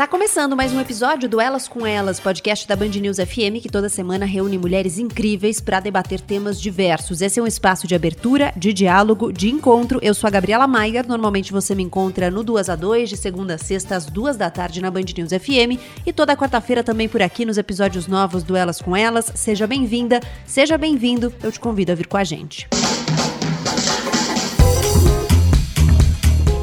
Está começando mais um episódio do Elas com Elas, podcast da Band News FM que toda semana reúne mulheres incríveis para debater temas diversos. Esse é um espaço de abertura, de diálogo, de encontro. Eu sou a Gabriela Maier. Normalmente você me encontra no 2 a 2 de segunda a sexta às duas da tarde na Band News FM e toda quarta-feira também por aqui nos episódios novos do Elas com Elas. Seja bem-vinda, seja bem-vindo. Eu te convido a vir com a gente.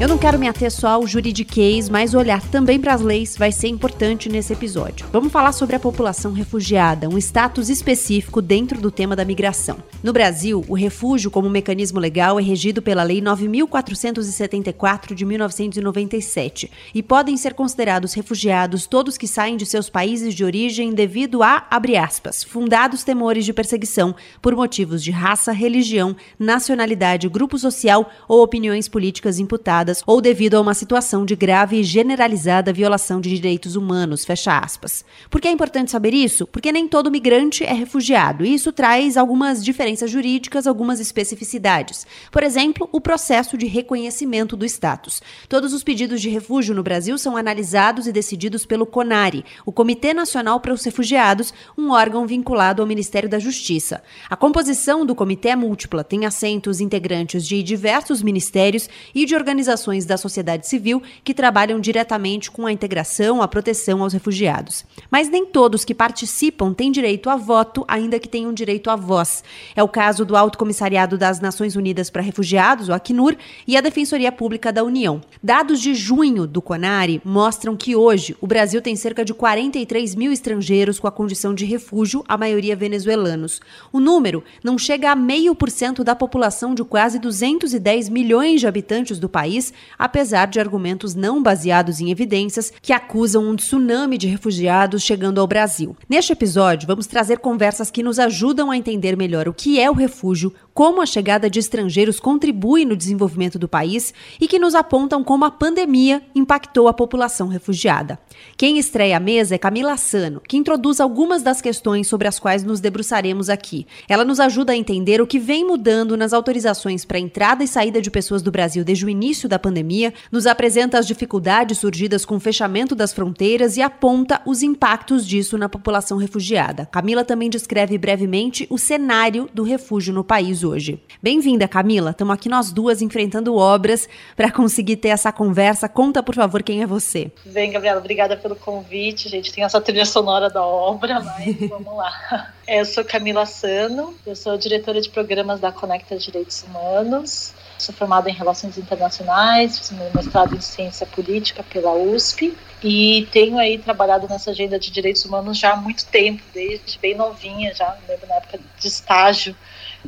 Eu não quero me ater só ao juridiquês, mas olhar também para as leis vai ser importante nesse episódio. Vamos falar sobre a população refugiada, um status específico dentro do tema da migração. No Brasil, o refúgio como mecanismo legal é regido pela Lei 9474 de 1997 e podem ser considerados refugiados todos que saem de seus países de origem devido a, abre aspas, fundados temores de perseguição por motivos de raça, religião, nacionalidade, grupo social ou opiniões políticas imputadas ou devido a uma situação de grave e generalizada violação de direitos humanos, fecha aspas. Por que é importante saber isso? Porque nem todo migrante é refugiado, e isso traz algumas diferenças jurídicas, algumas especificidades. Por exemplo, o processo de reconhecimento do status. Todos os pedidos de refúgio no Brasil são analisados e decididos pelo CONARE, o Comitê Nacional para os Refugiados, um órgão vinculado ao Ministério da Justiça. A composição do comitê é múltipla, tem assentos integrantes de diversos ministérios e de organizações organizações da sociedade civil que trabalham diretamente com a integração, a proteção aos refugiados. Mas nem todos que participam têm direito a voto, ainda que tenham direito à voz. É o caso do Alto Comissariado das Nações Unidas para Refugiados, o Acnur, e a Defensoria Pública da União. Dados de junho do CONARE mostram que hoje o Brasil tem cerca de 43 mil estrangeiros com a condição de refúgio, a maioria venezuelanos. O número não chega a meio por cento da população de quase 210 milhões de habitantes do país apesar de argumentos não baseados em evidências que acusam um tsunami de refugiados chegando ao Brasil. Neste episódio, vamos trazer conversas que nos ajudam a entender melhor o que é o refúgio, como a chegada de estrangeiros contribui no desenvolvimento do país e que nos apontam como a pandemia impactou a população refugiada. Quem estreia a mesa é Camila Sano, que introduz algumas das questões sobre as quais nos debruçaremos aqui. Ela nos ajuda a entender o que vem mudando nas autorizações para entrada e saída de pessoas do Brasil desde o início da pandemia, nos apresenta as dificuldades surgidas com o fechamento das fronteiras e aponta os impactos disso na população refugiada. Camila também descreve brevemente o cenário do refúgio no país hoje. Bem-vinda, Camila. Estamos aqui nós duas enfrentando obras para conseguir ter essa conversa. Conta, por favor, quem é você. Bem, Gabriela, obrigada pelo convite. A gente tem essa trilha sonora da obra, mas vamos lá. Eu sou Camila Sano, eu sou diretora de programas da Conecta Direitos Humanos. Sou formada em Relações Internacionais, fiz meu mestrado em Ciência Política pela USP e tenho aí trabalhado nessa agenda de direitos humanos já há muito tempo, desde bem novinha, já lembro na época de estágio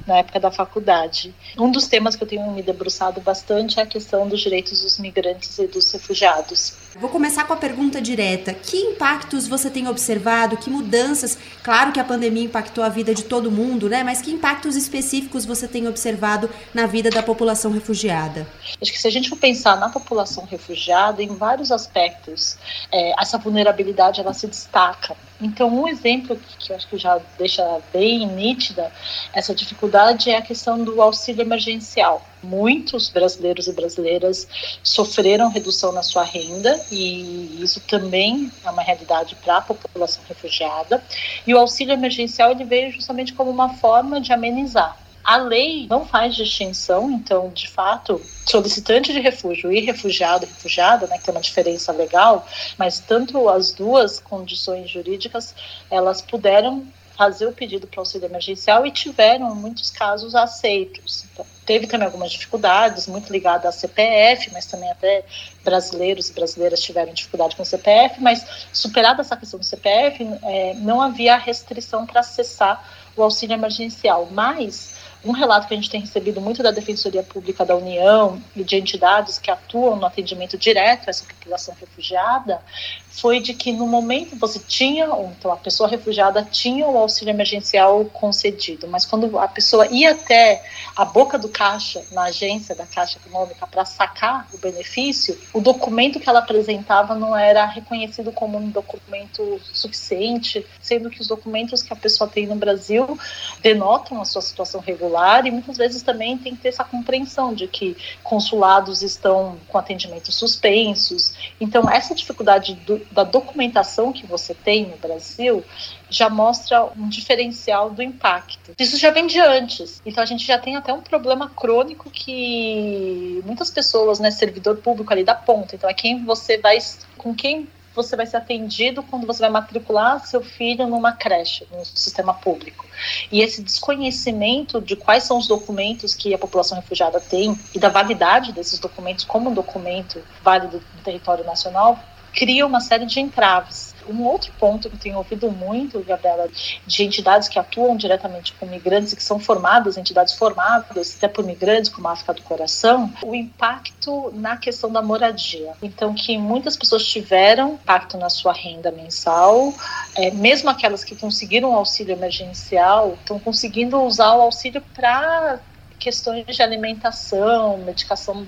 na época da faculdade. Um dos temas que eu tenho me debruçado bastante é a questão dos direitos dos migrantes e dos refugiados. Vou começar com a pergunta direta. Que impactos você tem observado? Que mudanças? Claro que a pandemia impactou a vida de todo mundo, né? Mas que impactos específicos você tem observado na vida da população refugiada? Acho que se a gente for pensar na população refugiada, em vários aspectos, é, essa vulnerabilidade ela se destaca. Então, um exemplo que eu acho que já deixa bem nítida essa dificuldade é a questão do auxílio emergencial. Muitos brasileiros e brasileiras sofreram redução na sua renda e isso também é uma realidade para a população refugiada. E o auxílio emergencial ele veio justamente como uma forma de amenizar a lei não faz distinção, então, de fato, solicitante de refúgio e refugiado refugiada, né, que tem uma diferença legal, mas tanto as duas condições jurídicas, elas puderam fazer o pedido para auxílio emergencial e tiveram, muitos casos, aceitos. Então, teve também algumas dificuldades, muito ligada à CPF, mas também até brasileiros e brasileiras tiveram dificuldade com o CPF, mas superada essa questão do CPF, é, não havia restrição para acessar o auxílio emergencial, mas um relato que a gente tem recebido muito da Defensoria Pública da União e de entidades que atuam no atendimento direto a essa população refugiada foi de que no momento você tinha, então a pessoa refugiada tinha o auxílio emergencial concedido, mas quando a pessoa ia até a boca do caixa, na agência da Caixa Econômica, para sacar o benefício, o documento que ela apresentava não era reconhecido como um documento suficiente, sendo que os documentos que a pessoa tem no Brasil denotam a sua situação regular e muitas vezes também tem que ter essa compreensão de que consulados estão com atendimentos suspensos. Então, essa dificuldade do, da documentação que você tem no Brasil já mostra um diferencial do impacto. Isso já vem de antes. Então a gente já tem até um problema crônico que muitas pessoas, né, servidor público ali da ponta. Então é quem você vai com quem você vai ser atendido quando você vai matricular seu filho numa creche, no sistema público. E esse desconhecimento de quais são os documentos que a população refugiada tem e da validade desses documentos como um documento válido no território nacional cria uma série de entraves. Um outro ponto que eu tenho ouvido muito, Gabriela, de entidades que atuam diretamente com migrantes e que são formadas, entidades formadas até por migrantes, como a África do Coração, o impacto na questão da moradia. Então, que muitas pessoas tiveram impacto na sua renda mensal, é, mesmo aquelas que conseguiram auxílio emergencial, estão conseguindo usar o auxílio para questões de alimentação, medicação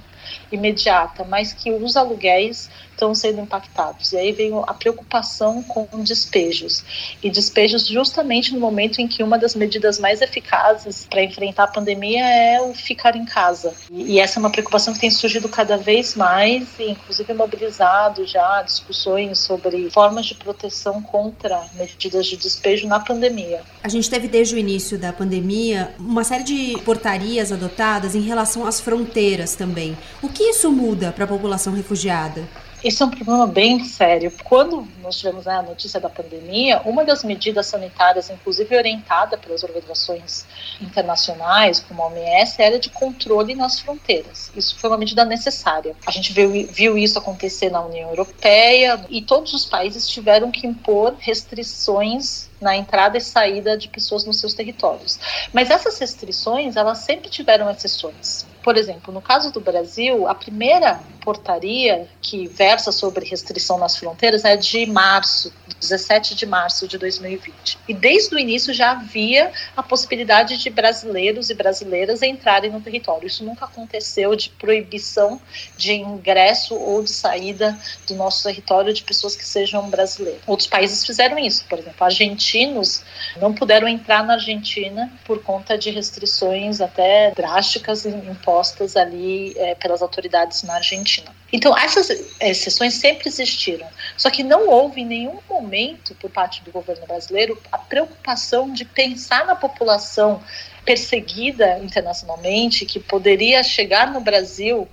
imediata, mas que os aluguéis estão sendo impactados. E aí vem a preocupação com despejos. E despejos justamente no momento em que uma das medidas mais eficazes para enfrentar a pandemia é o ficar em casa. E, essa é uma preocupação que tem surgido cada vez mais, e inclusive mobilizado já discussões sobre formas de proteção contra medidas de despejo na pandemia. A gente teve desde o início da pandemia uma série de portarias adotadas em relação às fronteiras também. O que isso muda para a população refugiada? Esse é um problema bem sério. Quando nós tivemos né, a notícia da pandemia, uma das medidas sanitárias, inclusive orientada pelas organizações internacionais, como a OMS, era de controle nas fronteiras. Isso foi uma medida necessária. A gente viu, viu isso acontecer na União Europeia e todos os países tiveram que impor restrições na entrada e saída de pessoas nos seus territórios. Mas essas restrições, elas sempre tiveram exceções. Por exemplo, no caso do Brasil, a primeira portaria que versa sobre restrição nas fronteiras é de março, 17 de março de 2020. E desde o início já havia a possibilidade de brasileiros e brasileiras entrarem no território. Isso nunca aconteceu de proibição de ingresso ou de saída do nosso território de pessoas que sejam brasileiras. Outros países fizeram isso, por exemplo, argentinos não puderam entrar na Argentina por conta de restrições até drásticas impostas ali é, pelas autoridades na Argentina. Então, essas exceções sempre existiram, só que não houve em nenhum momento, por parte do governo brasileiro, a preocupação de pensar na população perseguida internacionalmente, que poderia chegar no Brasil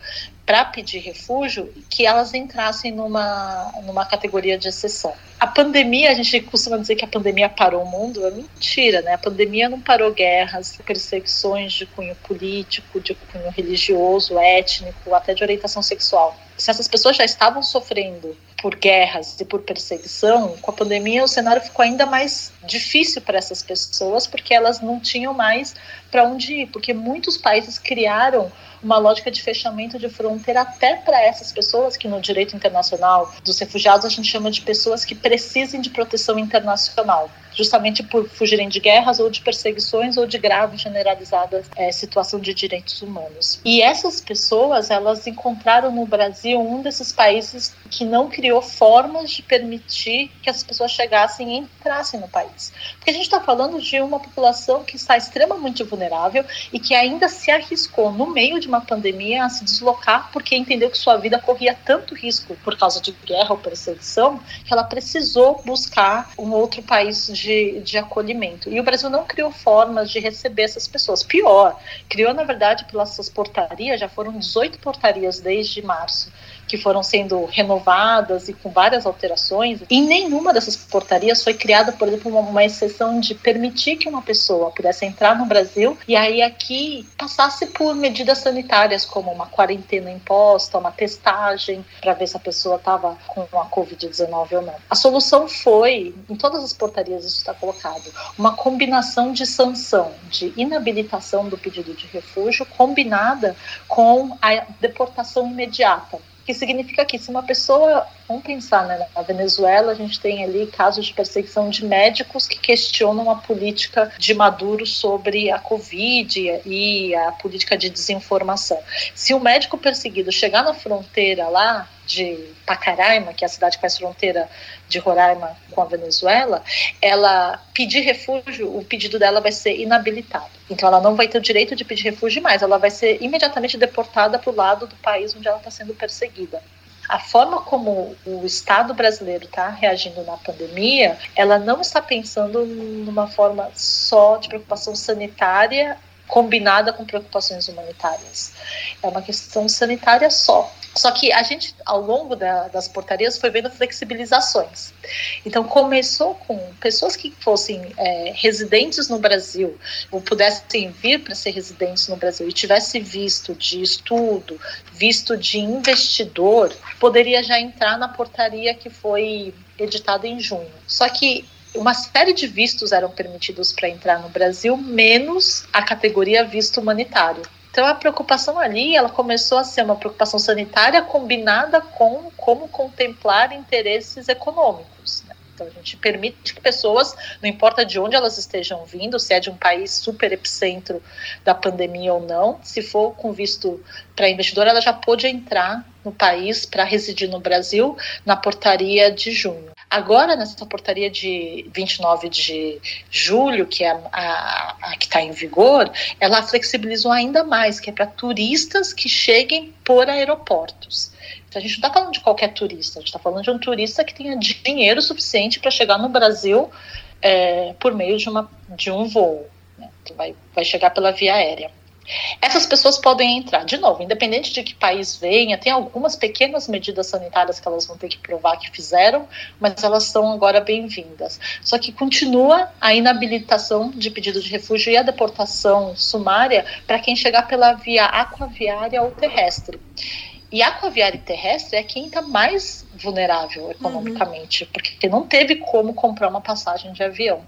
para pedir refúgio, que elas entrassem numa, numa categoria de exceção. A pandemia, a gente costuma dizer que a pandemia parou o mundo, é mentira, né? A pandemia não parou guerras, perseguições de cunho político, de cunho religioso, étnico, até de orientação sexual. Se essas pessoas já estavam sofrendo por guerras e por perseguição, com a pandemia o cenário ficou ainda mais difícil para essas pessoas, porque elas não tinham mais para onde ir, porque muitos países criaram uma lógica de fechamento de fronteira até para essas pessoas que no direito internacional dos refugiados a gente chama de pessoas que precisem de proteção internacional, justamente por fugirem de guerras ou de perseguições ou de grave generalizada é, situação de direitos humanos. E essas pessoas elas encontraram no Brasil um desses países que não criou formas de permitir que as pessoas chegassem e entrassem no país, porque a gente está falando de uma população que está extremamente vulnerável e que ainda se arriscou no meio de uma pandemia a se deslocar porque entendeu que sua vida corria tanto risco por causa de guerra ou perseguição que ela precisou buscar um outro país de, de acolhimento. E o Brasil não criou formas de receber essas pessoas. Pior, criou, na verdade, pelas suas portarias, já foram 18 portarias desde março que foram sendo renovadas e com várias alterações. Em nenhuma dessas portarias foi criada, por exemplo, uma, uma exceção de permitir que uma pessoa pudesse entrar no Brasil e aí aqui passasse por medidas sanitárias, como uma quarentena imposta, uma testagem, para ver se a pessoa estava com a Covid-19 ou não. A solução foi, em todas as portarias isso está colocado, uma combinação de sanção, de inabilitação do pedido de refúgio, combinada com a deportação imediata que significa que se uma pessoa Vamos pensar, né? Na Venezuela, a gente tem ali casos de perseguição de médicos que questionam a política de Maduro sobre a Covid e a política de desinformação. Se o médico perseguido chegar na fronteira lá, de Pacaraima, que é a cidade que faz fronteira de Roraima com a Venezuela, ela pedir refúgio, o pedido dela vai ser inabilitado. Então ela não vai ter o direito de pedir refúgio mais, ela vai ser imediatamente deportada para o lado do país onde ela está sendo perseguida a forma como o Estado brasileiro está reagindo na pandemia, ela não está pensando numa forma só de preocupação sanitária combinada com preocupações humanitárias. É uma questão sanitária só. Só que a gente, ao longo da, das portarias, foi vendo flexibilizações. Então, começou com pessoas que fossem é, residentes no Brasil, ou pudessem vir para ser residentes no Brasil e tivesse visto de estudo, visto de investidor, poderia já entrar na portaria que foi editada em junho. Só que uma série de vistos eram permitidos para entrar no Brasil, menos a categoria visto humanitário. Então a preocupação ali, ela começou a ser uma preocupação sanitária combinada com como contemplar interesses econômicos. Né? Então a gente permite que pessoas, não importa de onde elas estejam vindo, se é de um país super epicentro da pandemia ou não, se for com visto para investidor, ela já pôde entrar no país para residir no Brasil na portaria de junho. Agora, nessa portaria de 29 de julho, que é a, a, a que está em vigor, ela flexibilizou ainda mais, que é para turistas que cheguem por aeroportos. Então, a gente não está falando de qualquer turista, a gente está falando de um turista que tenha dinheiro suficiente para chegar no Brasil é, por meio de, uma, de um voo, né, que vai, vai chegar pela via aérea. Essas pessoas podem entrar, de novo, independente de que país venha, tem algumas pequenas medidas sanitárias que elas vão ter que provar que fizeram, mas elas são agora bem-vindas. Só que continua a inabilitação de pedido de refúgio e a deportação sumária para quem chegar pela via aquaviária ou terrestre. E aquaviária e terrestre é quem está mais vulnerável economicamente, uhum. porque não teve como comprar uma passagem de avião.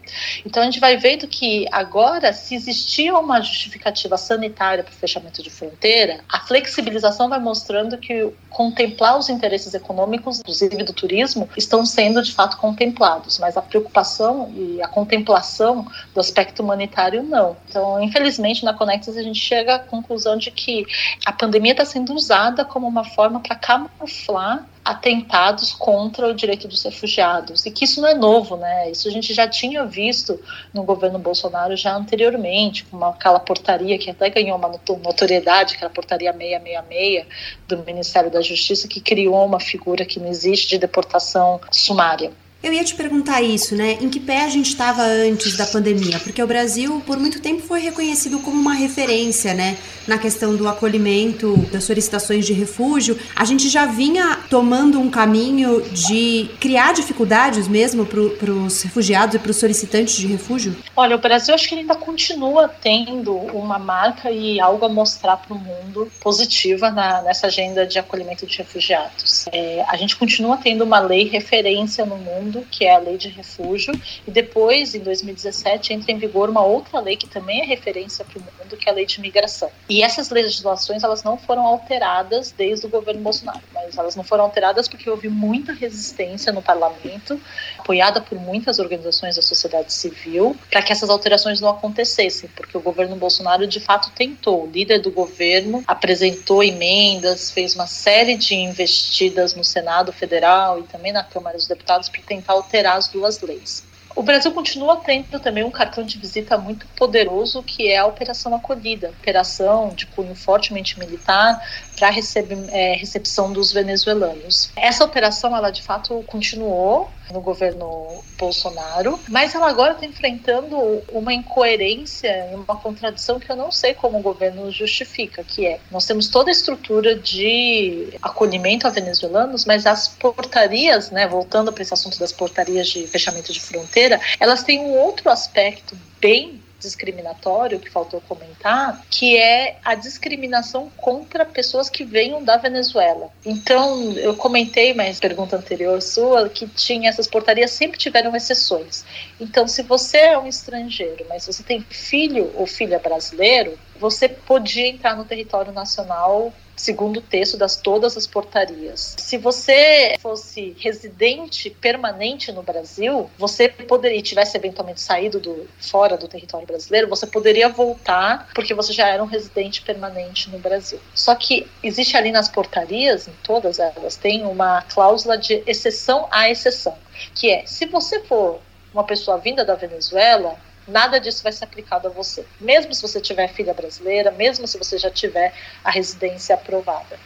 Então a gente vai vendo que agora, se existia uma justificativa sanitária para o fechamento de fronteira, a flexibilização vai mostrando que contemplar os interesses econômicos, inclusive do turismo, estão sendo de fato contemplados, mas a preocupação e a contemplação do aspecto humanitário não. Então, infelizmente, na Conexus a gente chega à conclusão de que a pandemia está sendo usada como uma forma para camuflar atentados contra o direito dos refugiados e que isso não é novo, né? Isso a gente já tinha visto no governo Bolsonaro já anteriormente, com aquela portaria que até ganhou uma notoriedade, aquela portaria 666 do Ministério da Justiça que criou uma figura que não existe de deportação sumária. Eu ia te perguntar isso, né? Em que pé a gente estava antes da pandemia? Porque o Brasil, por muito tempo, foi reconhecido como uma referência, né? Na questão do acolhimento, das solicitações de refúgio. A gente já vinha tomando um caminho de criar dificuldades mesmo para os refugiados e para os solicitantes de refúgio? Olha, o Brasil acho que ainda continua tendo uma marca e algo a mostrar para o mundo positiva na, nessa agenda de acolhimento de refugiados. É, a gente continua tendo uma lei referência no mundo mundo, que é a Lei de Refúgio, e depois, em 2017, entra em vigor uma outra lei que também é referência para o mundo, que é a Lei de Migração. E essas legislações, elas não foram alteradas desde o governo Bolsonaro, mas elas não foram alteradas porque houve muita resistência no parlamento, apoiada por muitas organizações da sociedade civil, para que essas alterações não acontecessem, porque o governo Bolsonaro, de fato, tentou. O líder do governo apresentou emendas, fez uma série de investidas no Senado Federal e também na Câmara dos Deputados para tentar alterar as duas leis. O Brasil continua tendo também um cartão de visita muito poderoso, que é a Operação Acolhida, operação de cunho fortemente militar para é, recepção dos venezuelanos. Essa operação, ela de fato continuou no governo Bolsonaro, mas ela agora está enfrentando uma incoerência e uma contradição que eu não sei como o governo justifica, que é nós temos toda a estrutura de acolhimento a venezuelanos, mas as portarias, né, voltando para esse assunto das portarias de fechamento de fronteira, elas têm um outro aspecto bem discriminatório que faltou comentar, que é a discriminação contra pessoas que venham da Venezuela. Então, eu comentei, mas pergunta anterior sua, que tinha essas portarias sempre tiveram exceções. Então, se você é um estrangeiro, mas você tem filho ou filha brasileiro, você podia entrar no território nacional segundo texto das todas as portarias. Se você fosse residente permanente no Brasil, você poderia, e tivesse eventualmente saído do fora do território brasileiro, você poderia voltar porque você já era um residente permanente no Brasil. Só que existe ali nas portarias, em todas elas, tem uma cláusula de exceção à exceção, que é se você for uma pessoa vinda da Venezuela, nada disso vai ser aplicado a você. Mesmo se você tiver filha brasileira, mesmo se você já tiver a residência aprovada.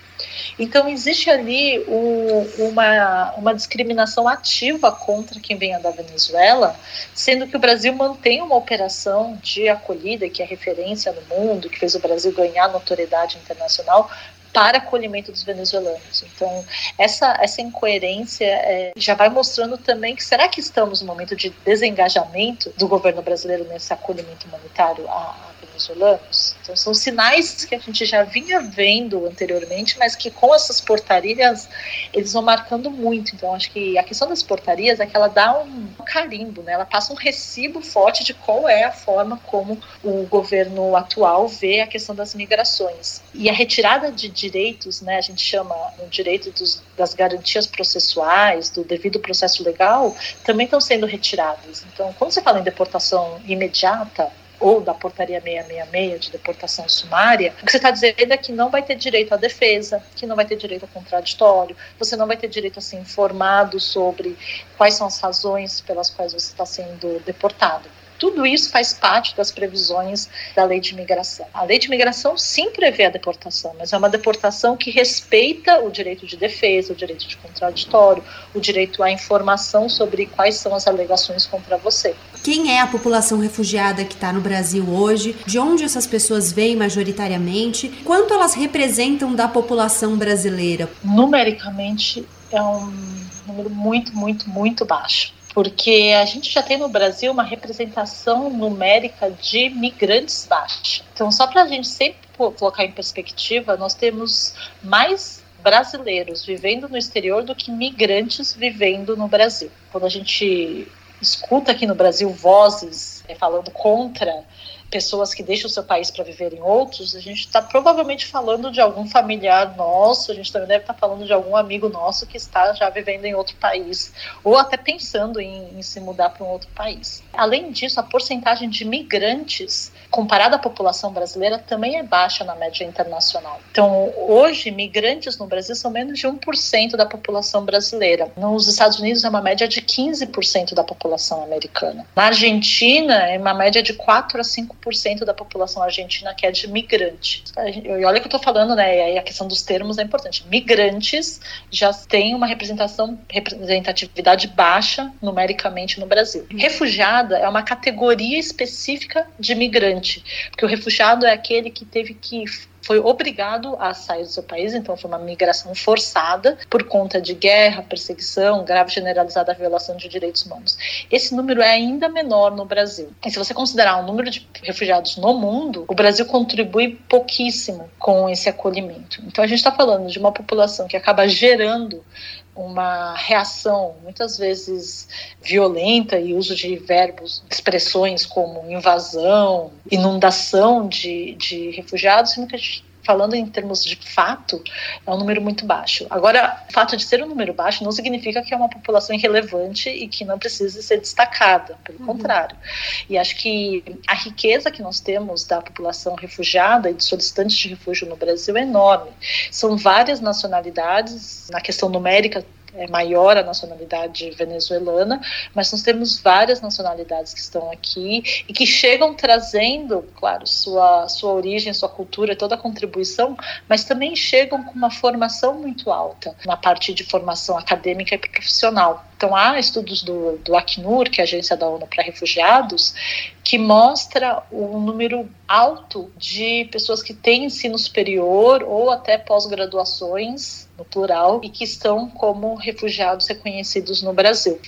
Então, existe ali um, uma, uma discriminação ativa contra quem venha da Venezuela, sendo que o Brasil mantém uma operação de acolhida, que é referência no mundo, que fez o Brasil ganhar notoriedade internacional, para acolhimento dos venezuelanos. Então, essa, essa incoerência é, já vai mostrando também que será que estamos no momento de desengajamento do governo brasileiro nesse acolhimento humanitário a, venezuelanos? Então, são sinais que a gente já vinha vendo anteriormente, mas que com essas portarias eles vão marcando muito. Então, acho que a questão das portarias é que ela dá um carimbo, né? ela passa um recibo forte de qual é a forma como o governo atual vê a questão das migrações. E a retirada de direitos, né, a gente chama o direito dos, das garantias processuais, do devido processo legal, também estão sendo retiradas. Então, quando você fala em deportação imediata, ou da portaria 666 de deportação sumária, o que você está dizendo é que não vai ter direito à defesa, que não vai ter direito a contraditório, você não vai ter direito a ser informado sobre quais são as razões pelas quais você está sendo deportado. Tudo isso faz parte das previsões da lei de imigração. A lei de imigração sim prevê a deportação, mas é uma deportação que respeita o direito de defesa, o direito de contraditório, o direito à informação sobre quais são as alegações contra você. Quem é a população refugiada que está no Brasil hoje? De onde essas pessoas vêm majoritariamente? Quanto elas representam da população brasileira? Numericamente, é um número muito, muito, muito baixo porque a gente já tem no Brasil uma representação numérica de migrantes baixa. Então, só para a gente sempre colocar em perspectiva, nós temos mais brasileiros vivendo no exterior do que migrantes vivendo no Brasil. Quando a gente escuta aqui no Brasil vozes é, falando contra pessoas que deixam o seu país para viver em outros, a gente está provavelmente falando de algum familiar nosso, a gente também deve estar tá falando de algum amigo nosso que está já vivendo em outro país, ou até pensando em, em se mudar para um outro país. Além disso, a porcentagem de migrantes comparada à população brasileira também é baixa na média internacional. Então, hoje, migrantes no Brasil são menos de 1% da população brasileira. Nos Estados Unidos é uma média de 15% da população americana. Na Argentina é uma média de 4 a 5 5% da população argentina que é de migrante. E olha que eu estou falando, né? E a questão dos termos é importante. Migrantes já têm uma representação, representatividade baixa numericamente no Brasil. Refugiada é uma categoria específica de migrante, porque o refugiado é aquele que teve que foi obrigado a sair do seu país, então foi uma migração forçada por conta de guerra, perseguição, grave generalizada violação de direitos humanos. Esse número é ainda menor no Brasil. E se você considerar o número de refugiados no mundo, o Brasil contribui pouquíssimo com esse acolhimento. Então a gente está falando de uma população que acaba gerando uma reação muitas vezes violenta e uso de verbos, expressões como invasão, inundação de, de refugiados, sendo que a gente falando em termos de fato, é um número muito baixo. Agora, o fato de ser um número baixo não significa que é uma população irrelevante e que não precisa ser destacada, pelo uhum. contrário. E acho que a riqueza que nós temos da população refugiada e de solicitantes de refúgio no Brasil é enorme. São várias nacionalidades, na questão numérica, é maior a nacionalidade venezuelana, mas nós temos várias nacionalidades que estão aqui e que chegam trazendo, claro, sua, sua origem, sua cultura, toda a contribuição, mas também chegam com uma formação muito alta na parte de formação acadêmica e profissional. Então, há estudos do, do Acnur, que é a Agência da ONU para Refugiados, que mostra um número alto de pessoas que têm ensino superior ou até pós-graduações no plural, e que estão como refugiados reconhecidos no Brasil.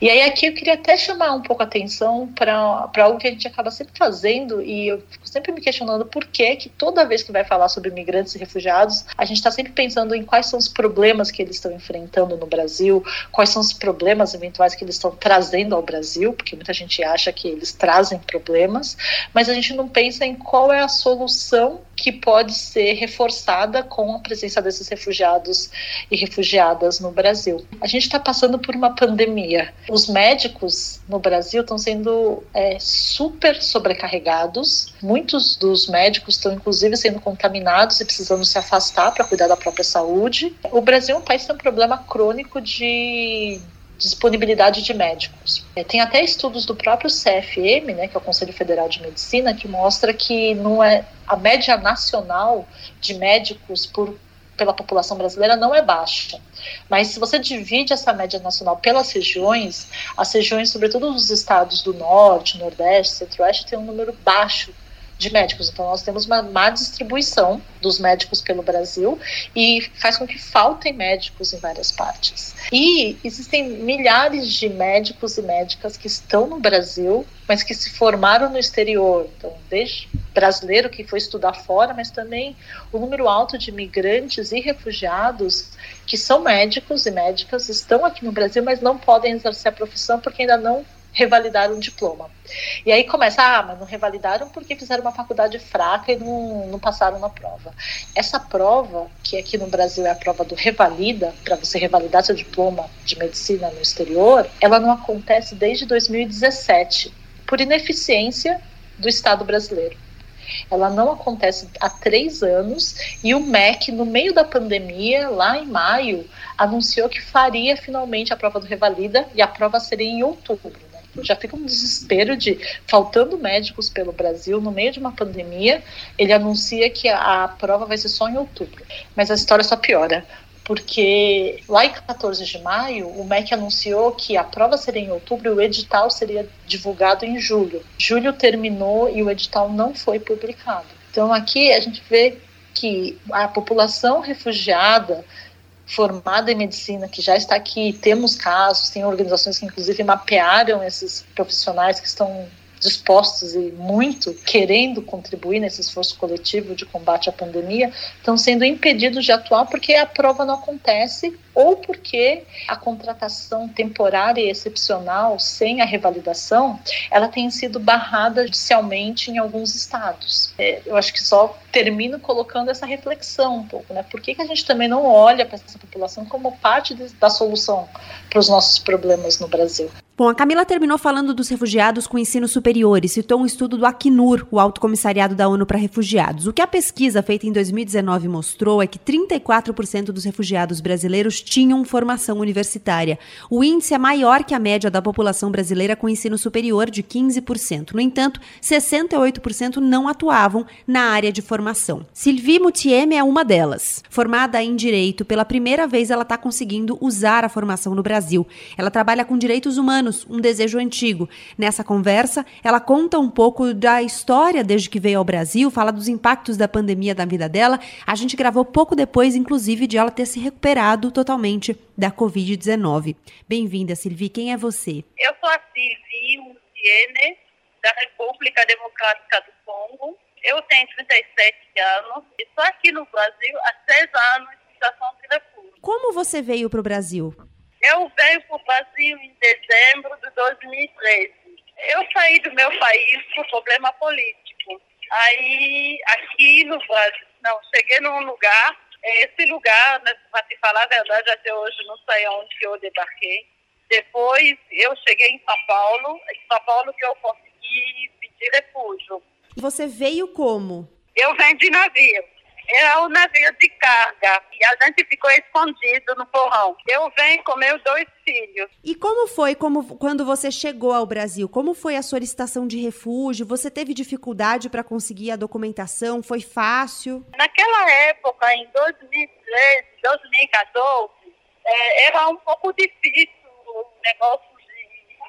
E aí aqui eu queria até chamar um pouco a atenção para algo que a gente acaba sempre fazendo, e eu fico sempre me questionando por que que toda vez que vai falar sobre imigrantes e refugiados, a gente está sempre pensando em quais são os problemas que eles estão enfrentando no Brasil, quais são os problemas problemas eventuais que eles estão trazendo ao Brasil, porque muita gente acha que eles trazem problemas, mas a gente não pensa em qual é a solução que pode ser reforçada com a presença desses refugiados e refugiadas no Brasil. A gente está passando por uma pandemia. Os médicos no Brasil estão sendo é, super sobrecarregados. Muitos dos médicos estão, inclusive, sendo contaminados e precisando se afastar para cuidar da própria saúde. O Brasil é um país que tem um problema crônico de disponibilidade de médicos. É, tem até estudos do próprio CFM, né, que é o Conselho Federal de Medicina, que mostra que não é a média nacional de médicos por pela população brasileira não é baixa. Mas se você divide essa média nacional pelas regiões, as regiões, sobretudo os estados do norte, nordeste, centro-oeste, têm um número baixo de médicos. Então, nós temos uma má distribuição dos médicos pelo Brasil e faz com que faltem médicos em várias partes. E existem milhares de médicos e médicas que estão no Brasil, mas que se formaram no exterior. Então, desde brasileiro que foi estudar fora, mas também o número alto de imigrantes e refugiados que são médicos e médicas estão aqui no Brasil, mas não podem exercer a profissão porque ainda não revalidar um diploma. E aí começa, ah, mas não revalidaram porque fizeram uma faculdade fraca e não, não passaram na prova. Essa prova, que aqui no Brasil é a prova do Revalida, para você revalidar seu diploma de medicina no exterior, ela não acontece desde 2017, por ineficiência do Estado brasileiro. Ela não acontece há três anos e o MEC, no meio da pandemia, lá em maio, anunciou que faria finalmente a prova do Revalida e a prova seria em outubro já fica um desespero de faltando médicos pelo Brasil no meio de uma pandemia. Ele anuncia que a, prova vai ser só em outubro, mas a história só piora porque lá em 14 de maio, o MEC anunciou que a prova seria em outubro e o edital seria divulgado em julho. Julho terminou e o edital não foi publicado. Então aqui a gente vê que a população refugiada formada em medicina que já está aqui, temos casos, tem organizações que inclusive mapearam esses profissionais que estão dispostos e muito querendo contribuir nesse esforço coletivo de combate à pandemia, estão sendo impedidos de atuar porque a prova não acontece ou porque a contratação temporária e excepcional sem a revalidação, ela tem sido barrada judicialmente em alguns estados. É, eu acho que só termino colocando essa reflexão um pouco, né? Por que, que a gente também não olha para essa população como parte de, da solução para os nossos problemas no Brasil? Bom, a Camila terminou falando dos refugiados com ensino superior e citou um estudo do Acnur, o Alto Comissariado da ONU para Refugiados. O que a pesquisa feita em 2019 mostrou é que 34% dos refugiados brasileiros tinham formação universitária. O índice é maior que a média da população brasileira com ensino superior, de 15%. No entanto, 68% não atuavam na área de formação. Sylvie Moutieme é uma delas. Formada em Direito, pela primeira vez ela está conseguindo usar a formação no Brasil. Ela trabalha com direitos humanos anos, um desejo antigo. Nessa conversa, ela conta um pouco da história desde que veio ao Brasil, fala dos impactos da pandemia na vida dela. A gente gravou pouco depois, inclusive, de ela ter se recuperado totalmente da Covid-19. Bem-vinda, Silvi. Quem é você? Eu sou a Silvi Musiene, da República Democrática do Congo. Eu tenho 37 anos e estou aqui no Brasil há seis anos em situação de refúgio. Como você veio para o Brasil? Eu venho para o Brasil em dezembro de 2013. Eu saí do meu país por problema político. Aí, aqui no Brasil, não, cheguei num lugar, esse lugar, né, para te falar a verdade, até hoje não sei onde que eu debarquei. Depois eu cheguei em São Paulo, em São Paulo que eu consegui pedir refúgio. Você veio como? Eu venho de navio era o navio de carga e a gente ficou escondido no porrão. Eu venho com meus dois filhos. E como foi como, quando você chegou ao Brasil? Como foi a solicitação de refúgio? Você teve dificuldade para conseguir a documentação? Foi fácil? Naquela época, em 2013, 2014, é, era um pouco difícil o negócio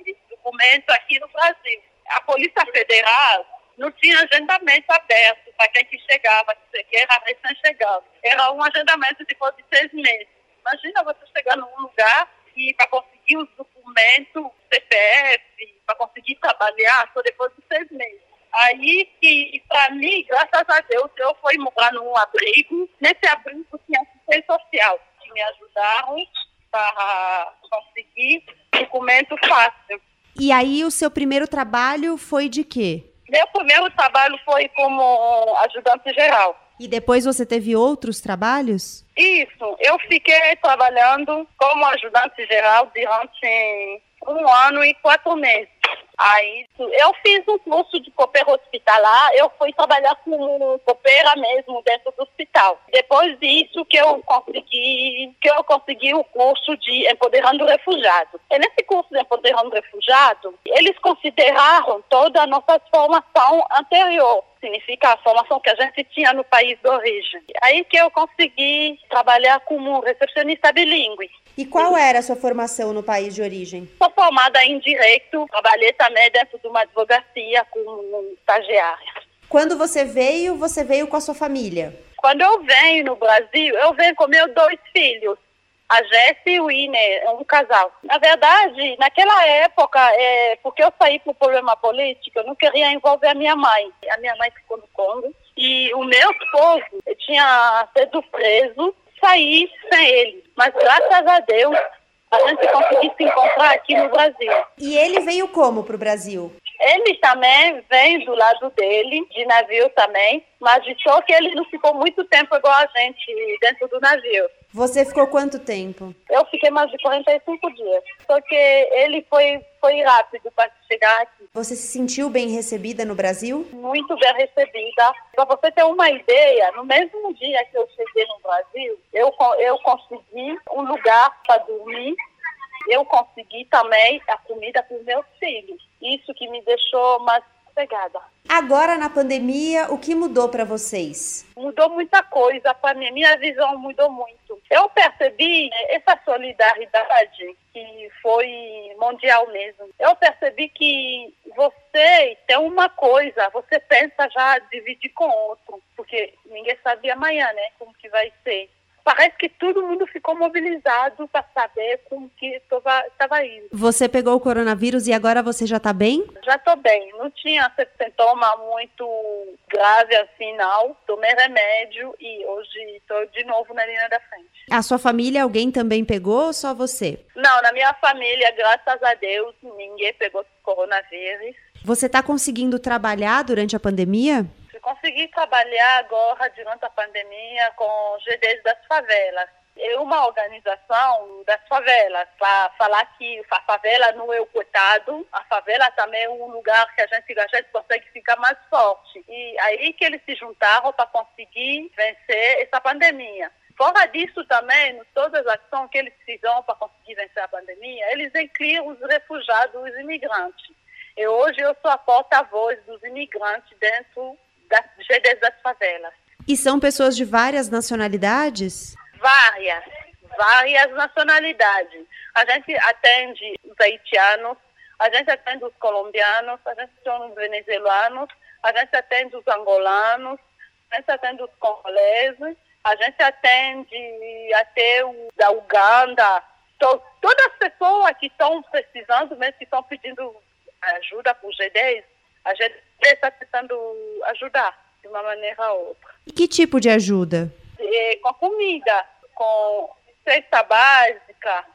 de documento aqui no Brasil. A Polícia Federal não tinha agendamento aberto para quem que chegava, que era recém-chegado. Era um agendamento de de seis meses. Imagina você chegar num lugar e para conseguir os documentos, CPF, para conseguir trabalhar só depois de seis meses. Aí que, para mim, graças a Deus, eu fui morar num abrigo. Nesse abrigo tinha assistência social, que me ajudaram para conseguir documento fácil. E aí o seu primeiro trabalho foi de quê? Meu primeiro trabalho foi como ajudante geral. E depois você teve outros trabalhos? Isso, eu fiquei trabalhando como ajudante geral durante um ano e quatro meses. Aí eu fiz um curso de copeira hospitalar, eu fui trabalhar como copeira mesmo dentro do hospital. Depois disso que eu consegui, que eu consegui o curso de empoderando refugiado. E nesse curso de empoderando refugiado, eles consideraram toda a nossa formação anterior significa a formação que a gente tinha no país de origem. Aí que eu consegui trabalhar como recepcionista bilíngue. E qual era a sua formação no país de origem? Sou formada em Direito, trabalhei também dentro de uma advocacia como estagiária. Quando você veio, você veio com a sua família? Quando eu venho no Brasil, eu venho com meus dois filhos, a Jess e o Ine, um casal. Na verdade, naquela época, é, porque eu saí por problema político, eu não queria envolver a minha mãe. A minha mãe ficou no Congo e o meu esposo tinha sido preso sair sem ele. Mas graças a Deus, a gente conseguiu se encontrar aqui no Brasil. E ele veio como para o Brasil? Ele também vem do lado dele, de navio também, mas só que ele não ficou muito tempo igual a gente dentro do navio. Você ficou quanto tempo? Eu fiquei mais de 45 dias. Só que ele foi, foi rápido para chegar aqui. Você se sentiu bem recebida no Brasil? Muito bem recebida. Para você ter uma ideia, no mesmo dia que eu cheguei no Brasil, eu, eu consegui um lugar para dormir eu consegui também a comida para os meus filhos. Isso que me deixou mais sossegada. Agora na pandemia, o que mudou para vocês? Mudou muita coisa para mim, minha visão mudou muito. Eu percebi essa solidariedade que foi mundial mesmo. Eu percebi que você tem uma coisa, você pensa já dividir com outro, porque ninguém sabe amanhã, né, como que vai ser parece que todo mundo ficou mobilizado para saber como que estava indo. Você pegou o coronavírus e agora você já está bem? Já estou bem. Não tinha sintoma muito grave assim, não. Tomei remédio e hoje estou de novo na linha da frente. A sua família, alguém também pegou ou só você? Não, na minha família, graças a Deus, ninguém pegou coronavírus. Você está conseguindo trabalhar durante a pandemia? Consegui trabalhar agora, durante a pandemia, com GDs das favelas. É uma organização das favelas, para falar que a favela não é o coitado, a favela também é um lugar que a gente, a gente consegue ficar mais forte. E aí que eles se juntaram para conseguir vencer essa pandemia. Fora disso também, todas as ações que eles fizeram para conseguir vencer a pandemia, eles incluem os refugiados, os imigrantes. E hoje eu sou a porta-voz dos imigrantes dentro das GDs das favelas. E são pessoas de várias nacionalidades? Várias, várias nacionalidades. A gente atende os haitianos, a gente atende os colombianos, a gente atende os venezuelanos, a gente atende os angolanos, a gente atende os congoleses, a gente atende até o da Uganda. Então, todas as pessoas que estão precisando, mesmo que estão pedindo ajuda por G10, a gente está tentando ajudar de uma maneira ou outra. E que tipo de ajuda? É, com comida, com cesta básica,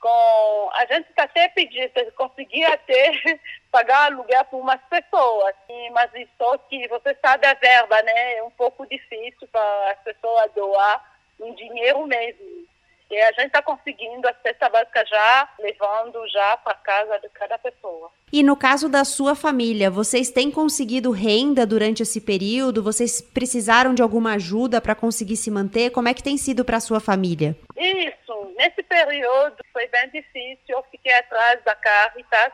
com a gente está até pedindo, conseguir até pagar aluguel para umas pessoas, mas só que você sabe a verba, né? É um pouco difícil para as pessoas doar em dinheiro mesmo. E a gente está conseguindo a cesta básica já, levando já para casa de cada pessoa. E no caso da sua família, vocês têm conseguido renda durante esse período? Vocês precisaram de alguma ajuda para conseguir se manter? Como é que tem sido para a sua família? Isso, nesse período foi bem difícil. Eu fiquei atrás da Caritas,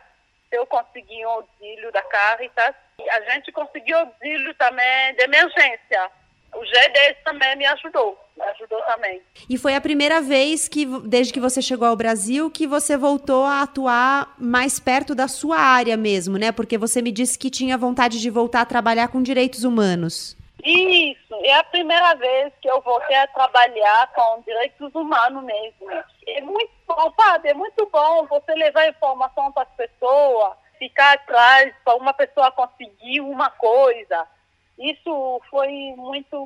eu consegui um auxílio da Caritas. A gente conseguiu auxílio também de emergência. O G10 também me ajudou ajudou também. E foi a primeira vez que, desde que você chegou ao Brasil, que você voltou a atuar mais perto da sua área mesmo, né? Porque você me disse que tinha vontade de voltar a trabalhar com direitos humanos. Isso, é a primeira vez que eu voltei a trabalhar com direitos humanos mesmo. É muito bom, sabe? É muito bom você levar informação para as pessoas, ficar atrás para uma pessoa conseguir uma coisa. Isso foi muito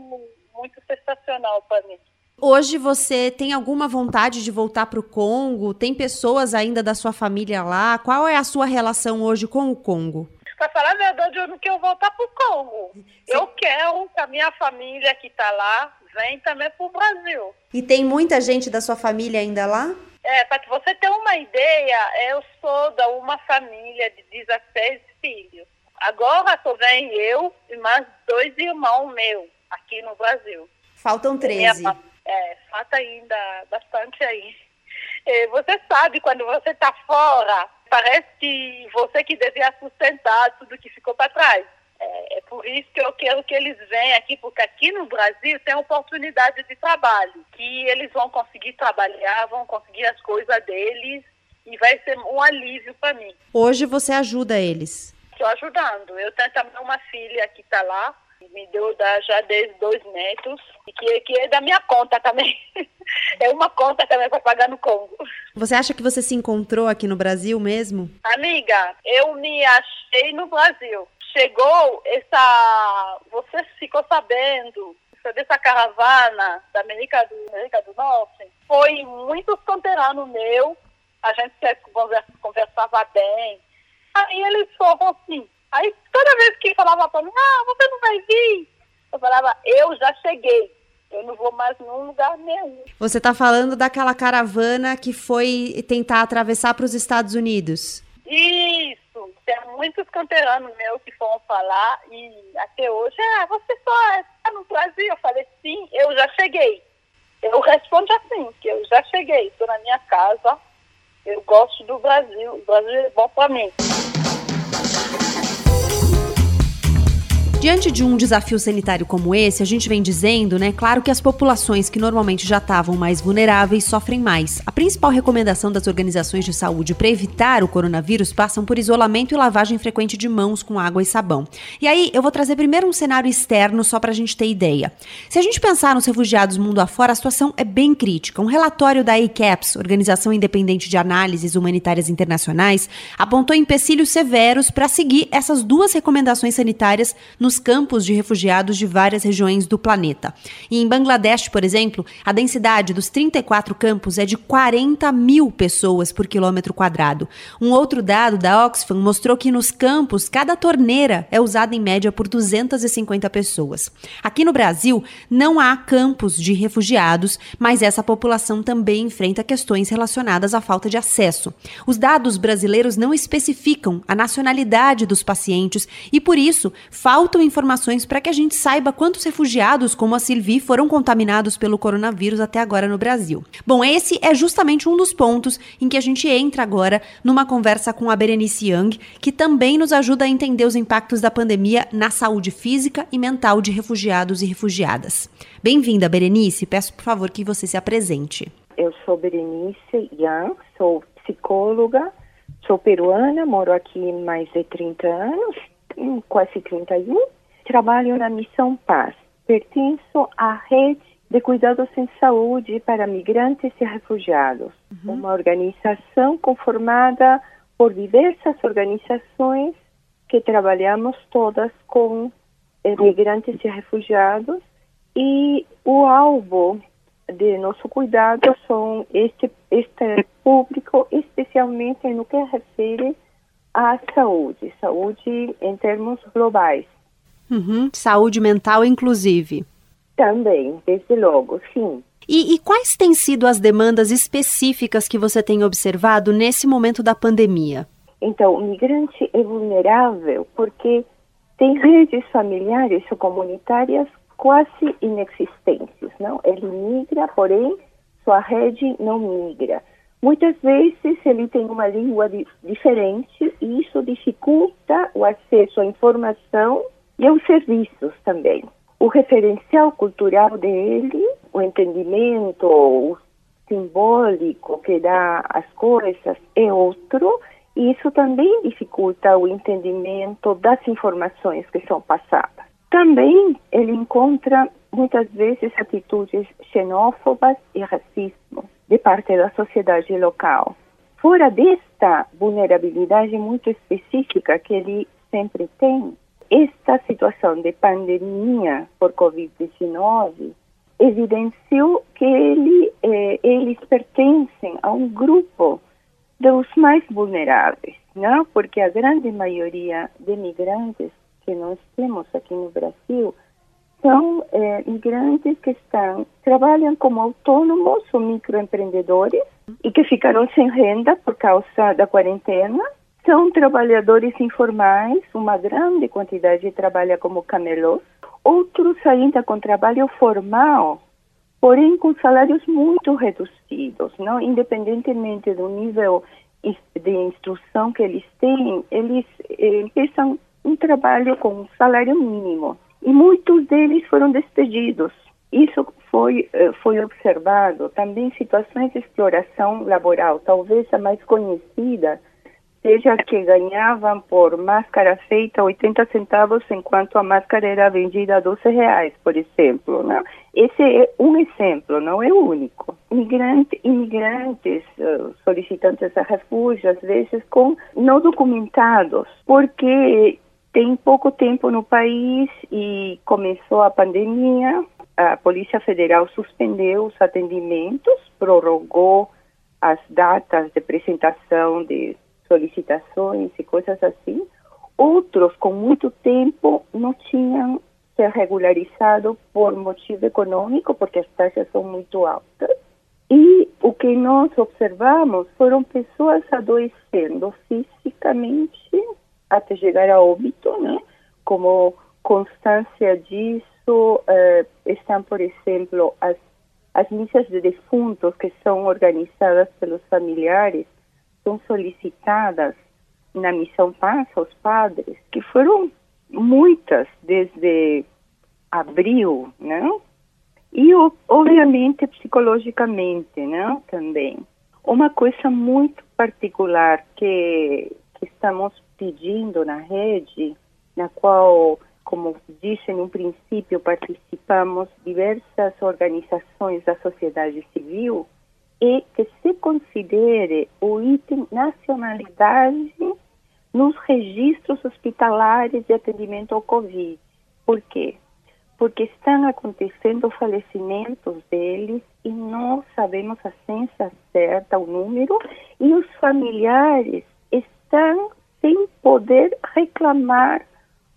muito sensacional para mim. Hoje você tem alguma vontade de voltar para o Congo? Tem pessoas ainda da sua família lá? Qual é a sua relação hoje com o Congo? Para falar a verdade, eu não quero voltar para o Congo. Sim. Eu quero que a minha família que está lá venha também para o Brasil. E tem muita gente da sua família ainda lá? É, para você ter uma ideia, eu sou da uma família de 16 filhos. Agora só vem eu e mais dois irmãos meus aqui no Brasil. Faltam 13. Minha, é, falta ainda bastante aí. Você sabe, quando você está fora, parece que você que devia sustentar tudo que ficou para trás. É, é, por isso que eu quero que eles venham aqui, porque aqui no Brasil tem oportunidade de trabalho, que eles vão conseguir trabalhar, vão conseguir as coisas deles e vai ser um alívio para mim. Hoje você ajuda eles? Estou ajudando. Eu tenho também uma filha que está lá, me deu da, já desde dois netos, e que, que é da minha conta também. é uma conta também para pagar no Congo. Você acha que você se encontrou aqui no Brasil mesmo? Amiga, eu me achei no Brasil. Chegou essa. Você ficou sabendo dessa caravana da América do, América do Norte? Foi muitos canteranos meu, a gente conversava bem. Aí eles foram assim, Aí toda vez que falava para mim, ah, você não vai vir, eu falava, eu já cheguei. Eu não vou mais num lugar nenhum. Você está falando daquela caravana que foi tentar atravessar para os Estados Unidos? Isso. Tem muitos canteranos meus que foram falar e até hoje, ah, você só está no Brasil? Eu falei, sim, eu já cheguei. Eu respondo assim, que eu já cheguei, estou na minha casa, eu gosto do Brasil, o Brasil é bom para mim. Diante de um desafio sanitário como esse, a gente vem dizendo, né, claro que as populações que normalmente já estavam mais vulneráveis sofrem mais. A principal recomendação das organizações de saúde para evitar o coronavírus passam por isolamento e lavagem frequente de mãos com água e sabão. E aí, eu vou trazer primeiro um cenário externo só para a gente ter ideia. Se a gente pensar nos refugiados mundo afora, a situação é bem crítica. Um relatório da ACAPS, Organização Independente de Análises Humanitárias Internacionais, apontou empecilhos severos para seguir essas duas recomendações sanitárias no nos campos de refugiados de várias regiões do planeta. E em Bangladesh, por exemplo, a densidade dos 34 campos é de 40 mil pessoas por quilômetro quadrado. Um outro dado da Oxfam mostrou que nos campos, cada torneira é usada em média por 250 pessoas. Aqui no Brasil, não há campos de refugiados, mas essa população também enfrenta questões relacionadas à falta de acesso. Os dados brasileiros não especificam a nacionalidade dos pacientes e, por isso, faltam informações para que a gente saiba quantos refugiados, como a Sylvie, foram contaminados pelo coronavírus até agora no Brasil. Bom, esse é justamente um dos pontos em que a gente entra agora numa conversa com a Berenice Young, que também nos ajuda a entender os impactos da pandemia na saúde física e mental de refugiados e refugiadas. Bem-vinda, Berenice. Peço, por favor, que você se apresente. Eu sou Berenice Young, sou psicóloga, sou peruana, moro aqui mais de 30 anos quase 31. Trabalho na Missão Paz. Pertenço à rede de cuidados em saúde para migrantes e refugiados, uhum. uma organização conformada por diversas organizações que trabalhamos todas com migrantes e refugiados e o alvo de nosso cuidado são este, este público, especialmente no que refere à saúde, saúde em termos globais. Uhum. Saúde mental, inclusive. Também, desde logo, sim. E, e, quais têm sido as demandas específicas que você tem observado nesse momento da pandemia? Então, o migrante é vulnerável porque tem redes familiares ou comunitárias quase inexistentes, não? Ele migra, porém, sua rede não migra. Muitas vezes ele tem uma língua di diferente e isso dificulta o acesso à informação e aos serviços também. O referencial cultural dele, o entendimento, o simbólico que dá às coisas é outro e isso também dificulta o entendimento das informações que são passadas. Também ele encontra muitas vezes atitudes xenófobas e racismo de parte da sociedade local. Fora desta vulnerabilidade muito específica que ele sempre tem, esta situação de pandemia por Covid-19 evidenciou que ele, eh, eles pertencem a um grupo dos mais vulneráveis, não? Porque a grande maioria de migrantes que nós temos aqui no Brasil são eh, migrantes que estão trabalham como autônomos ou microempreendedores e que ficaram sem renda por causa da quarentena. São trabalhadores informais, uma grande quantidade trabalha como camelôs. Outros ainda com trabalho formal, porém com salários muito reduzidos, não? Independentemente do nível de instrução que eles têm, eles eh, um trabalho com um salário mínimo. E muitos deles foram despedidos. Isso foi, eh, foi observado também situações de exploração laboral. Talvez a mais conhecida seja que ganhavam por máscara feita 80 centavos, enquanto a máscara era vendida a 12 reais, por exemplo. Não? Esse é um exemplo, não é o único. Imigrante, imigrantes, eh, solicitantes de refúgio, às vezes com não documentados, porque tem pouco tempo no país e começou a pandemia. A Polícia Federal suspendeu os atendimentos, prorrogou as datas de apresentação de solicitações e coisas assim. Outros, com muito tempo, não tinham se regularizado por motivo econômico, porque as taxas são muito altas. E o que nós observamos foram pessoas adoecendo fisicamente até chegar a óbito, né? Como constância disso eh, estão, por exemplo, as, as missas de defuntos que são organizadas pelos familiares, são solicitadas na Missão Paz aos padres, que foram muitas desde abril, né? E, obviamente, psicologicamente, né? Também. Uma coisa muito particular que, que estamos pedindo na rede, na qual, como disse no princípio, participamos diversas organizações da sociedade civil, é que se considere o item nacionalidade nos registros hospitalares de atendimento ao Covid. Por quê? Porque estão acontecendo falecimentos deles e não sabemos a ciência certa, o número, e os familiares estão sem poder reclamar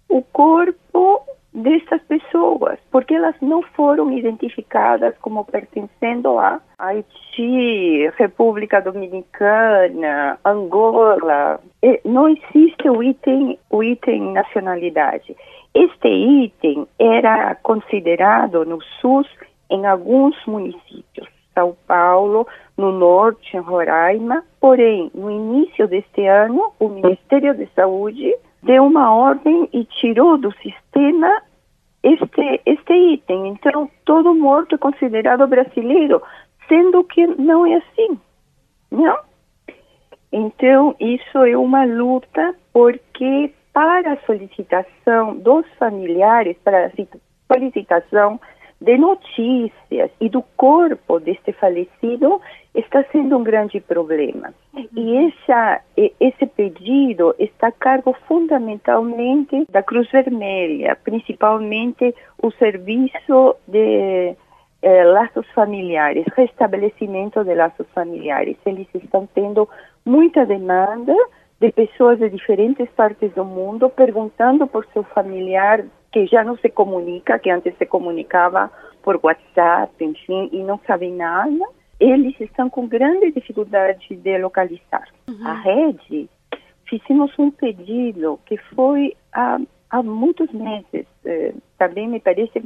o corpo dessas pessoas, porque elas não foram identificadas como pertencendo a Haiti, República Dominicana, Angola. Não existe o item, o item nacionalidade. Este item era considerado no SUS em alguns municípios. São Paulo, no norte, em Roraima. Porém, no início deste ano, o Ministério de Saúde deu uma ordem e tirou do sistema este, este item. Então, todo morto é considerado brasileiro, sendo que não é assim. Não? Então, isso é uma luta porque para a solicitação dos familiares, para a solicitação de notícias e do corpo deste falecido está sendo um grande problema. Uhum. E essa, esse pedido está a cargo fundamentalmente da Cruz Vermelha, principalmente o serviço de eh, laços familiares, restabelecimento de laços familiares. Eles estão tendo muita demanda de pessoas de diferentes partes do mundo perguntando por seu familiar que já não se comunica, que antes se comunicava por WhatsApp, enfim, e não sabem nada, eles estão com grande dificuldade de localizar. Uhum. A rede, fizemos um pedido que foi há, há muitos meses, eh, também me parece,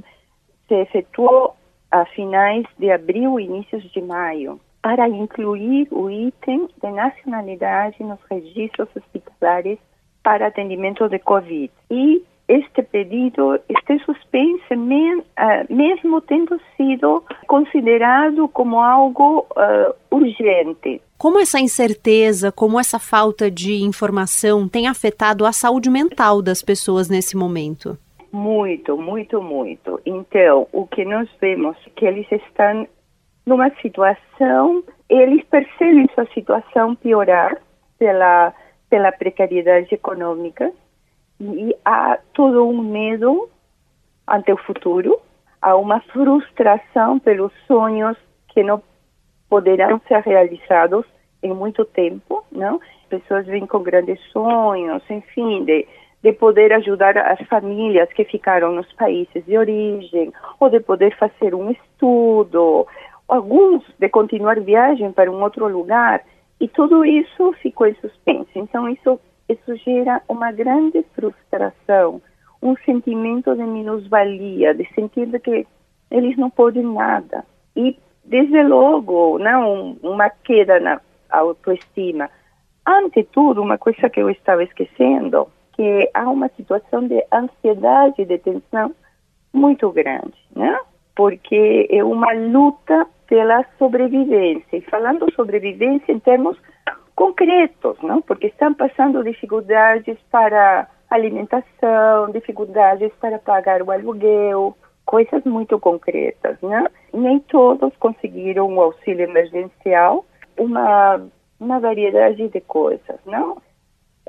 se efetuou a finais de abril, inícios de maio, para incluir o item de nacionalidade nos registros hospitalares para atendimento de Covid. E este pedido esté suspenso uh, mesmo tendo sido considerado como algo uh, urgente. Como essa incerteza, como essa falta de informação tem afetado a saúde mental das pessoas nesse momento? Muito, muito, muito. Então, o que nós vemos é que eles estão numa situação, eles percebem sua situação piorar pela, pela precariedade econômica, e há todo um medo ante o futuro. há uma frustração pelos sonhos que não poderão ser realizados em muito tempo, não? Pessoas vêm com grandes sonhos, enfim, de, de poder ajudar as famílias que ficaram nos países de origem, ou de poder fazer um estudo, alguns de continuar viagem para um outro lugar, e tudo isso ficou em suspenso. Então, isso, isso gera uma grande frustração, um sentimento de minusvalia, de sentir que eles não podem nada. E, desde logo, não, uma queda na autoestima. Ante tudo, uma coisa que eu estava esquecendo, que há uma situação de ansiedade, de tensão muito grande, né? Porque é uma luta pela sobrevivência. E falando sobrevivência em termos concretos, não? Porque estão passando dificuldades para alimentação, dificuldades para pagar o aluguel, coisas muito concretas, né? Nem todos conseguiram o auxílio emergencial, uma uma variedade de coisas, não?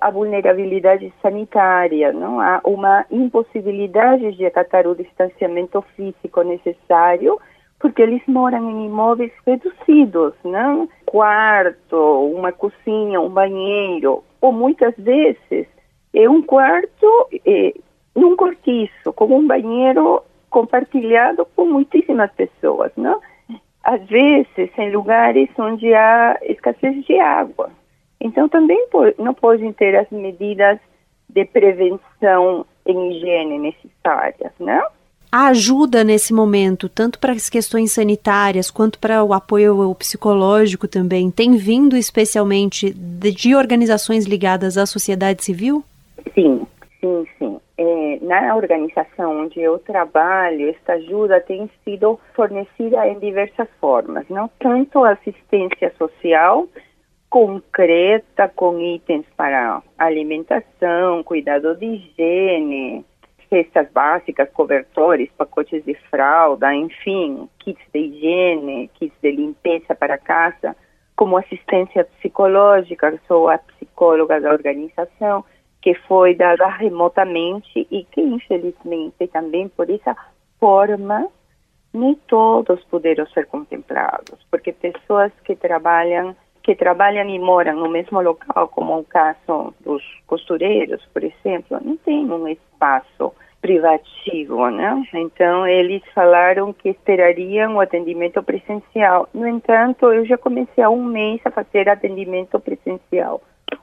A vulnerabilidade sanitária, não? Há uma impossibilidade de acatar o distanciamento físico necessário, porque eles moram em imóveis reduzidos, não? Quarto, uma cozinha, um banheiro, ou muitas vezes é um quarto é, num cortiço, com um banheiro compartilhado com muitíssimas pessoas, não? Às vezes em lugares onde há escassez de água. Então também não podem ter as medidas de prevenção em higiene necessárias, não? Ajuda nesse momento, tanto para as questões sanitárias quanto para o apoio psicológico também, tem vindo especialmente de, de organizações ligadas à sociedade civil? Sim, sim, sim. É, na organização onde eu trabalho, esta ajuda tem sido fornecida em diversas formas, não tanto assistência social concreta com itens para alimentação, cuidado de higiene, cestas básicas, cobertores, pacotes de fralda, enfim, kits de higiene, kits de limpeza para casa, como assistência psicológica, sou a psicóloga da organização que foi dada remotamente e que, infelizmente, também por essa forma, nem todos puderam ser contemplados, porque pessoas que trabalham que trabalham e moram no mesmo local, como o caso dos costureiros, por exemplo, não tem um espaço privativo, né? Então eles falaram que esperariam o atendimento presencial. No entanto, eu já comecei há um mês a fazer atendimento presencial,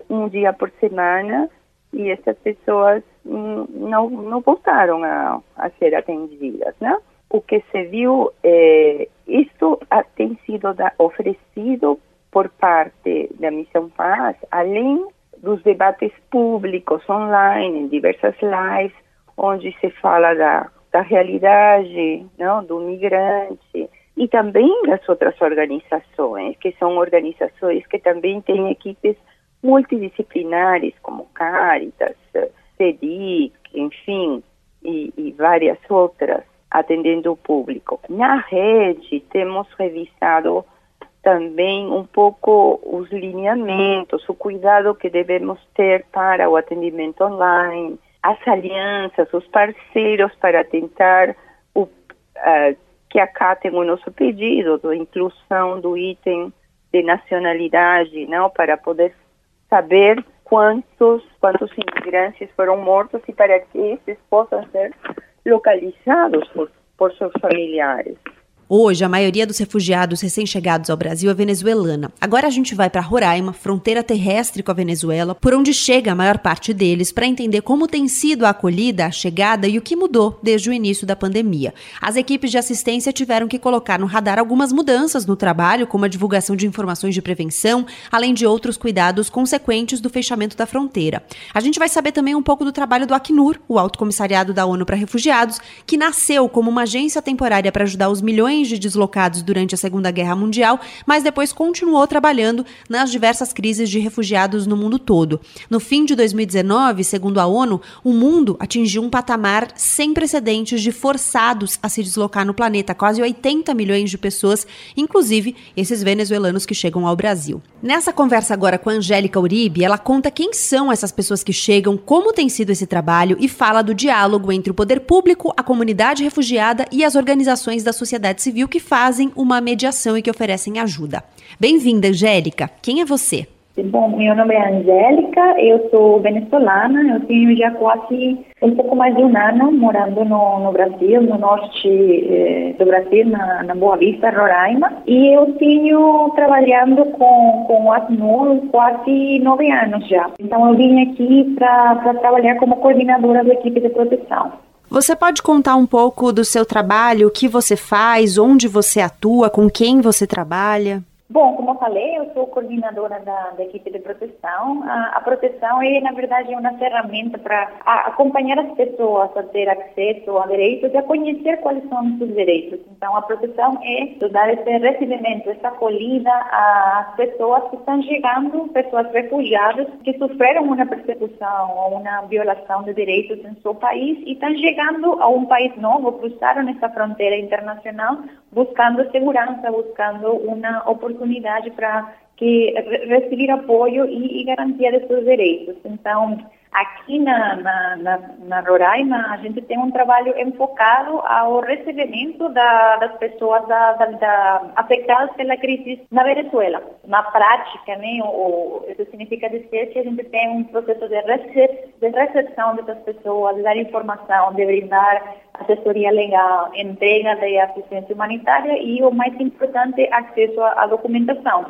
um dia por semana, e essas pessoas não, não voltaram a, a ser atendidas, né? O que se viu, é, isso tem sido da, oferecido por parte da Missão Paz, além dos debates públicos online, em diversas lives, onde se fala da, da realidade não, do migrante, e também das outras organizações, que são organizações que também têm equipes multidisciplinares, como Caritas, CEDIC, enfim, e, e várias outras, atendendo o público. Na rede, temos revisado também um pouco os lineamentos, o cuidado que devemos ter para o atendimento online, as alianças, os parceiros para tentar o, uh, que acatem o nosso pedido de inclusão do item de nacionalidade, não, para poder saber quantos quantos imigrantes foram mortos e para que esses possam ser localizados por, por seus familiares. Hoje, a maioria dos refugiados recém-chegados ao Brasil é venezuelana. Agora a gente vai para Roraima, fronteira terrestre com a Venezuela, por onde chega a maior parte deles, para entender como tem sido a acolhida, a chegada e o que mudou desde o início da pandemia. As equipes de assistência tiveram que colocar no radar algumas mudanças no trabalho, como a divulgação de informações de prevenção, além de outros cuidados consequentes do fechamento da fronteira. A gente vai saber também um pouco do trabalho do Acnur, o Alto Comissariado da ONU para Refugiados, que nasceu como uma agência temporária para ajudar os milhões milhões de deslocados durante a Segunda Guerra Mundial, mas depois continuou trabalhando nas diversas crises de refugiados no mundo todo. No fim de 2019, segundo a ONU, o mundo atingiu um patamar sem precedentes de forçados a se deslocar no planeta, quase 80 milhões de pessoas, inclusive esses venezuelanos que chegam ao Brasil. Nessa conversa agora com a Angélica Uribe, ela conta quem são essas pessoas que chegam, como tem sido esse trabalho e fala do diálogo entre o poder público, a comunidade refugiada e as organizações da sociedade civil que fazem uma mediação e que oferecem ajuda. Bem-vinda, Angélica. Quem é você? Bom, meu nome é Angélica, eu sou venezuelana, eu tenho já quase um pouco mais de um ano morando no, no Brasil, no norte eh, do Brasil, na, na, Boa Vista, Roraima, e eu tenho trabalhando com, com o ASNUR quase nove anos já. Então eu vim aqui para trabalhar como coordenadora da equipe de proteção. Você pode contar um pouco do seu trabalho, o que você faz, onde você atua, com quem você trabalha? Bom, como eu falei, eu sou coordenadora da, da equipe de proteção. A, a, proteção é, na verdade, uma ferramenta para acompanhar as pessoas a ter acesso a direitos e a conhecer quais são os seus direitos. Então, a proteção é dar esse recebimento, essa acolhida às pessoas que estão chegando, pessoas refugiadas que sofreram uma persecução ou uma violação de direitos em seu país e estão chegando a um país novo, cruzaram essa fronteira internacional buscando segurança, buscando uma oportunidade para que receber apoio e, e garantia de seus direitos. Então, Aqui na, na, na, na, Roraima, a gente tem um trabalho enfocado ao recebimento da, das pessoas da, da, afetadas pela crise na Venezuela. Na prática, né, o, isso significa dizer que a gente tem um processo de, recep, de recepção dessas pessoas, de dar informação, de brindar assessoria legal, entrega de assistência humanitária e, o mais importante, acesso à documentação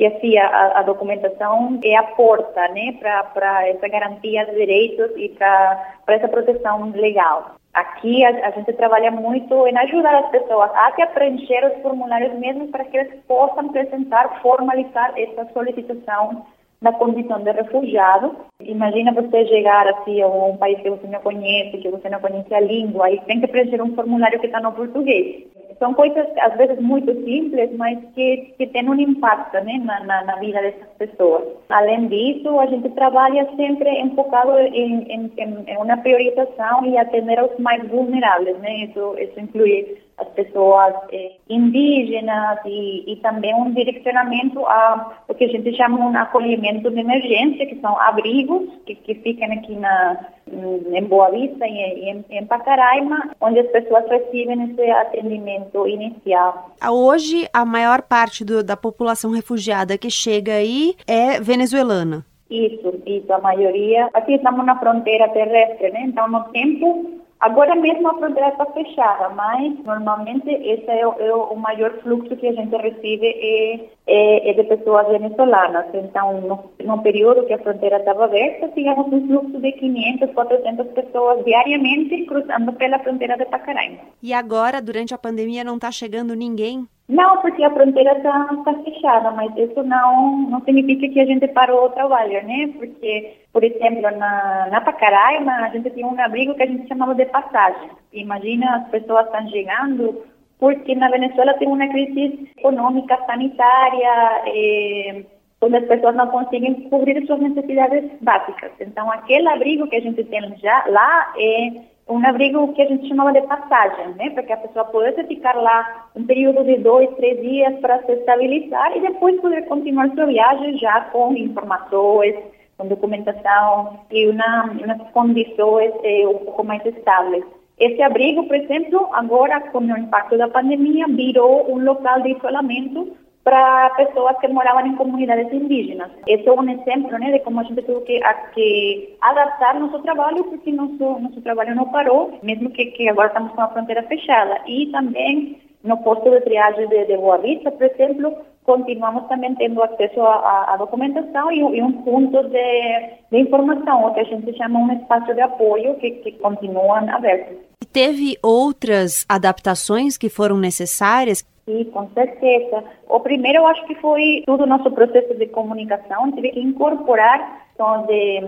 que assim a, a, documentação é a porta, né, para essa garantia de direitos e para essa proteção legal. Aqui a, a, gente trabalha muito em ajudar as pessoas a preencher os formulários mesmo para que eles possam apresentar, formalizar essa solicitação da condição de refugiado. Imagina você chegar assim a um país que você não conhece, que você não conhece a língua e tem que preencher um formulário que está no português são coisas às vezes muito simples, mas que, que têm um impacto né, na, na, na, vida dessas pessoas. Além disso, a gente trabalha sempre enfocado em, em, em uma priorização e atender aos mais vulneráveis, né? Isso, isso inclui as pessoas eh, indígenas e, e, também um direcionamento a o que a gente chama um acolhimento de emergência, que são abrigos que, que ficam aqui na, em Boa Vista e em, em Pacaraima, onde as pessoas recebem esse atendimento inicial. Hoje, a maior parte do, da população refugiada que chega aí é venezuelana. Isso, isso, a maioria. Aqui estamos na fronteira terrestre, né? Então, no tempo Agora mesmo a fronteira está fechada, mas normalmente esse é o, é o, maior fluxo que a gente recebe é, é, de pessoas venezuelanas. Então, no, no, período que a fronteira estava aberta, tínhamos um fluxo de 500, 400 pessoas diariamente cruzando pela fronteira de Pacaraima. E agora, durante a pandemia, não está chegando ninguém? Não, porque a fronteira está tá fechada, mas isso não, não significa que a gente parou o trabalho, né? Porque, por exemplo, na, na Pacaraima, a gente tinha um abrigo que a gente chamava de passagem. Imagina, as pessoas estão chegando, porque na Venezuela tem uma crise econômica, sanitária, eh, onde as pessoas não conseguem cobrir suas necessidades básicas. Então, aquele abrigo que a gente tem já lá é um abrigo que a gente chamava de passagem, né? Para que a pessoa pudesse ficar lá um período de dois, três dias para se estabilizar e depois poder continuar sua viagem já com informações, com documentação e uma, umas condições eh, um pouco mais estáveis. Esse abrigo, por exemplo, agora com o impacto da pandemia, virou um local de isolamento para pessoas que moravam em comunidades indígenas. Esse é um exemplo né, de como a gente teve que, a, que adaptar nosso trabalho, porque nosso, nosso trabalho não parou, mesmo que, que agora estamos com a fronteira fechada. E também no posto de triagem de, de Boa Vista, por exemplo, continuamos também tendo acesso à, documentação e, e, um ponto de, de informação, o que a gente chama um espaço de apoio, que, que continuam abertos. Teve outras adaptações que foram necessárias Sim, com certeza. O primeiro, eu acho que foi todo o nosso processo de comunicação, tive que incorporar então, de,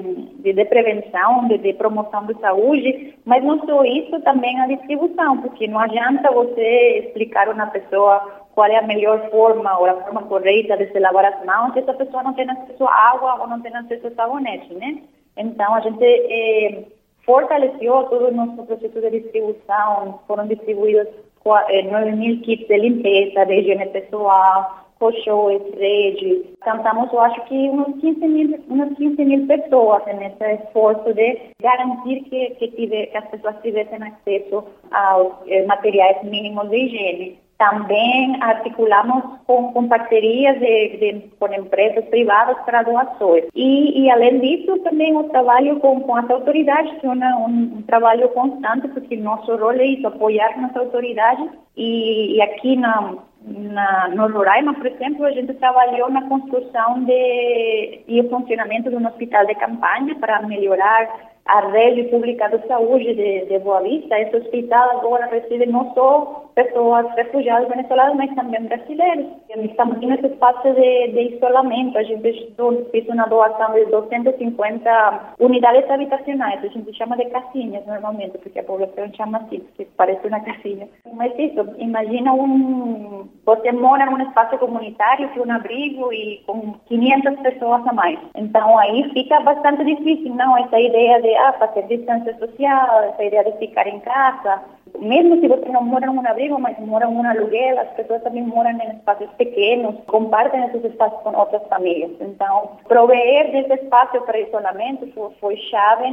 de, de prevenção, de, de, promoção de saúde, mas não só isso, também a distribuição, porque não adianta você explicar a uma pessoa qual é a melhor forma ou a forma correta de se lavar as mãos se essa pessoa não tem acesso à água ou não tem acesso a sabonete, né? Então, a gente eh, fortaleceu todo o nosso processo de distribuição, foram distribuídos 9 mil kits de limpeza, de higiene pessoal, colchões, redes. Cantamos, eu acho que uns 15 mil, umas 15 mil pessoas nesse esforço de garantir que, que, tive, que as pessoas tivessem acesso aos eh, materiais mínimos de higiene. Também articulamos com, com parcerias de, de, com empresas privadas para doações. E, e, além disso, também o trabalho com, com as autoridades, que é um, um, trabalho constante, porque nosso rol é isso, apoiar nas autoridades. E, e aqui na, na, no Roraima, por exemplo, a gente trabalhou na construção de, e o funcionamento de um hospital de campanha para melhorar a rede pública de saúde de, de Boa Vista. Esse hospital agora recebe não só pessoas refugiadas venezuelanas, mas também brasileiros. Estamos nesse espaço de, de isolamento. A gente fez uma doação de 250 unidades habitacionais. A gente chama de casinhas normalmente, porque a população chama assim, porque parece uma casinha. Mas isso, imagina um... Você mora num espaço comunitário, que um abrigo e com 500 pessoas a mais. Então aí fica bastante difícil, não? Essa ideia de ah, fazer distância social, essa ideia de ficar em casa. Mesmo se você não mora num abrigo, mas mora em um aluguel, as pessoas também moram em espaços pequenos, compartem esses espaços com outras famílias. Então, proveer desse espaço para isolamento foi chave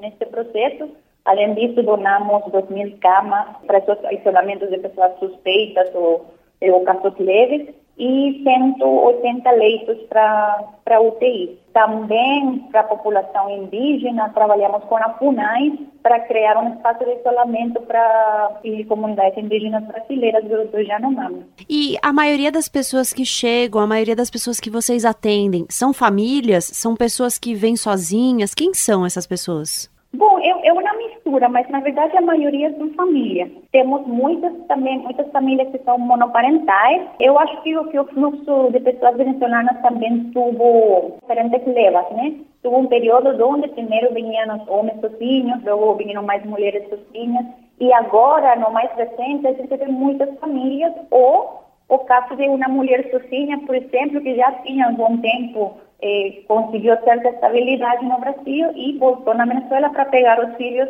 nesse processo. Além disso, donamos 2 mil camas para isolamentos de pessoas suspeitas ou, ou casos leves e 180 leitos para UTI. Também para a população indígena, trabalhamos com a FUNAI para criar um espaço de isolamento para comunidades indígenas brasileiras do, do Yanomami. E a maioria das pessoas que chegam, a maioria das pessoas que vocês atendem, são famílias? São pessoas que vêm sozinhas? Quem são essas pessoas? Bom, é, é uma mistura, mas na verdade a maioria são famílias. Temos muitas também, muitas famílias que são monoparentais. Eu acho que, que o fluxo de pessoas venezuelanas também tuvo diferentes levas, né? Tuvo um período onde primeiro vinham os homens sozinhos, logo vinham mais mulheres sozinhas, e agora, no mais recente, a gente vê muitas famílias, ou o caso de uma mulher sozinha, por exemplo, que já tinha algum tempo eh, conseguiu certa estabilidade no Brasil e voltou na Venezuela para pegar os filhos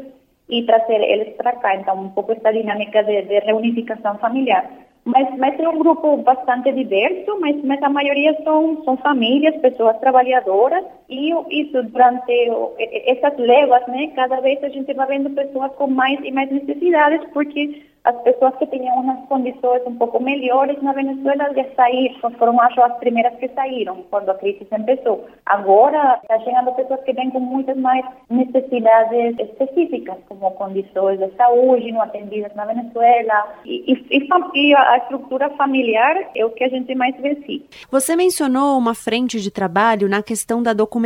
e trazer eles para cá. Então, um pouco essa dinâmica de, de reunificação familiar. Mas, mas é um grupo bastante diverso, mas, mas a maioria são, são famílias, pessoas trabalhadoras, e isso durante essas léguas, né, cada vez a gente vai vendo pessoas com mais e mais necessidades, porque as pessoas que tinham umas condições um pouco melhores na Venezuela já saíram, foram acho as primeiras que saíram quando a crise começou. Agora está chegando pessoas que vêm com muitas mais necessidades específicas, como condições de saúde não atendidas na Venezuela e, e, e a estrutura familiar é o que a gente mais vê. Você mencionou uma frente de trabalho na questão da documentação,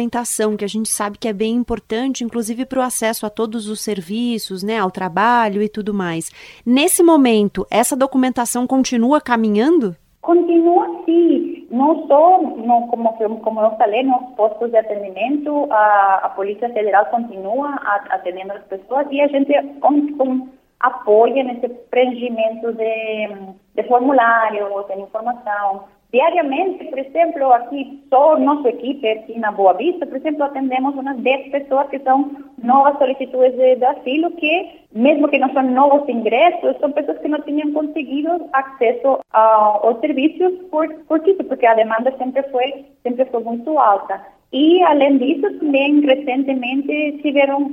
que a gente sabe que é bem importante, inclusive para o acesso a todos os serviços, né, ao trabalho e tudo mais. Nesse momento, essa documentação continua caminhando? Continua sim. Não só, no, como, como eu falei, nos postos de atendimento, a, a Polícia Federal continua atendendo as pessoas e a gente com, com, apoia nesse preenchimento de, de formulários, de informação. Diariamente, por exemplo, aqui, só nossa equipe aqui na Boa Vista, por exemplo, atendemos umas 10 pessoas que são novas solicitudes de, de asilo, que, mesmo que não são novos ingressos, são pessoas que não tinham conseguido acesso aos serviços por, por isso, porque a demanda sempre foi, sempre foi muito alta. E, além disso, também recentemente tiveram,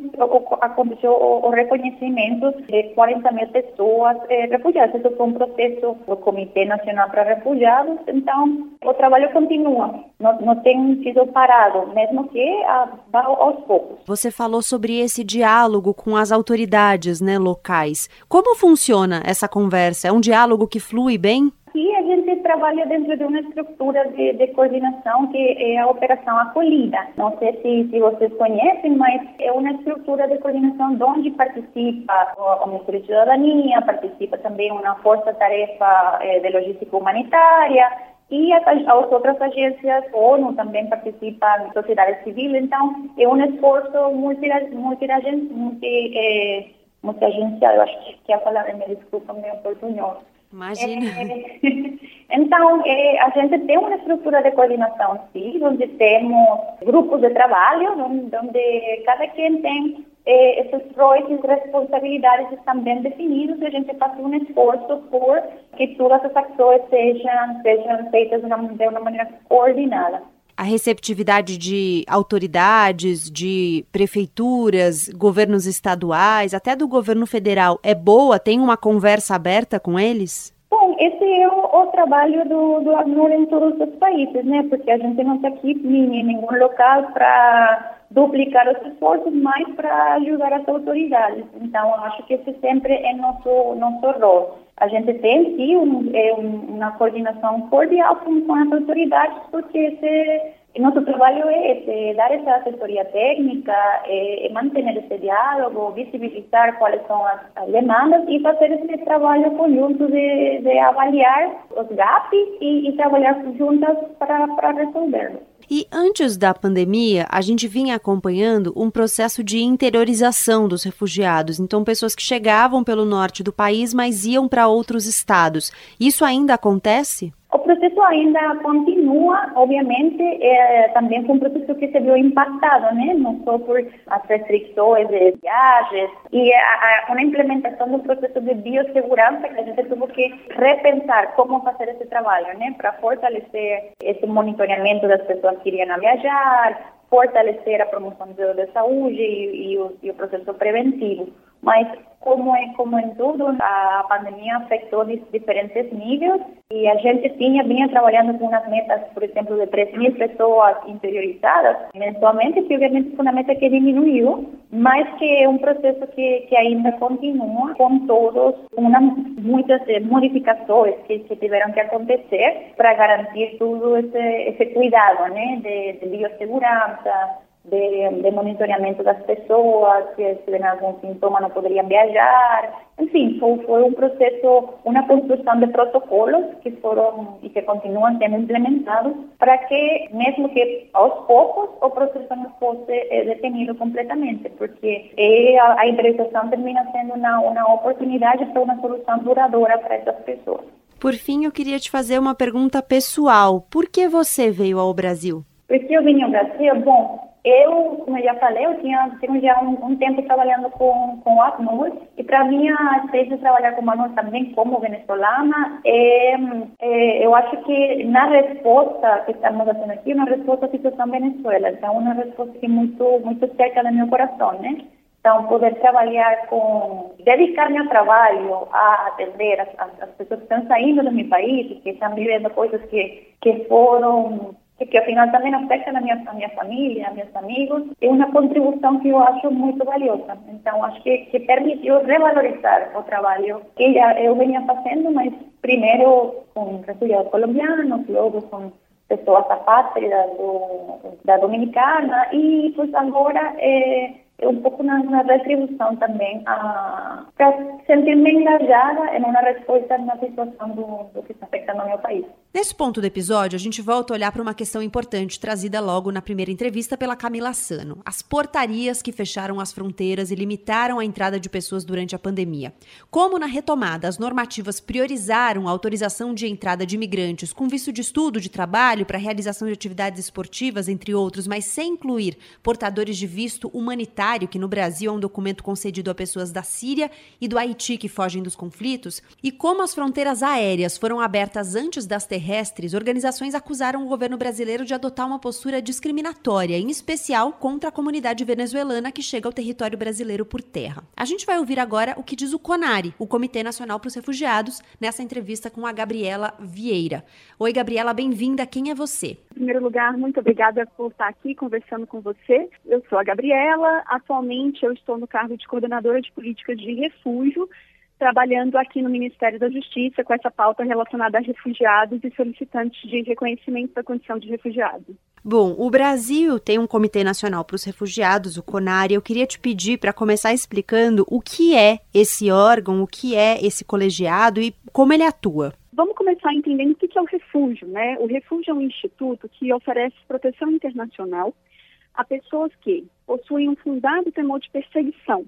aconteceu o, o reconhecimento de 40 mil pessoas eh, refugiadas. Isso foi um processo do Comitê Nacional para Refugiados. Então, o trabalho continua, não, não tem sido parado, mesmo que ah, vá aos poucos. Você falou sobre esse diálogo com as autoridades né, locais. Como funciona essa conversa? É um diálogo que flui bem? Aqui a gente trabalha dentro de uma estrutura de, de, coordenação que é a Operação Acolhida. Não sei se, se vocês conhecem, mas é uma estrutura de coordenação onde participa o Ministério de Cidadania, participa também uma força-tarefa eh, de logística humanitária, e as, as, outras agências, ONU também participam, sociedade civil, então é um esforço multi, multi, multi, eh, eu acho que é a palavra, me desculpa, me portunhol. Imagina. É, então, é, a gente tem uma estrutura de coordenação, sim, onde temos grupos de trabalho, onde, onde cada quem tem é, esses roles e responsabilidades bem definidos e a gente faz um esforço por que todas as ações sejam, sejam feitas de uma maneira coordenada a receptividade de autoridades, de prefeituras, governos estaduais, até do governo federal é boa? Tem uma conversa aberta com eles? Bom, esse é o, o trabalho do, do em todos os países, né? Porque a gente não está aqui em nenhum local para duplicar os esforços, mas para ajudar as autoridades. Então, acho que esse sempre é nosso nosso rol. A gente tem sim um, é uma coordenação cordial com, com as autoridades, porque esse nosso trabalho é esse, dar essa assessoria técnica, é, é manter esse diálogo, visibilizar quais são as, as, demandas e fazer esse trabalho conjunto de, de avaliar os gaps e, e trabalhar juntas para resolvê-los. E antes da pandemia, a gente vinha acompanhando um processo de interiorização dos refugiados. Então, pessoas que chegavam pelo norte do país, mas iam para outros estados. Isso ainda acontece? O processo ainda continua, obviamente, é, também foi um processo que se viu impactado, né? não só por as restrições de viagens e a, a, uma implementação do processo de biossegurança que a gente teve que repensar como fazer esse trabalho, né? para fortalecer esse monitoramento das pessoas que iriam viajar, fortalecer a promoção da saúde e, e, o, e o processo preventivo. Mas como é como em tudo, a pandemia afetou diferentes níveis e a gente tinha vinha trabalhando com umas metas, por exemplo, de 3 mil pessoas interiorizadas. Mensalmente, que obviamente foi uma meta que diminuiu, mas que é um processo que, que ainda continua com todos, uma, muitas modificações que, que tiveram que acontecer para garantir todo esse, esse cuidado, né, de, de biossegurança, de, de, monitoramento das pessoas, se tiverem algum sintoma não poderiam viajar. Enfim, foi, foi, um processo, uma construção de protocolos que foram e que continuam sendo implementados para que, mesmo que aos poucos, o processo não fosse eh, detenido completamente, porque é, a, a termina sendo uma, uma oportunidade para uma solução duradoura para essas pessoas. Por fim, eu queria te fazer uma pergunta pessoal. Por que você veio ao Brasil? Por que eu vim ao Brasil? Bom, eu, como eu já falei, eu tinha, tinha já um, um tempo trabalhando com, com ACNUR e para mim a experiência de trabalhar com ACNUR também como venezuelana, é, é, eu acho que na resposta que estamos fazendo aqui, uma resposta à situação Venezuela, então uma resposta que é muito, muito cerca do meu coração, né? Então, poder trabalhar com, dedicar meu trabalho a atender as, as, as pessoas que estão saindo do meu país, que estão vivendo coisas que, que foram e que afinal também afeta a minha, a minha família, a meus amigos, é uma contribuição que eu acho muito valiosa. Então, acho que, que permitiu revalorizar o trabalho que eu venha fazendo, mas primeiro com refugiados colombianos, logo com pessoas apátridas do, da Dominicana e, pois, agora... Eh, um pouco na, na retribuição também, para sentir-me engajada em uma resposta na situação do, do que está afetando o meu país. Nesse ponto do episódio, a gente volta a olhar para uma questão importante trazida logo na primeira entrevista pela Camila Sano: as portarias que fecharam as fronteiras e limitaram a entrada de pessoas durante a pandemia. Como na retomada as normativas priorizaram a autorização de entrada de imigrantes com visto de estudo, de trabalho, para realização de atividades esportivas, entre outros, mas sem incluir portadores de visto humanitário, que no Brasil é um documento concedido a pessoas da Síria e do Haiti que fogem dos conflitos, e como as fronteiras aéreas foram abertas antes das terrestres, organizações acusaram o governo brasileiro de adotar uma postura discriminatória, em especial contra a comunidade venezuelana que chega ao território brasileiro por terra. A gente vai ouvir agora o que diz o CONARE, o Comitê Nacional para os Refugiados, nessa entrevista com a Gabriela Vieira. Oi, Gabriela, bem-vinda. Quem é você? Primeiro lugar, muito obrigada por estar aqui conversando com você. Eu sou a Gabriela. Atualmente, eu estou no cargo de coordenadora de políticas de refúgio trabalhando aqui no Ministério da Justiça com essa pauta relacionada a refugiados e solicitantes de reconhecimento da condição de refugiado. Bom, o Brasil tem um Comitê Nacional para os Refugiados, o CONAR, e eu queria te pedir para começar explicando o que é esse órgão, o que é esse colegiado e como ele atua. Vamos começar entendendo o que é o refúgio, né? O refúgio é um instituto que oferece proteção internacional a pessoas que possuem um fundado temor de perseguição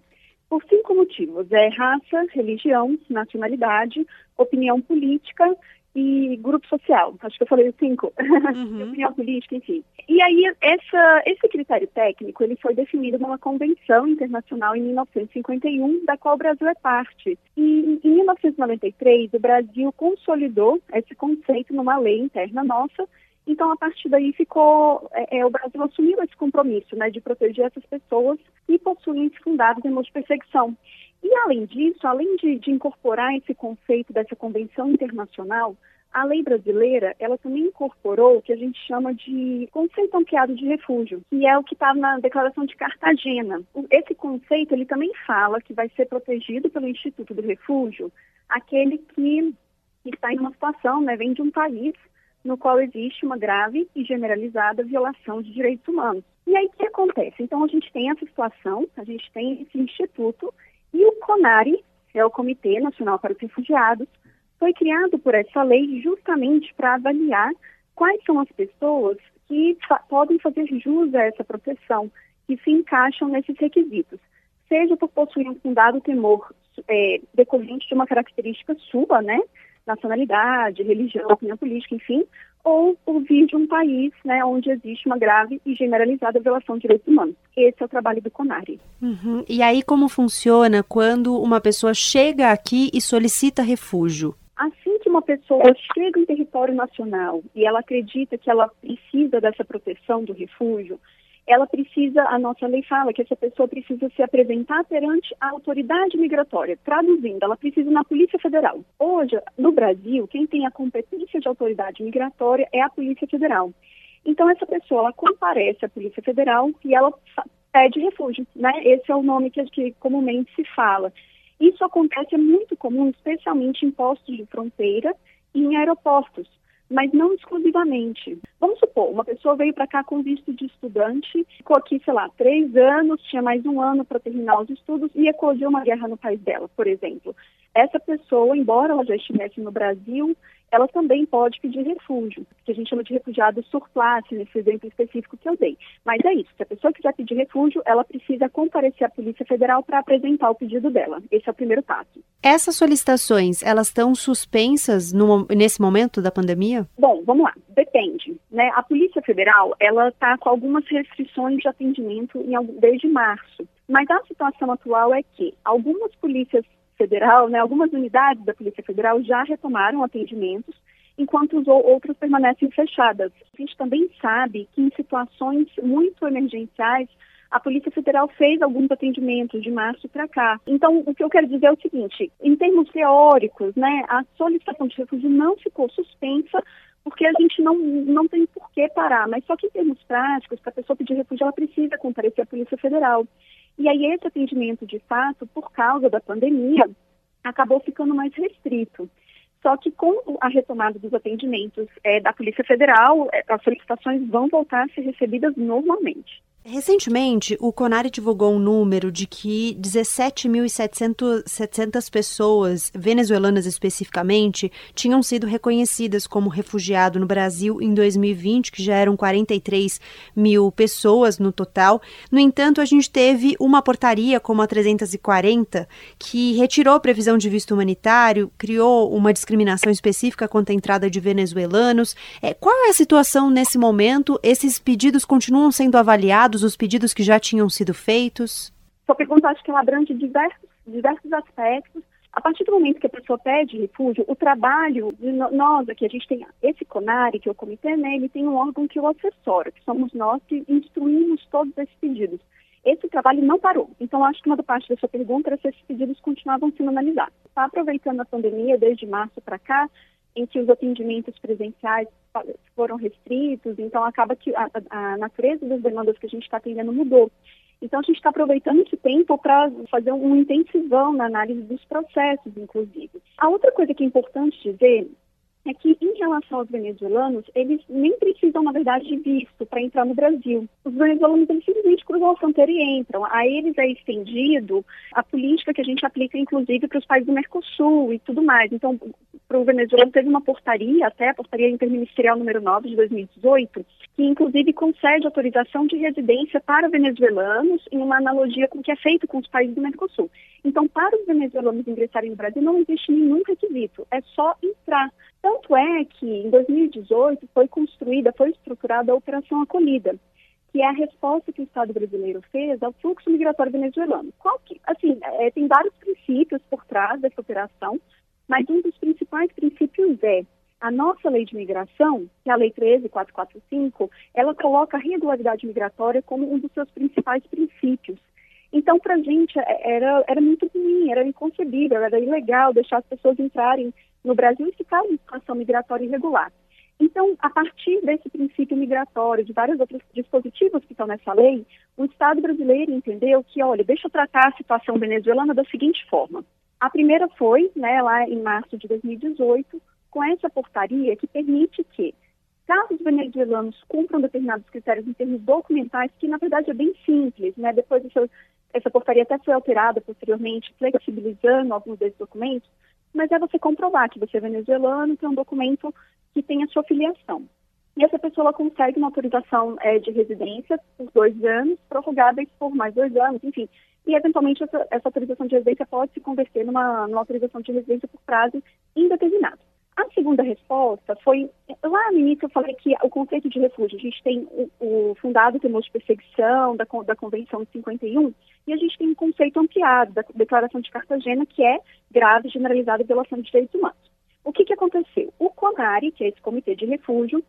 por cinco motivos: é raça, religião, nacionalidade, opinião política e grupo social. Acho que eu falei os cinco. Uhum. opinião política, enfim. E aí, essa, esse critério técnico, ele foi definido numa convenção internacional em 1951, da qual o Brasil é parte. E em 1993, o Brasil consolidou esse conceito numa lei interna nossa, então, a partir daí ficou, é, é, o Brasil assumiu esse compromisso, né, de proteger essas pessoas que possuem esse fundado temor de perseguição. E, além disso, além de, de incorporar esse conceito dessa convenção internacional, a lei brasileira, ela também incorporou o que a gente chama de conceito ampliado de refúgio, que é o que está na Declaração de Cartagena. Esse conceito, ele também fala que vai ser protegido pelo Instituto do Refúgio aquele que está em uma situação, né, vem de um país no qual existe uma grave e generalizada violação de direitos humanos. E aí o que acontece? Então a gente tem essa situação, a gente tem esse instituto e o CONARE, é o Comitê Nacional para os Refugiados, foi criado por essa lei justamente para avaliar quais são as pessoas que fa podem fazer jus a essa proteção, que se encaixam nesses requisitos, seja por possuir um fundado temor é, decorrente de uma característica sua, né, nacionalidade, religião, opinião política, enfim, ou por vir de um país né, onde existe uma grave e generalizada violação de direitos humanos. Esse é o trabalho do CONARE. Uhum. E aí como funciona quando uma pessoa chega aqui e solicita refúgio? Assim que uma pessoa chega em território nacional e ela acredita que ela precisa dessa proteção do refúgio, ela precisa, a nossa lei fala que essa pessoa precisa se apresentar perante a autoridade migratória. Traduzindo, ela precisa ir na Polícia Federal. Hoje, no Brasil, quem tem a competência de autoridade migratória é a Polícia Federal. Então, essa pessoa, ela comparece à Polícia Federal e ela pede refúgio, né? Esse é o nome que, que comumente se fala. Isso acontece, é muito comum, especialmente em postos de fronteira e em aeroportos mas não exclusivamente. Vamos supor, uma pessoa veio para cá com visto de estudante, ficou aqui, sei lá, três anos, tinha mais um ano para terminar os estudos e eclodiu uma guerra no país dela, por exemplo. Essa pessoa, embora ela já estivesse no Brasil, ela também pode pedir refúgio, que a gente chama de refugiado surplace, nesse exemplo específico que eu dei. Mas é isso, se a pessoa quiser pedir refúgio, ela precisa comparecer à Polícia Federal para apresentar o pedido dela. Esse é o primeiro passo. Essas solicitações, elas estão suspensas no, nesse momento da pandemia? Bom, vamos lá, depende. Né? A Polícia Federal, ela está com algumas restrições de atendimento em, desde março. Mas a situação atual é que algumas polícias Federal, né, algumas unidades da Polícia Federal já retomaram atendimentos, enquanto outras permanecem fechadas. A gente também sabe que em situações muito emergenciais, a Polícia Federal fez alguns atendimentos de março para cá. Então, o que eu quero dizer é o seguinte: em termos teóricos, né, a solicitação de refúgio não ficou suspensa, porque a gente não, não tem por que parar. Mas só que em termos práticos, para a pessoa pedir refúgio, ela precisa comparecer à Polícia Federal. E aí esse atendimento, de fato, por causa da pandemia, acabou ficando mais restrito. Só que com a retomada dos atendimentos é, da Polícia Federal, é, as solicitações vão voltar a ser recebidas normalmente. Recentemente, o CONARE divulgou um número de que 17.700 pessoas, venezuelanas especificamente, tinham sido reconhecidas como refugiado no Brasil em 2020, que já eram 43 mil pessoas no total. No entanto, a gente teve uma portaria como a 340 que retirou a previsão de visto humanitário, criou uma discriminação específica contra a entrada de venezuelanos. É, qual é a situação nesse momento? Esses pedidos continuam sendo avaliados? Os pedidos que já tinham sido feitos? Sua pergunta acho que ela abrange diversos, diversos aspectos. A partir do momento que a pessoa pede refúgio, o trabalho de nós aqui, a gente tem esse CONARE, que é o comitê, né, ele tem um órgão que o assessora, que somos nós que instruímos todos esses pedidos. Esse trabalho não parou. Então, acho que uma parte da sua pergunta era se esses pedidos continuavam sendo analisados. Está aproveitando a pandemia, desde março para cá, em que os atendimentos presenciais foram restritos, então acaba que a, a natureza das demandas que a gente está atendendo mudou. Então, a gente está aproveitando esse tempo para fazer um intensivão na análise dos processos, inclusive. A outra coisa que é importante dizer é que, em relação aos venezuelanos, eles nem precisam, na verdade, de visto para entrar no Brasil. Os venezuelanos, eles simplesmente cruzam a fronteira e entram. A eles é estendido a política que a gente aplica, inclusive, para os países do Mercosul e tudo mais. Então, para o venezuelano, teve uma portaria, até a portaria interministerial número 9 de 2018, que, inclusive, concede autorização de residência para venezuelanos em uma analogia com o que é feito com os países do Mercosul. Então, para os venezuelanos ingressarem no Brasil, não existe nenhum requisito, é só entrar. Tanto é que, em 2018, foi construída, foi estruturada a Operação Acolhida, que é a resposta que o Estado brasileiro fez ao fluxo migratório venezuelano. Que, assim, é, tem vários princípios por trás dessa operação, mas um dos principais princípios é a nossa lei de migração, que é a Lei 13445, ela coloca a regularidade migratória como um dos seus principais princípios. Então, para a gente, é, era, era muito ruim, era inconcebível, era ilegal deixar as pessoas entrarem no Brasil e ficar em situação migratória irregular. Então, a partir desse princípio migratório, de vários outros dispositivos que estão nessa lei, o Estado brasileiro entendeu que, olha, deixa eu tratar a situação venezuelana da seguinte forma. A primeira foi, né, lá em março de 2018, com essa portaria que permite que, caso os venezuelanos cumpram determinados critérios em termos documentais, que na verdade é bem simples, né, depois essa, essa portaria até foi alterada posteriormente, flexibilizando alguns desses documentos, mas é você comprovar que você é venezuelano, tem um documento que tem a sua filiação. E essa pessoa consegue uma autorização é, de residência por dois anos, prorrogada por mais dois anos, enfim. E, eventualmente, essa, essa autorização de residência pode se converter numa, numa autorização de residência por prazo indeterminado. A segunda resposta foi, lá no início eu falei que o conceito de refúgio, a gente tem o, o fundado temor de perseguição da, da Convenção de 51, e a gente tem um conceito ampliado da Declaração de Cartagena, que é grave, generalizada violação de direitos humanos. O que, que aconteceu? O CONARE, que é esse Comitê de Refúgio,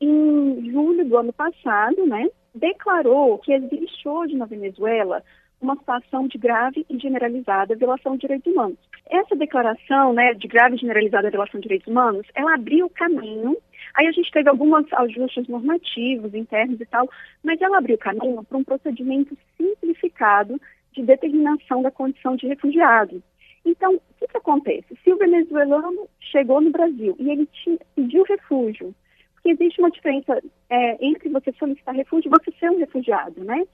em julho do ano passado, né, declarou que existe hoje na Venezuela uma situação de grave e generalizada violação de direitos humanos. Essa declaração né, de grave e generalizada violação de direitos humanos, ela abriu o caminho, aí a gente teve alguns ajustes normativos, internos e tal, mas ela abriu o caminho para um procedimento simplificado de determinação da condição de refugiado. Então, o que, que acontece? Se o venezuelano chegou no Brasil e ele te, pediu refúgio, porque existe uma diferença é, entre você solicitar refúgio e você ser um refugiado, né?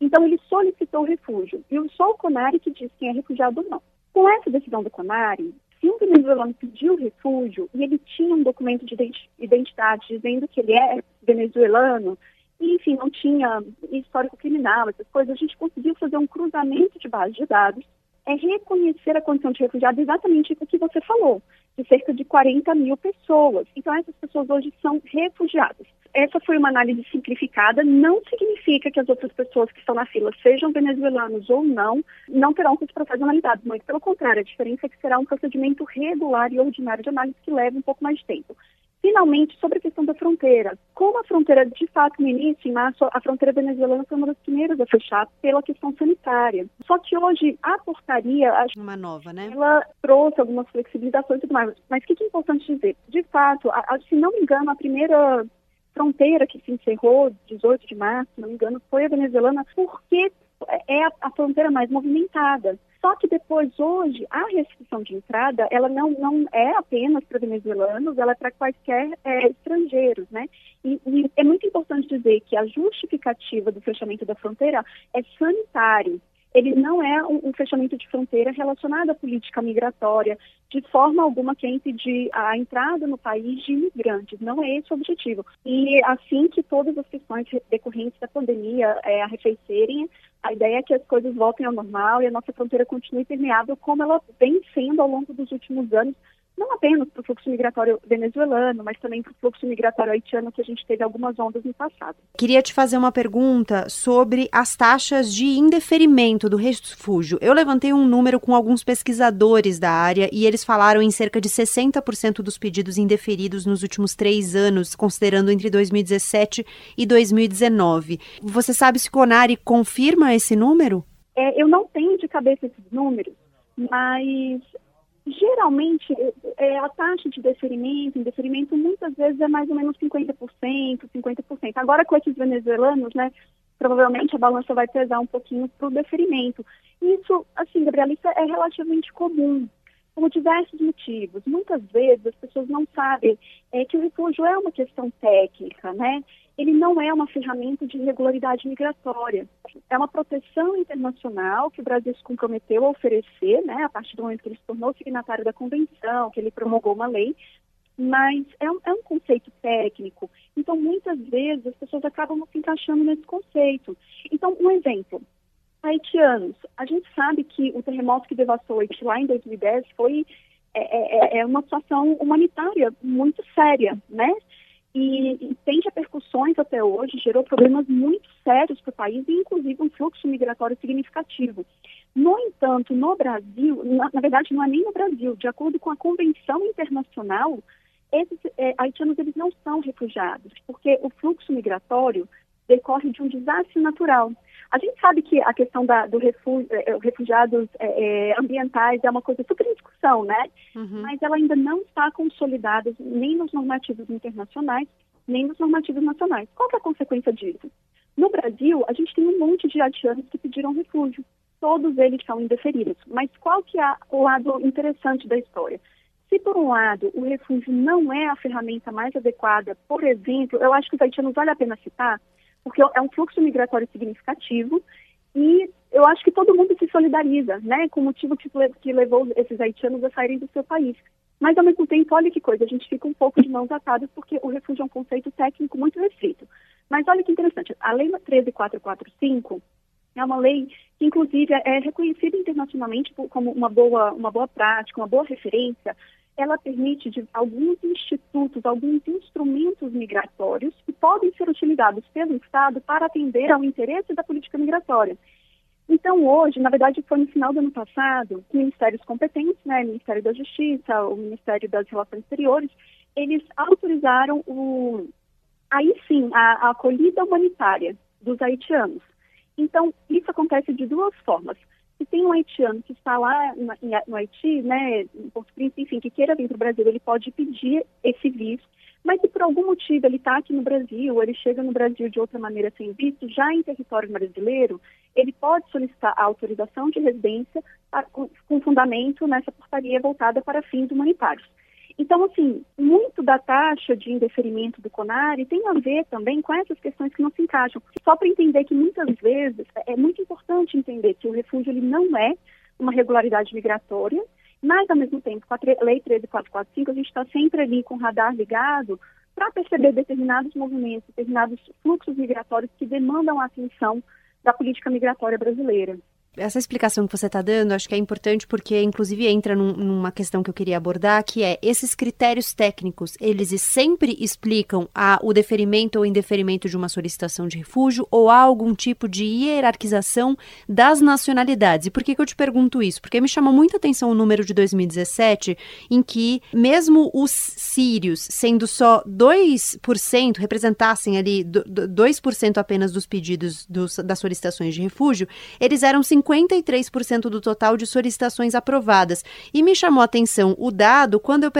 Então, ele solicitou refúgio. E só o CONARE que diz quem é refugiado ou não. Com essa decisão do CONARE, se um venezuelano pediu refúgio e ele tinha um documento de identidade dizendo que ele é venezuelano, e, enfim, não tinha histórico criminal, essas coisas, a gente conseguiu fazer um cruzamento de base de dados, é reconhecer a condição de refugiado exatamente o que você falou, de cerca de 40 mil pessoas. Então, essas pessoas hoje são refugiadas essa foi uma análise simplificada, não significa que as outras pessoas que estão na fila, sejam venezuelanos ou não, não terão esse processo analisado. Muito pelo contrário, a diferença é que será um procedimento regular e ordinário de análise que leva um pouco mais de tempo. Finalmente, sobre a questão da fronteira. Como a fronteira, de fato, no início, em março, a fronteira venezuelana foi uma das primeiras a fechar pela questão sanitária. Só que hoje a portaria. Uma nova, né? Ela trouxe algumas flexibilizações e tudo mais. Mas o que é importante dizer? De fato, a, a, se não me engano, a primeira fronteira que se encerrou, 18 de março, se não me engano, foi a venezuelana, porque é a, a fronteira mais movimentada. Só que depois, hoje, a restrição de entrada, ela não, não é apenas para venezuelanos, ela é para quaisquer é, estrangeiros, né? E, e, é muito importante dizer que a justificativa do fechamento da fronteira é sanitário ele não é um, um, fechamento de fronteira relacionado à política migratória, de forma alguma quer impedir a entrada no país de imigrantes. Não é esse o objetivo. E assim que todas as questões decorrentes da pandemia é, arrefecerem, a ideia é que as coisas voltem ao normal e a nossa fronteira continue permeável como ela vem sendo ao longo dos últimos anos, não apenas para o fluxo migratório venezuelano, mas também para o fluxo migratório haitiano, que a gente teve algumas ondas no passado. Queria te fazer uma pergunta sobre as taxas de indeferimento do refúgio. Eu levantei um número com alguns pesquisadores da área e eles falaram em cerca de 60% dos pedidos indeferidos nos últimos três anos, considerando entre 2017 e 2019. Você sabe se Conari confirma esse número? É, eu não tenho de cabeça esses números, mas Geralmente, é, a taxa de deferimento, indeferimento, muitas vezes é mais ou menos 50%, 50%. Agora, com esses venezuelanos, né, provavelmente a balança vai pesar um pouquinho para o deferimento. Isso, assim, Gabriela, isso é relativamente comum por diversos motivos. Muitas vezes as pessoas não sabem é, que o refúgio é uma questão técnica, né? Ele não é uma ferramenta de regularidade migratória. É uma proteção internacional que o Brasil se comprometeu a oferecer, né, a partir do momento que ele se tornou signatário da convenção, que ele promulgou uma lei, mas é um, é um conceito técnico. Então, muitas vezes, as pessoas acabam se encaixando nesse conceito. Então, um exemplo. Haitianos. A gente sabe que o terremoto que devastou Haiti lá em 2010 foi é, é, é uma situação humanitária muito séria, né? E, e, tem repercussões até hoje, gerou problemas muito sérios para o país, inclusive um fluxo migratório significativo. No entanto, no Brasil, na, na, verdade não é nem no Brasil, de acordo com a Convenção Internacional, esses é, haitianos eles não são refugiados, porque o fluxo migratório decorre de um desastre natural. A gente sabe que a questão da, do refúgio, é, refugiados é, é, ambientais é uma coisa super em discussão, né? Uhum. Mas ela ainda não está consolidada nem nos normativos internacionais, nem nos normativos nacionais. Qual é a consequência disso? No Brasil, a gente tem um monte de haitianos que pediram refúgio. Todos eles são indeferidos. Mas qual que é o lado interessante da história? Se, por um lado, o refúgio não é a ferramenta mais adequada, por exemplo, eu acho que os haitianos vale a pena citar, porque é um fluxo migratório significativo e eu acho que todo mundo se solidariza, né, com o motivo que, levou esses haitianos a saírem do seu país. Mas, ao mesmo tempo, olha que coisa, a gente fica um pouco de mãos atadas porque o refúgio é um conceito técnico muito restrito. Mas olha que interessante, a Lei 13445 é uma lei que, inclusive, é reconhecida internacionalmente como uma boa, uma boa prática, uma boa referência ela permite de alguns institutos, alguns instrumentos migratórios que podem ser utilizados pelo Estado para atender ao interesse da política migratória. Então, hoje, na verdade, foi no final do ano passado, que ministérios competentes, né, Ministério da Justiça, o Ministério das Relações Exteriores, eles autorizaram o, aí sim, a, a acolhida humanitária dos haitianos. Então, isso acontece de duas formas se tem um haitiano que está lá no Haiti, né, em Porto Príncipe, enfim, que queira vir para o Brasil, ele pode pedir esse visto. Mas se por algum motivo ele está aqui no Brasil, ou ele chega no Brasil de outra maneira sem visto, já em território brasileiro, ele pode solicitar a autorização de residência com fundamento nessa portaria voltada para fins humanitários. Então, assim, muito da taxa de indeferimento do CONARE tem a ver também com essas questões que não se encaixam. Só para entender que muitas vezes é muito importante entender que o refúgio ele não é uma regularidade migratória, mas ao mesmo tempo, com a Lei 13445, a gente está sempre ali com o radar ligado para perceber determinados movimentos, determinados fluxos migratórios que demandam a atenção da política migratória brasileira essa explicação que você está dando, acho que é importante porque, inclusive, entra num, numa questão que eu queria abordar, que é esses critérios técnicos, eles sempre explicam a, o deferimento ou indeferimento de uma solicitação de refúgio ou há algum tipo de hierarquização das nacionalidades. E por que, que eu te pergunto isso? Porque me chamou muita atenção o número de 2017, em que, mesmo os sírios, sendo só 2%, representassem ali 2% apenas dos pedidos dos, das solicitações de refúgio, eles eram 50 53% do total de solicitações aprovadas. E me chamou a atenção o dado quando eu,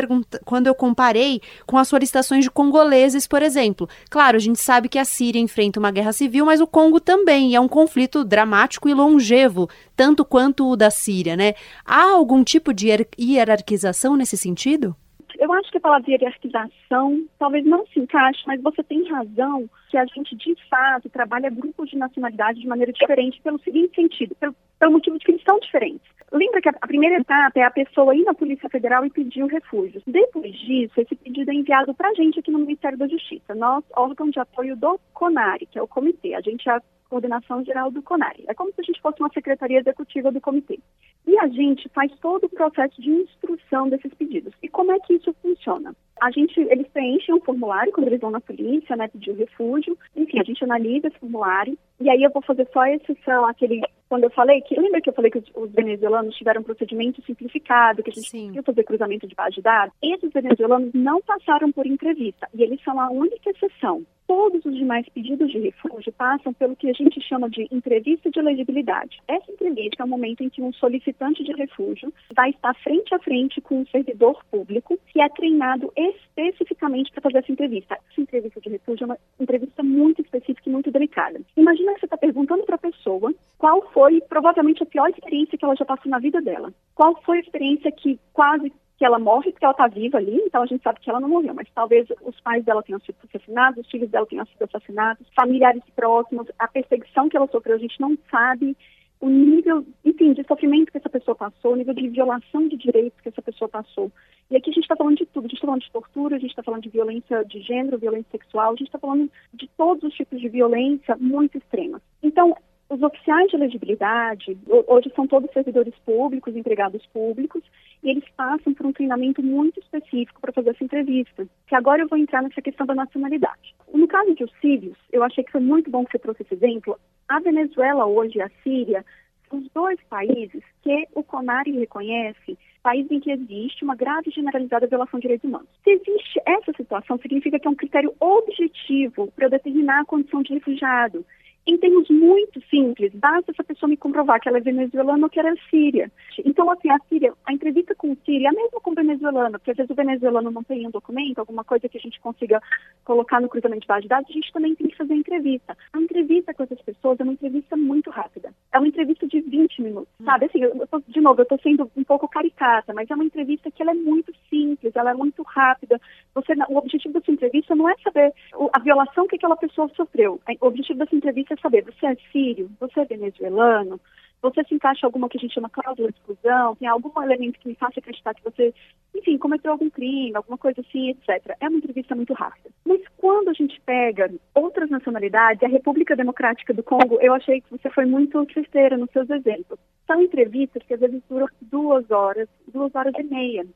quando eu comparei com as solicitações de congoleses, por exemplo. Claro, a gente sabe que a Síria enfrenta uma guerra civil, mas o Congo também, é um conflito dramático e longevo, tanto quanto o da Síria, né? Há algum tipo de hierarquização nesse sentido? Eu acho que a palavra hierarquização talvez não se encaixe, mas você tem razão que a gente, de fato, trabalha grupos de nacionalidade de maneira diferente pelo seguinte sentido, pelo, pelo motivo de que eles são diferentes. Lembra que a, primeira etapa é a pessoa ir na Polícia Federal e pedir o refúgio. Depois disso, esse pedido é enviado para a gente aqui no Ministério da Justiça, nós, órgão de apoio do CONARE, que é o comitê. A gente a coordenação geral do CONARE. É como se a gente fosse uma secretaria executiva do comitê. E a gente faz todo o processo de instrução desses pedidos. E como é que isso funciona? A gente, eles preenchem um formulário quando eles vão na polícia, né, pedir o refúgio. Enfim, a gente analisa esse formulário. E aí eu vou fazer só a exceção, aquele quando eu falei que, lembra que eu falei que os, os venezuelanos tiveram um procedimento simplificado, que a gente Sim. conseguiu fazer cruzamento de base de dados? Esses venezuelanos não passaram por entrevista e eles são a única exceção. Todos os demais pedidos de refúgio passam pelo que a gente chama de entrevista de elegibilidade. Essa entrevista é o momento em que um solicitante de refúgio vai estar frente a frente com um servidor público que é treinado especificamente para fazer essa entrevista. Essa entrevista de refúgio é uma entrevista muito específica e muito delicada. Imagina que você está perguntando para a pessoa qual foi provavelmente a pior experiência que ela já passou na vida dela. Qual foi a experiência que quase que ela morre porque ela está viva ali, então a gente sabe que ela não morreu, mas talvez os pais dela tenham sido assassinados, os filhos dela tenham sido assassinados, familiares próximos, a perseguição que ela sofreu, a gente não sabe o nível, enfim, de sofrimento que essa pessoa passou, o nível de violação de direitos que essa pessoa passou. E aqui a gente está falando de tudo, a gente está falando de tortura, a gente está falando de violência de gênero, violência sexual, a gente está falando de todos os tipos de violência muito extrema. Então, os oficiais de elegibilidade, hoje são todos servidores públicos, empregados públicos, e eles passam por um treinamento muito específico para fazer essa entrevista. Que agora eu vou entrar nessa questão da nacionalidade. No caso de os sírios, eu achei que foi muito bom que você trouxe esse exemplo. A Venezuela hoje e a Síria são os dois países que o CONARE reconhece países em que existe uma grave generalizada violação de direitos humanos. Se existe essa situação, significa que é um critério objetivo para determinar a condição de refugiado em termos muito simples, basta essa pessoa me comprovar que ela é venezuelana ou que ela é síria. Então, assim, a Síria, a entrevista com o Síria, é mesmo com o venezuelano, porque às vezes o venezuelano não tem um documento, alguma coisa que a gente consiga colocar no cruzamento de base de dados, a gente também tem que fazer a entrevista. A entrevista com essas pessoas é uma entrevista muito rápida. É uma entrevista de 20 minutos, hum. sabe? Assim, eu tô, de novo, eu estou sendo um pouco caricata, mas é uma entrevista que ela é muito simples, ela é muito rápida. Você, o objetivo dessa entrevista não é saber a violação que aquela pessoa sofreu. O objetivo dessa entrevista quer saber, você é sírio, você é venezuelano, você se encaixa em alguma que a gente chama cláusula de exclusão, tem algum elemento que me faça acreditar que você, enfim, cometeu algum crime, alguma coisa assim, etc. É uma entrevista muito rápida. Mas quando a gente pega outras nacionalidades, a República Democrática do Congo, eu achei que você foi muito certeira nos seus exemplos. São entrevistas que às vezes duram duas horas, duas horas e meia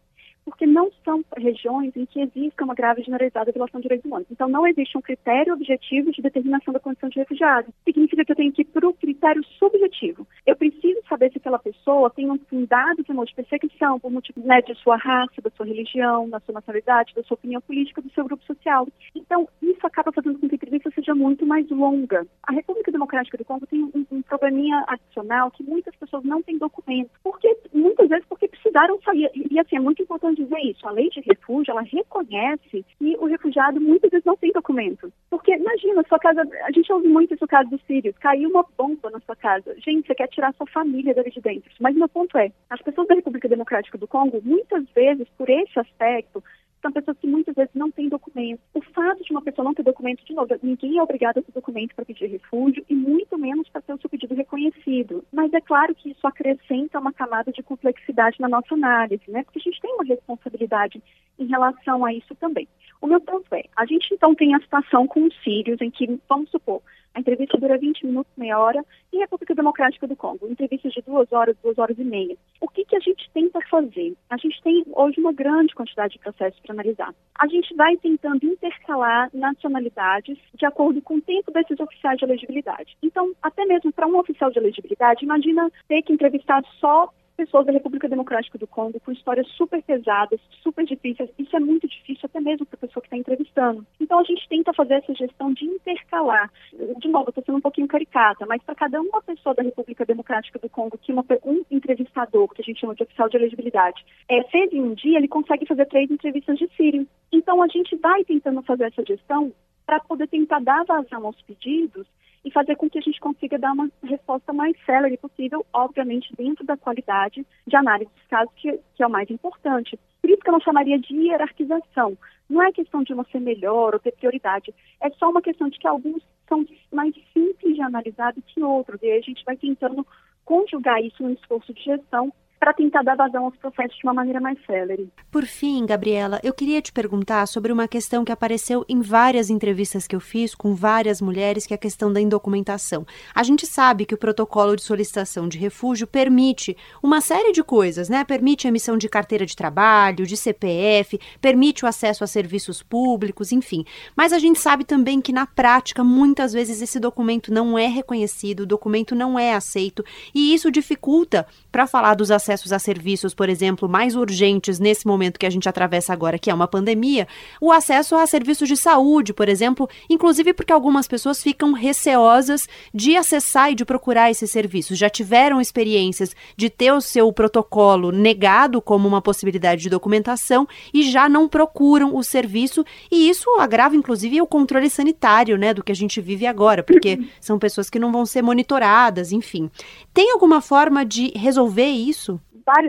porque não são regiões em que exista uma grave generalizada violação de direitos humanos. Então, não existe um critério objetivo de determinação da condição de refugiado. Significa que eu tenho que ir para o critério subjetivo. Eu preciso saber se aquela pessoa tem um fundado temor de perseguição por motivo né, de sua raça, da sua religião, da sua nacionalidade, da sua opinião política, do seu grupo social. Então, isso acaba fazendo com que a entrevista seja muito mais longa. A República Democrática do Congo tem um, um probleminha adicional que muitas pessoas não têm documentos. Porque, muitas vezes, porque precisaram sair. E, assim, é muito importante dizer isso. A lei de refúgio, ela reconhece que o refugiado muitas vezes não tem documento. Porque, imagina, sua casa, a gente ouve muito isso caso dos sírios, caiu uma bomba na sua casa. Gente, você quer tirar sua família dali de dentro. Mas meu ponto é, as pessoas da República Democrática do Congo, muitas vezes, por esse aspecto, são pessoas que muitas vezes não têm documento. O fato de uma pessoa não ter documento, de novo, ninguém é obrigado a ter documento para pedir refúgio e muito menos para ter o seu pedido reconhecido. Mas é claro que isso acrescenta uma camada de complexidade na nossa análise, né? Porque a gente tem uma responsabilidade em relação a isso também. O meu ponto é, a gente então tem a situação com os sírios em que, vamos supor, a entrevista dura 20 minutos, meia hora, e República Democrática do Congo, entrevistas de duas horas, duas horas e meia. O que, que a gente tenta fazer? A gente tem hoje uma grande quantidade de processos para analisar. A gente vai tentando intercalar nacionalidades de acordo com o tempo desses oficiais de elegibilidade. Então, até mesmo para um oficial de elegibilidade, imagina ter que entrevistar só pessoas da República Democrática do Congo com histórias super pesadas, super difíceis. Isso é muito difícil até mesmo para a pessoa que está entrevistando. Então a gente tenta fazer essa gestão de intercalar. De novo, estou sendo um pouquinho caricata, mas para cada uma pessoa da República Democrática do Congo que uma, um entrevistador, que a gente chama de oficial de elegibilidade, é, fez em um dia, ele consegue fazer três entrevistas de Sírio. Então a gente vai tentando fazer essa gestão para poder tentar dar vazão aos pedidos e fazer com que a gente consiga dar uma resposta mais célere possível, obviamente dentro da qualidade de análise dos casos, que, que é o mais importante. Por isso que eu não chamaria de hierarquização. Não é questão de uma ser melhor ou ter prioridade, é só uma questão de que alguns são mais simples de analisar do que outros, e aí a gente vai tentando conjugar isso no esforço de gestão para tentar dar vazão aos processos de uma maneira mais célere. Por fim, Gabriela, eu queria te perguntar sobre uma questão que apareceu em várias entrevistas que eu fiz com várias mulheres, que é a questão da indocumentação. A gente sabe que o protocolo de solicitação de refúgio permite uma série de coisas, né? Permite a emissão de carteira de trabalho, de CPF, permite o acesso a serviços públicos, enfim. Mas a gente sabe também que na prática, muitas vezes esse documento não é reconhecido, o documento não é aceito, e isso dificulta para falar dos acessos acessos a serviços, por exemplo, mais urgentes nesse momento que a gente atravessa agora, que é uma pandemia, o acesso a serviços de saúde, por exemplo, inclusive porque algumas pessoas ficam receosas de acessar e de procurar esses serviços. Já tiveram experiências de ter o seu protocolo negado como uma possibilidade de documentação e já não procuram o serviço, e isso agrava inclusive o controle sanitário, né, do que a gente vive agora, porque são pessoas que não vão ser monitoradas, enfim. Tem alguma forma de resolver isso?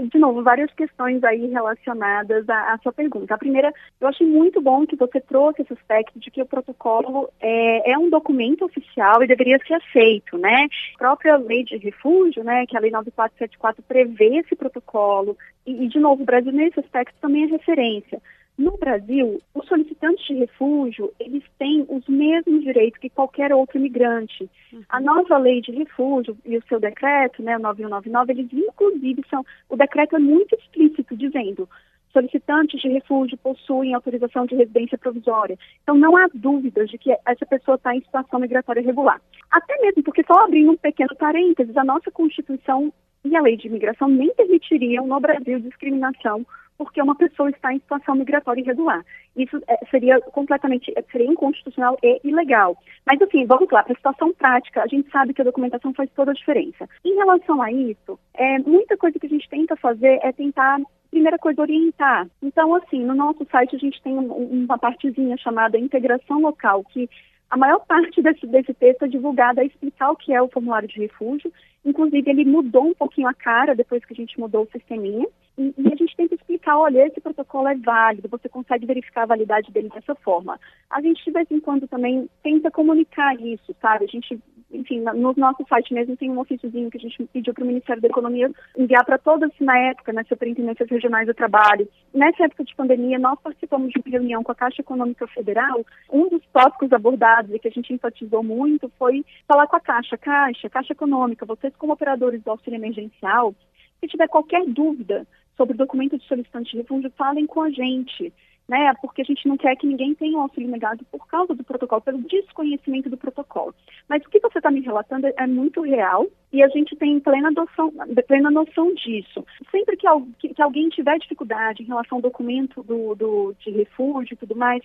De novo, várias questões aí relacionadas à, à, sua pergunta. A primeira, eu achei muito bom que você trouxe esse aspecto de que o protocolo é, é um documento oficial e deveria ser aceito, né? A própria lei de refúgio, né, que é a lei 9474 prevê esse protocolo, e, e de novo, o Brasil nesse aspecto também é referência. No Brasil, os solicitantes de refúgio, eles têm os mesmos direitos que qualquer outro imigrante. Uhum. A nova lei de refúgio e o seu decreto, né, o 9199, eles inclusive são, o decreto é muito explícito dizendo solicitantes de refúgio possuem autorização de residência provisória. Então, não há dúvidas de que essa pessoa está em situação migratória irregular. Até mesmo porque, só abrindo um pequeno parênteses, a nossa Constituição e a lei de imigração nem permitiriam no Brasil discriminação porque uma pessoa está em situação migratória irregular. Isso é, seria completamente, é, seria inconstitucional e ilegal. Mas, assim, vamos lá, para a situação prática, a gente sabe que a documentação faz toda a diferença. Em relação a isso, é, muita coisa que a gente tenta fazer é tentar primeira coisa, orientar. Então, assim, no nosso site a gente tem uma partezinha chamada integração local, que a maior parte desse, desse texto é divulgada a explicar o que é o formulário de refúgio. Inclusive, ele mudou um pouquinho a cara depois que a gente mudou o sisteminha. E, e, a gente tenta explicar, olha, esse protocolo é válido, você consegue verificar a validade dele dessa forma. A gente, de vez em quando, também tenta comunicar isso, sabe? A gente, enfim, no nosso site mesmo tem um ofíciozinho que a gente pediu para o Ministério da Economia enviar para todas, na época, nas superintendências regionais do trabalho. Nessa época de pandemia, nós participamos de uma reunião com a Caixa Econômica Federal. Um dos tópicos abordados e que a gente enfatizou muito foi falar com a Caixa. Caixa, Caixa Econômica, vocês como operadores do auxílio emergencial, se tiver qualquer dúvida sobre documento de solicitante de refúgio, falem com a gente, né? Porque a gente não quer que ninguém tenha o auxílio negado por causa do protocolo, pelo desconhecimento do protocolo. Mas o que você está me relatando é muito real e a gente tem plena noção, plena noção disso. Sempre que, que, alguém tiver dificuldade em relação ao documento do, do, de refúgio e tudo mais,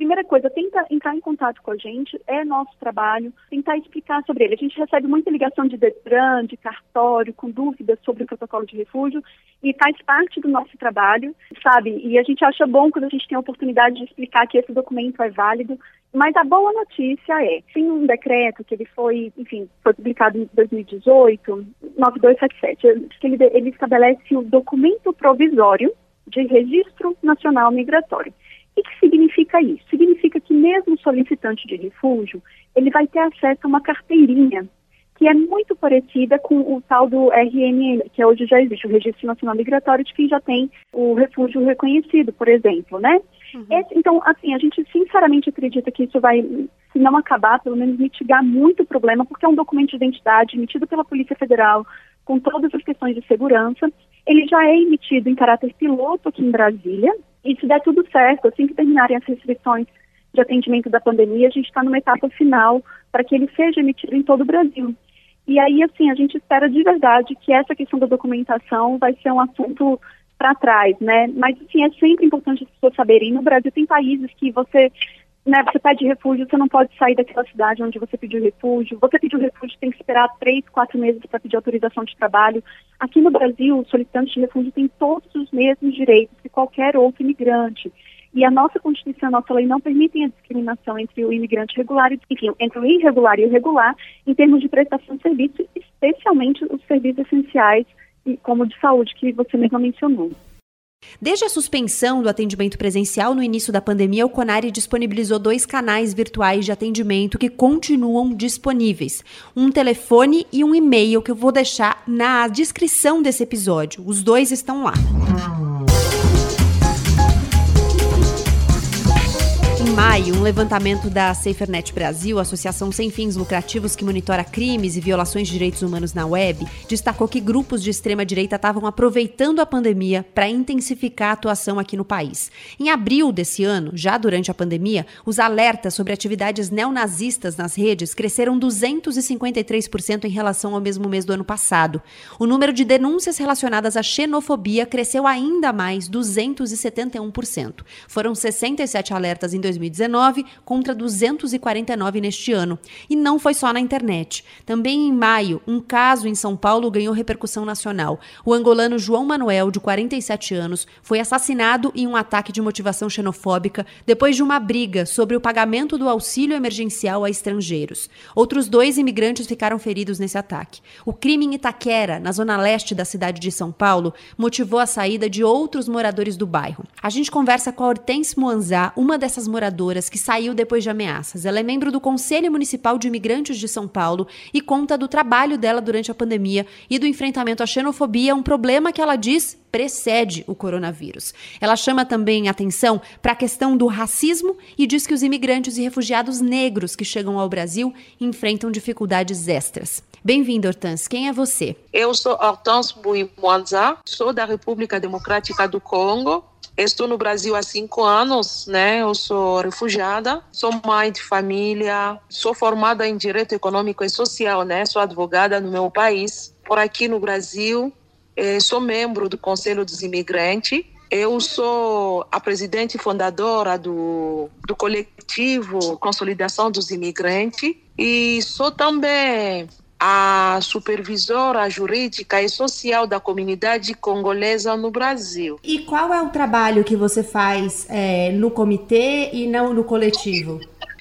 primeira coisa, tenta entrar em contato com a gente, é nosso trabalho, tentar explicar sobre ele. A gente recebe muita ligação de Detran, de cartório, com dúvidas sobre o protocolo de refúgio, e faz parte do nosso trabalho, sabe? E a gente acha bom quando a gente tem a oportunidade de explicar que esse documento é válido. Mas a boa notícia é, tem um decreto que ele foi, enfim, foi publicado em 2018, 9277, que ele, ele estabelece o documento provisório de registro nacional migratório. O que significa isso? Significa que mesmo o solicitante de refúgio, ele vai ter acesso a uma carteirinha que é muito parecida com o tal do RNM, que hoje já existe, o Registro Nacional Migratório, de quem já tem o refúgio reconhecido, por exemplo, né? Uhum. Esse, então, assim, a gente sinceramente acredita que isso vai, se não acabar, pelo menos mitigar muito o problema, porque é um documento de identidade emitido pela Polícia Federal, com todas as questões de segurança. Ele já é emitido em caráter piloto aqui em Brasília, e se der tudo certo, assim que terminarem as restrições de atendimento da pandemia, a gente está numa etapa final para que ele seja emitido em todo o Brasil. E aí, assim, a gente espera de verdade que essa questão da documentação vai ser um assunto para trás, né? Mas, assim, é sempre importante as pessoas saberem. No Brasil tem países que você, né, você pede refúgio, você não pode sair daquela cidade onde você pediu refúgio. Você pediu refúgio, tem que esperar três, quatro meses para pedir autorização de trabalho. Aqui no Brasil, o solicitante de refúgio tem todos os mesmos direitos que qualquer outro imigrante. E a nossa Constituição, a nossa lei não permitem a discriminação entre o imigrante regular e, enfim, entre o irregular e o regular em termos de prestação de serviços, especialmente os serviços essenciais, como de saúde, que você mesmo mencionou. Desde a suspensão do atendimento presencial no início da pandemia, o Conari disponibilizou dois canais virtuais de atendimento que continuam disponíveis: um telefone e um e-mail que eu vou deixar na descrição desse episódio. Os dois estão lá. Maio, um levantamento da SaferNet Brasil, associação sem fins lucrativos que monitora crimes e violações de direitos humanos na web, destacou que grupos de extrema-direita estavam aproveitando a pandemia para intensificar a atuação aqui no país. Em abril desse ano, já durante a pandemia, os alertas sobre atividades neonazistas nas redes cresceram 253% em relação ao mesmo mês do ano passado. O número de denúncias relacionadas à xenofobia cresceu ainda mais, 271%. Foram 67 alertas em 2019 contra 249 neste ano. E não foi só na internet. Também em maio, um caso em São Paulo ganhou repercussão nacional. O angolano João Manuel, de 47 anos, foi assassinado em um ataque de motivação xenofóbica depois de uma briga sobre o pagamento do auxílio emergencial a estrangeiros. Outros dois imigrantes ficaram feridos nesse ataque. O crime em Itaquera, na zona leste da cidade de São Paulo, motivou a saída de outros moradores do bairro. A gente conversa com a Hortense Moanzá, uma dessas moradoras que saiu depois de ameaças. Ela é membro do Conselho Municipal de Imigrantes de São Paulo e conta do trabalho dela durante a pandemia e do enfrentamento à xenofobia, um problema que ela diz precede o coronavírus. Ela chama também atenção para a questão do racismo e diz que os imigrantes e refugiados negros que chegam ao Brasil enfrentam dificuldades extras. Bem-vindo, Hortans. Quem é você? Eu sou Hortans Buimwanza, sou da República Democrática do Congo Estou no Brasil há cinco anos, né? Eu sou refugiada, sou mãe de família, sou formada em Direito Econômico e Social, né? Sou advogada no meu país. Por aqui no Brasil, eh, sou membro do Conselho dos Imigrantes. Eu sou a presidente fundadora do, do coletivo Consolidação dos Imigrantes e sou também a supervisora jurídica e social da comunidade congolesa no Brasil. E qual é o trabalho que você faz é, no comitê e não no coletivo?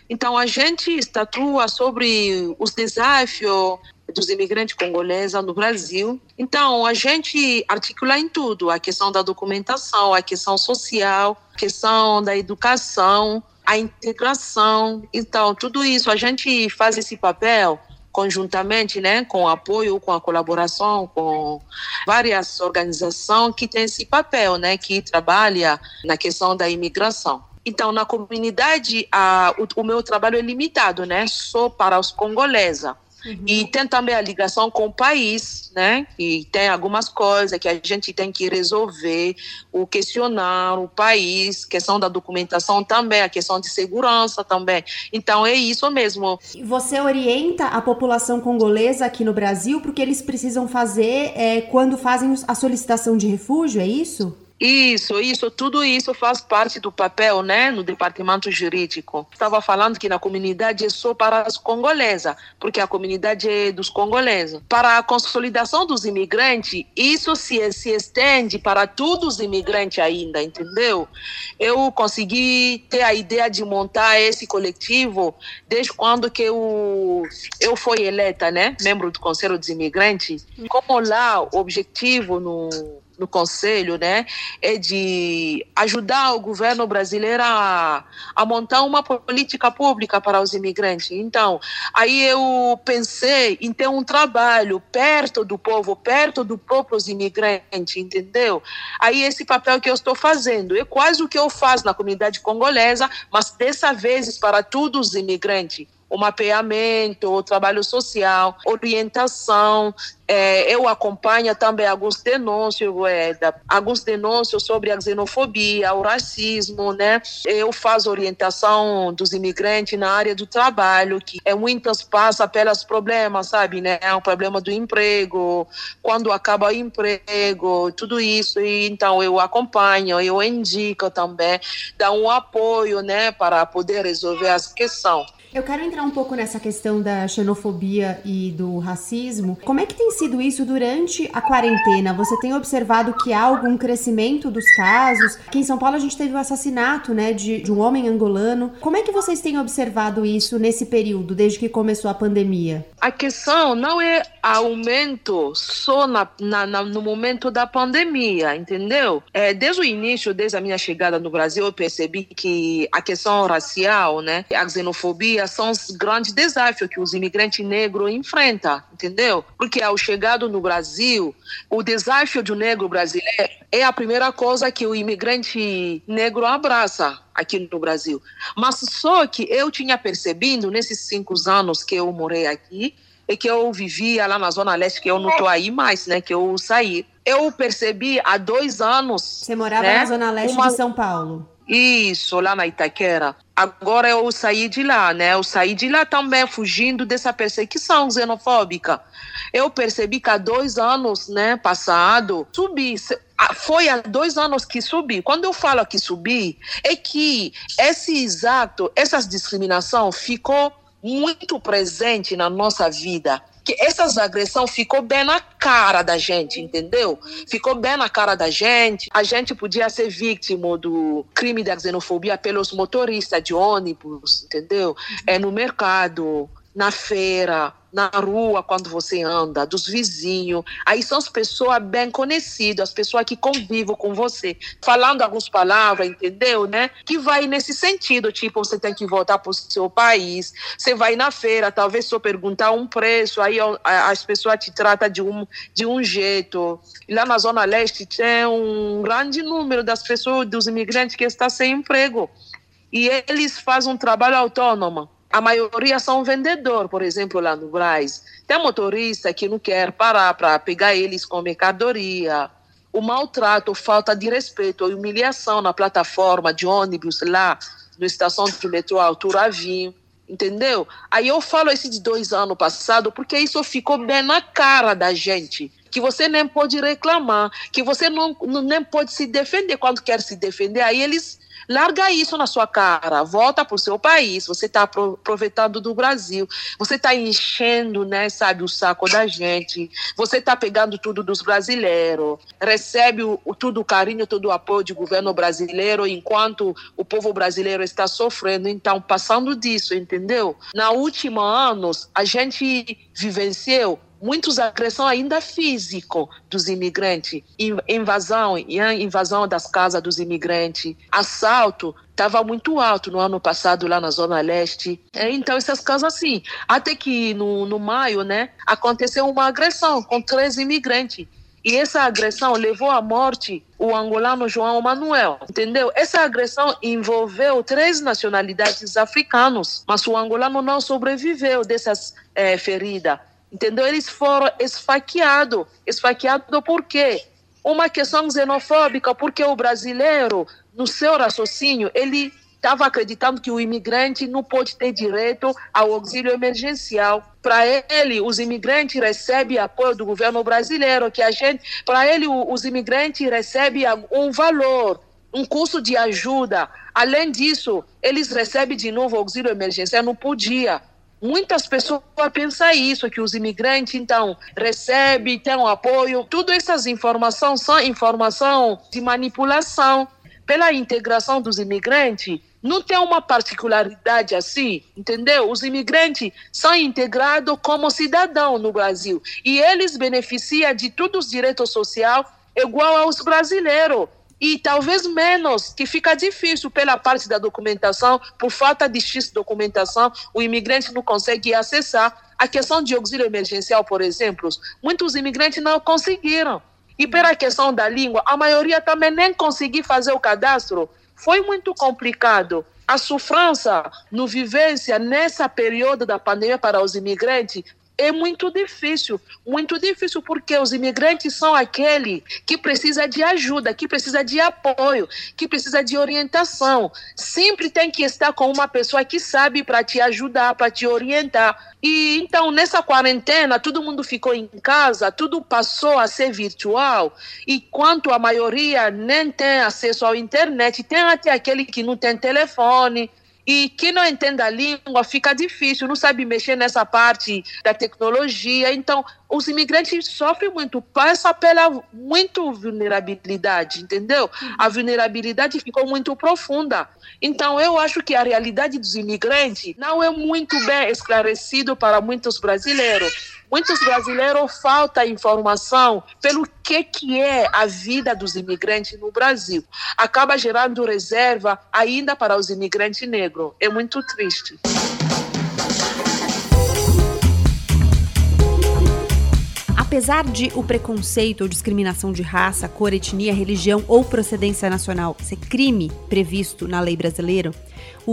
Então, a gente estatua sobre os desafios dos imigrantes congoleses no Brasil. Então, a gente articula em tudo, a questão da documentação, a questão social, a questão da educação, a integração. Então, tudo isso, a gente faz esse papel conjuntamente, né, com apoio, com a colaboração com várias organizações que têm esse papel, né, que trabalha na questão da imigração. Então, na comunidade, a, o, o meu trabalho é limitado, né, só para os congoleses. Uhum. E tem também a ligação com o país, né? E tem algumas coisas que a gente tem que resolver, o questionar o país, questão da documentação também, a questão de segurança também. Então é isso mesmo. Você orienta a população congolesa aqui no Brasil porque eles precisam fazer é, quando fazem a solicitação de refúgio, é isso? Isso, isso, tudo isso faz parte do papel, né, no departamento jurídico. Estava falando que na comunidade é só para as congolesas, porque a comunidade é dos congoleses. Para a consolidação dos imigrantes, isso se, se estende para todos os imigrantes ainda, entendeu? Eu consegui ter a ideia de montar esse coletivo desde quando que eu, eu fui eleita, né, membro do Conselho dos Imigrantes. Como lá o objetivo no no Conselho, né, é de ajudar o governo brasileiro a, a montar uma política pública para os imigrantes. Então, aí eu pensei em ter um trabalho perto do povo, perto dos próprios imigrantes, entendeu? Aí esse papel que eu estou fazendo é quase o que eu faço na comunidade congolesa, mas dessa vez para todos os imigrantes o mapeamento, o trabalho social, orientação. É, eu acompanho também alguns denúncios, é, da, alguns denúncios sobre a xenofobia, o racismo, né? Eu faço orientação dos imigrantes na área do trabalho, que é muitas passam pelos problemas, sabe, né? É o problema do emprego, quando acaba o emprego, tudo isso. E, então eu acompanho, eu indico também, dá um apoio, né, para poder resolver essa questão. Eu quero entrar um pouco nessa questão da xenofobia e do racismo. Como é que tem sido isso durante a quarentena? Você tem observado que há algum crescimento dos casos? Aqui em São Paulo a gente teve o assassinato, né, de, de um homem angolano. Como é que vocês têm observado isso nesse período, desde que começou a pandemia? A questão não é aumento só na, na, na, no momento da pandemia, entendeu? É, desde o início, desde a minha chegada no Brasil, eu percebi que a questão racial, né, a xenofobia são os grandes desafios que os imigrantes negros enfrentam, entendeu? Porque ao chegar no Brasil, o desafio do negro brasileiro é a primeira coisa que o imigrante negro abraça aqui no Brasil. Mas só que eu tinha percebido nesses cinco anos que eu morei aqui, e que eu vivia lá na Zona Leste, que eu não estou aí mais, né? Que eu saí. Eu percebi há dois anos. Você morava né, na Zona Leste uma... de São Paulo. Isso, lá na Itaquera. Agora eu saí de lá, né? Eu saí de lá também fugindo dessa perseguição xenofóbica. Eu percebi que há dois anos, né, passado, subi. Foi há dois anos que subi. Quando eu falo que subi, é que esse exato, essa discriminação ficou muito presente na nossa vida que essas agressões ficou bem na cara da gente, entendeu? Ficou bem na cara da gente. A gente podia ser vítima do crime da xenofobia pelos motoristas de ônibus, entendeu? É no mercado, na feira, na rua, quando você anda, dos vizinhos. Aí são as pessoas bem conhecidas, as pessoas que convivem com você, falando algumas palavras, entendeu, né? Que vai nesse sentido, tipo, você tem que voltar para o seu país, você vai na feira, talvez só perguntar um preço, aí as pessoas te tratam de um, de um jeito. Lá na Zona Leste tem um grande número das pessoas, dos imigrantes que estão sem emprego. E eles fazem um trabalho autônomo a maioria são vendedor, por exemplo, lá no Braz. Tem motorista que não quer parar para pegar eles com mercadoria. O maltrato, falta de respeito, a humilhação na plataforma de ônibus lá, na estação do metrô Altura Vinho, entendeu? Aí eu falo esse de dois anos passados porque isso ficou bem na cara da gente que você nem pode reclamar, que você não, não nem pode se defender quando quer se defender. Aí eles Larga isso na sua cara, volta para o seu país. Você está aproveitando do Brasil, você está enchendo, né, sabe, o saco da gente. Você está pegando tudo dos brasileiros, recebe o, tudo o carinho, todo o apoio do governo brasileiro, enquanto o povo brasileiro está sofrendo. Então, passando disso, entendeu? Na última anos, a gente vivenciou muitas agressões ainda físico dos imigrantes, invasão, invasão das casas dos imigrantes, assalto estava muito alto no ano passado lá na zona leste. É, então essas casas assim, até que no, no maio, né, aconteceu uma agressão com três imigrantes. E essa agressão levou à morte o angolano João Manuel, entendeu? Essa agressão envolveu três nacionalidades africanas, mas o angolano não sobreviveu dessas é, feridas. Entendeu? Eles foram esfaqueados. Esfaqueados por quê? Uma questão xenofóbica, porque o brasileiro, no seu raciocínio, ele estava acreditando que o imigrante não pode ter direito ao auxílio emergencial. Para ele, os imigrantes recebem apoio do governo brasileiro, que a gente, para ele, os imigrantes recebem um valor, um custo de ajuda. Além disso, eles recebem de novo auxílio emergencial, não podia. Muitas pessoas pensam isso, que os imigrantes, então, recebem, têm um apoio. Tudo essas informações são informação de manipulação. Pela integração dos imigrantes, não tem uma particularidade assim, entendeu? Os imigrantes são integrados como cidadão no Brasil e eles beneficiam de todos os direitos sociais igual aos brasileiros e talvez menos, que fica difícil pela parte da documentação, por falta de X documentação, o imigrante não consegue acessar. A questão de auxílio emergencial, por exemplo, muitos imigrantes não conseguiram. E pela questão da língua, a maioria também nem conseguiu fazer o cadastro. Foi muito complicado. A sofrência no vivência nessa período da pandemia para os imigrantes é muito difícil, muito difícil, porque os imigrantes são aquele que precisa de ajuda, que precisa de apoio, que precisa de orientação. Sempre tem que estar com uma pessoa que sabe para te ajudar, para te orientar. E então, nessa quarentena, todo mundo ficou em casa, tudo passou a ser virtual. E quanto a maioria nem tem acesso à internet, tem até aquele que não tem telefone, e quem não entende a língua fica difícil, não sabe mexer nessa parte da tecnologia. Então, os imigrantes sofrem muito, passa pela muito vulnerabilidade, entendeu? A vulnerabilidade ficou muito profunda. Então, eu acho que a realidade dos imigrantes não é muito bem esclarecido para muitos brasileiros. Muitos brasileiros falta informação pelo que, que é a vida dos imigrantes no Brasil. Acaba gerando reserva ainda para os imigrantes negros. É muito triste. Apesar de o preconceito ou discriminação de raça, cor, etnia, religião ou procedência nacional ser crime previsto na lei brasileira,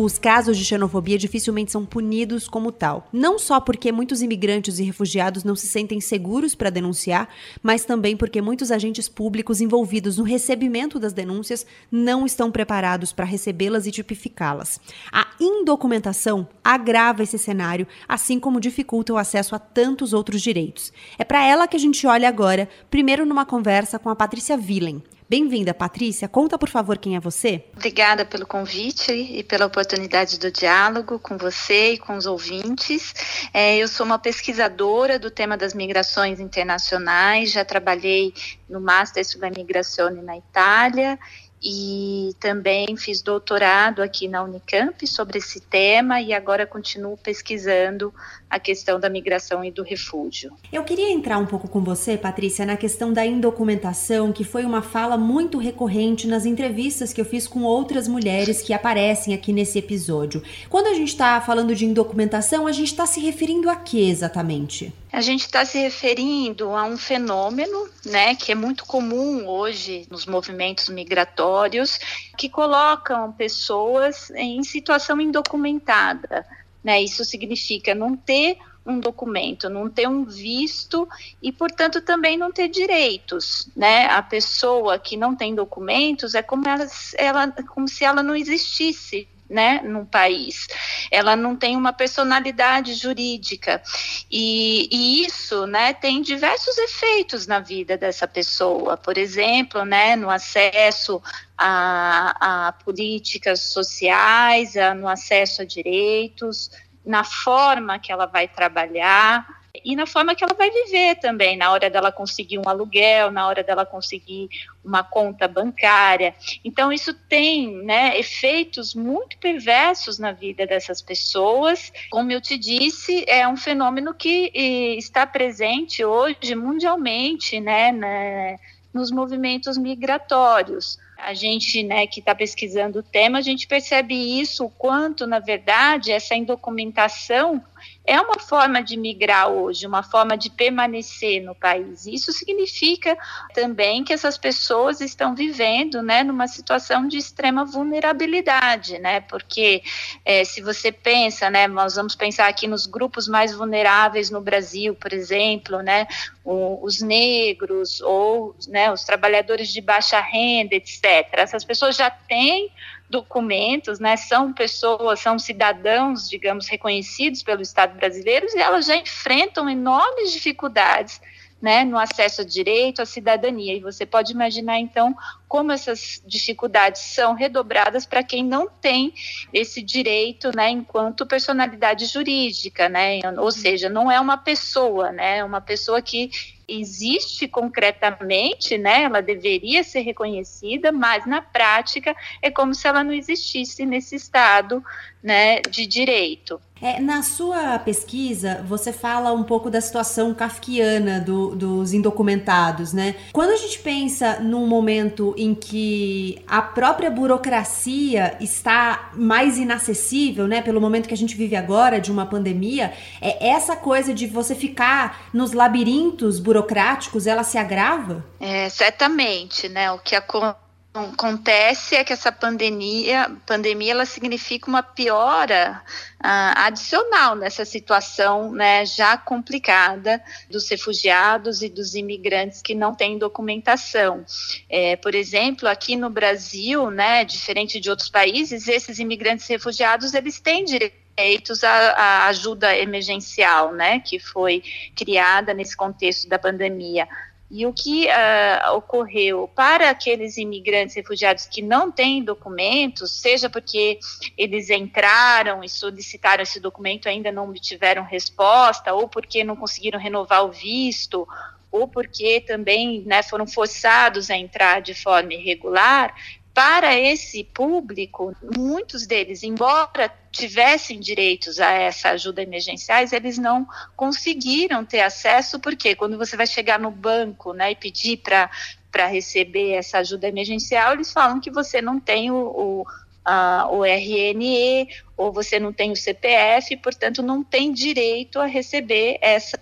os casos de xenofobia dificilmente são punidos como tal. Não só porque muitos imigrantes e refugiados não se sentem seguros para denunciar, mas também porque muitos agentes públicos envolvidos no recebimento das denúncias não estão preparados para recebê-las e tipificá-las. A indocumentação agrava esse cenário, assim como dificulta o acesso a tantos outros direitos. É para ela que a gente olha agora, primeiro numa conversa com a Patrícia Villen. Bem-vinda, Patrícia. Conta, por favor, quem é você. Obrigada pelo convite e pela oportunidade do diálogo com você e com os ouvintes. É, eu sou uma pesquisadora do tema das migrações internacionais, já trabalhei no Master sulla Migrazione na Itália e também fiz doutorado aqui na Unicamp sobre esse tema e agora continuo pesquisando a questão da migração e do refúgio. Eu queria entrar um pouco com você, Patrícia, na questão da indocumentação, que foi uma fala muito recorrente nas entrevistas que eu fiz com outras mulheres que aparecem aqui nesse episódio. Quando a gente está falando de indocumentação, a gente está se referindo a que exatamente? A gente está se referindo a um fenômeno, né, que é muito comum hoje nos movimentos migratórios, que colocam pessoas em situação indocumentada né? Isso significa não ter um documento, não ter um visto e, portanto, também não ter direitos, né? A pessoa que não tem documentos é como, ela, ela, como se ela não existisse, né, num país. Ela não tem uma personalidade jurídica. E, e, isso, né, tem diversos efeitos na vida dessa pessoa. Por exemplo, né, no acesso a, a políticas sociais, a, no acesso a direitos, na forma que ela vai trabalhar e na forma que ela vai viver também, na hora dela conseguir um aluguel, na hora dela conseguir uma conta bancária. Então, isso tem né, efeitos muito perversos na vida dessas pessoas. Como eu te disse, é um fenômeno que está presente hoje mundialmente, né, né nos movimentos migratórios. A gente, né, que está pesquisando o tema, a gente percebe isso, o quanto, na verdade, essa indocumentação é uma forma de migrar hoje, uma forma de permanecer no país. Isso significa também que essas pessoas estão vivendo, né, numa situação de extrema vulnerabilidade, né, porque é, se você pensa, né, nós vamos pensar aqui nos grupos mais vulneráveis no Brasil, por exemplo, né, o, os negros ou, né, os trabalhadores de baixa renda, etc. Essas pessoas já têm documentos, né, são pessoas, são cidadãos, digamos, reconhecidos pelo Estado brasileiro e elas já enfrentam enormes dificuldades né, no acesso a direito, à cidadania. E você pode imaginar, então, como essas dificuldades são redobradas para quem não tem esse direito, né, enquanto personalidade jurídica, né, ou seja, não é uma pessoa, né, é uma pessoa que existe concretamente, né, ela deveria ser reconhecida, mas na prática é como se ela não existisse nesse estado, né, de direito. É, na sua pesquisa, você fala um pouco da situação kafkiana do, dos indocumentados, né? Quando a gente pensa num momento em que a própria burocracia está mais inacessível, né? Pelo momento que a gente vive agora, de uma pandemia, é essa coisa de você ficar nos labirintos burocráticos, ela se agrava? É, certamente, né? O que acontece acontece é que essa pandemia, pandemia ela significa uma piora uh, adicional nessa situação né, já complicada dos refugiados e dos imigrantes que não têm documentação. É, por exemplo, aqui no Brasil, né, diferente de outros países, esses imigrantes refugiados eles têm direitos à, ajuda emergencial, né, que foi criada nesse contexto da pandemia. E o que uh, ocorreu para aqueles imigrantes refugiados que não têm documentos, seja porque eles entraram e solicitaram esse documento ainda não obtiveram resposta, ou porque não conseguiram renovar o visto, ou porque também né, foram forçados a entrar de forma irregular, para esse público, muitos deles, embora tivessem direitos a essa ajuda emergenciais, eles não conseguiram ter acesso, porque quando você vai chegar no banco né, e pedir para receber essa ajuda emergencial, eles falam que você não tem o, o, a, o RNE ou você não tem o CPF, portanto não tem direito a receber essa,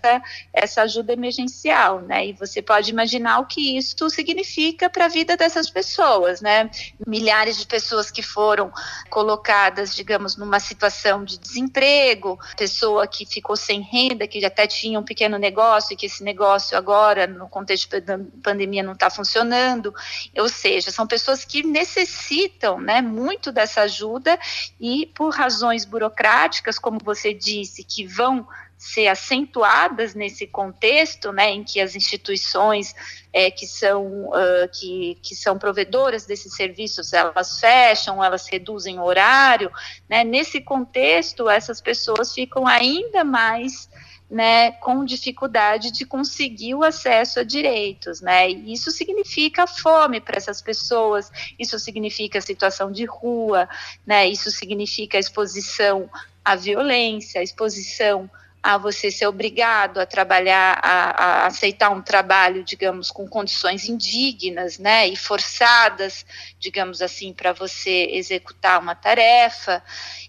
essa ajuda emergencial, né? E você pode imaginar o que isso significa para a vida dessas pessoas, né? Milhares de pessoas que foram colocadas, digamos, numa situação de desemprego, pessoa que ficou sem renda, que até tinha um pequeno negócio e que esse negócio agora, no contexto da pandemia, não está funcionando, ou seja, são pessoas que necessitam, né, muito dessa ajuda e por razões burocráticas, como você disse, que vão ser acentuadas nesse contexto, né, em que as instituições é, que são uh, que, que são provedoras desses serviços elas fecham, elas reduzem o horário, né, nesse contexto essas pessoas ficam ainda mais né, com dificuldade de conseguir o acesso a direitos, né? E isso significa fome para essas pessoas, isso significa situação de rua, né? Isso significa exposição à violência, exposição a você ser obrigado a trabalhar, a, a, aceitar um trabalho, digamos, com condições indignas, né, e forçadas, digamos assim, para você executar uma tarefa.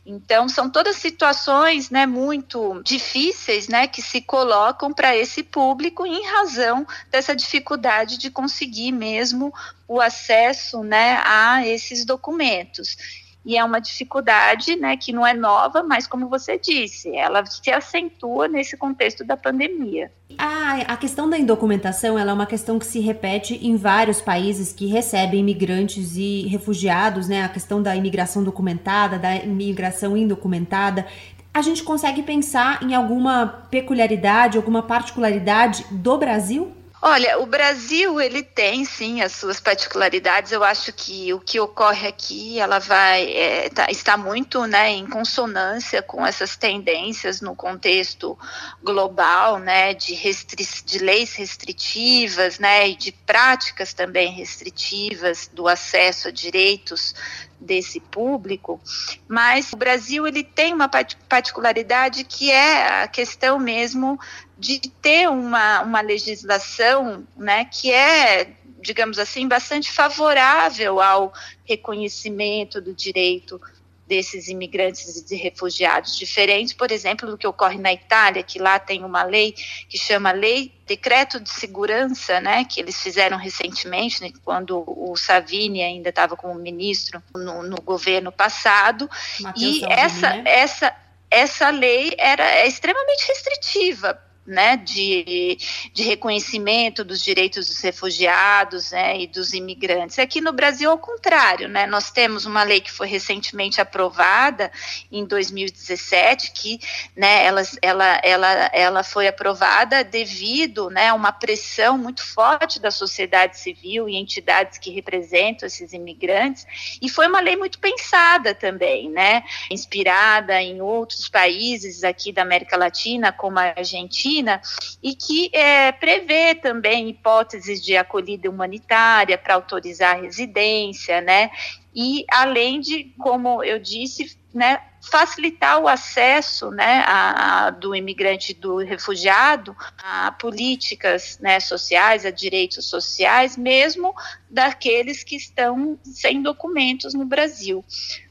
Então, são todas situações, né, muito difíceis, né, que se colocam para esse público em razão dessa dificuldade de conseguir mesmo o acesso, né, a esses documentos e é uma dificuldade, né, que não é nova, mas como você disse, ela se acentua nesse contexto da pandemia. A, a questão da indocumentação ela é uma questão que se repete em vários países que recebem imigrantes e refugiados, né? A questão da imigração documentada, da imigração indocumentada. A gente consegue pensar em alguma peculiaridade, alguma particularidade do Brasil? Olha, o Brasil ele tem sim as suas particularidades. Eu acho que o que ocorre aqui ela vai é, tá, está muito né, em consonância com essas tendências no contexto global, né, de, restri de leis restritivas, né, e de práticas também restritivas do acesso a direitos desse público, mas o Brasil ele tem uma particularidade que é a questão mesmo de ter uma, uma legislação né, que é, digamos assim, bastante favorável ao reconhecimento do direito desses imigrantes e de refugiados, diferente, por exemplo, do que ocorre na Itália, que lá tem uma lei que chama Lei Decreto de Segurança, né, que eles fizeram recentemente, né, quando o Savini ainda estava como ministro no, no governo passado, Mateus e Salvini, essa, né? essa, essa lei era é extremamente restritiva né, de, de reconhecimento dos direitos dos refugiados né, e dos imigrantes. Aqui no Brasil, ao contrário, né, nós temos uma lei que foi recentemente aprovada em 2017, que né, ela, ela, ela, ela foi aprovada devido né, a uma pressão muito forte da sociedade civil e entidades que representam esses imigrantes, e foi uma lei muito pensada também, né, inspirada em outros países aqui da América Latina, como a Argentina, Argentina e que é, prevê também hipóteses de acolhida humanitária para autorizar a residência, né? E além de, como eu disse, né, facilitar o acesso né, a, a, do imigrante do refugiado a políticas né, sociais, a direitos sociais, mesmo daqueles que estão sem documentos no Brasil.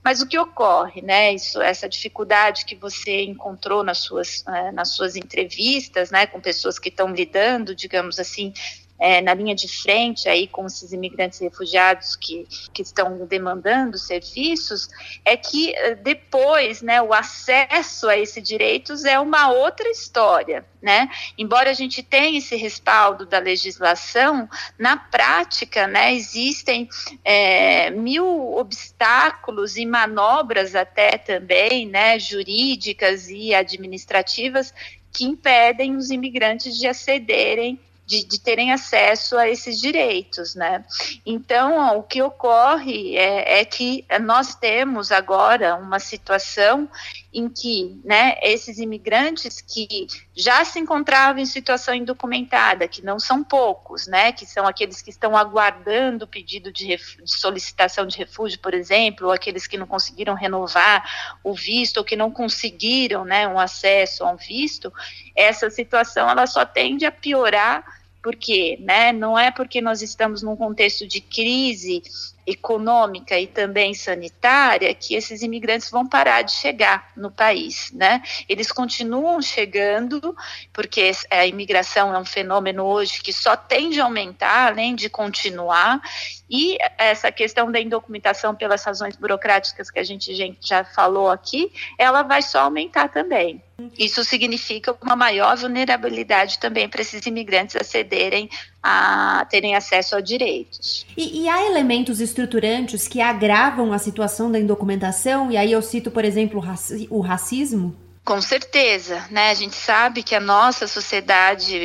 Mas o que ocorre, né, isso, essa dificuldade que você encontrou nas suas, é, nas suas entrevistas, né, com pessoas que estão lidando, digamos assim, é, na linha de frente aí com esses imigrantes refugiados que, que estão demandando serviços, é que eh, depois, né, o acesso a esses direitos é uma outra história, né? Embora a gente tenha esse respaldo da legislação, na prática, né, existem é, mil obstáculos e manobras até também, né, jurídicas e administrativas que impedem os imigrantes de acederem de, de, terem acesso a esses direitos, né? Então, o que ocorre é, é, que nós temos agora uma situação em que, né, esses imigrantes que já se encontravam em situação indocumentada, que não são poucos, né, que são aqueles que estão aguardando o pedido de, de solicitação de refúgio, por exemplo, ou aqueles que não conseguiram renovar o visto, ou que não conseguiram, né, um acesso a um visto, essa situação ela só tende a piorar porque, né, não é porque nós estamos num contexto de crise econômica e também sanitária que esses imigrantes vão parar de chegar no país, né? Eles continuam chegando porque a imigração é um fenômeno hoje que só tende a aumentar, além de continuar, e essa questão da indocumentação pelas razões burocráticas que a gente já falou aqui, ela vai só aumentar também. Isso significa uma maior vulnerabilidade também para esses imigrantes acederem a terem acesso a direitos. E, e, há elementos estruturantes que agravam a situação da indocumentação? E aí eu cito, por exemplo, o racismo? Com certeza, né? A gente sabe que a nossa sociedade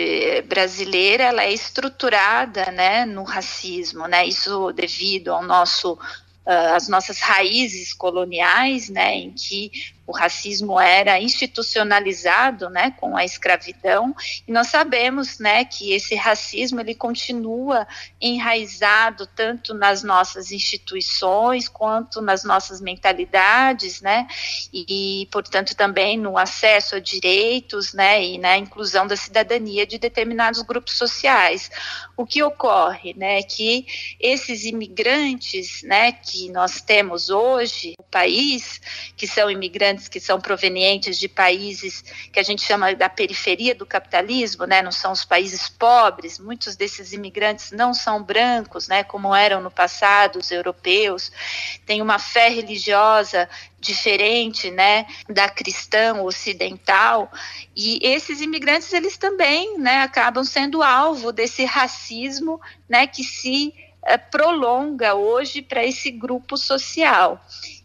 brasileira ela é estruturada, né, no racismo, né? Isso devido ao nosso uh, as nossas raízes coloniais, né, em que o racismo era institucionalizado, né, com a escravidão, e nós sabemos, né, que esse racismo ele continua enraizado tanto nas nossas instituições quanto nas nossas mentalidades, né, e, e portanto também no acesso a direitos, né, e na inclusão da cidadania de determinados grupos sociais. O que ocorre, né, é que esses imigrantes, né, que nós temos hoje no país, que são imigrantes imigrantes que são provenientes de países que a gente chama da periferia do capitalismo, né, não são os países pobres, muitos desses imigrantes não são brancos, né, como eram no passado os europeus, têm uma fé religiosa diferente, né, da cristã ocidental, e esses imigrantes eles também, né, acabam sendo alvo desse racismo, né, que se eh, prolonga hoje para esse grupo social.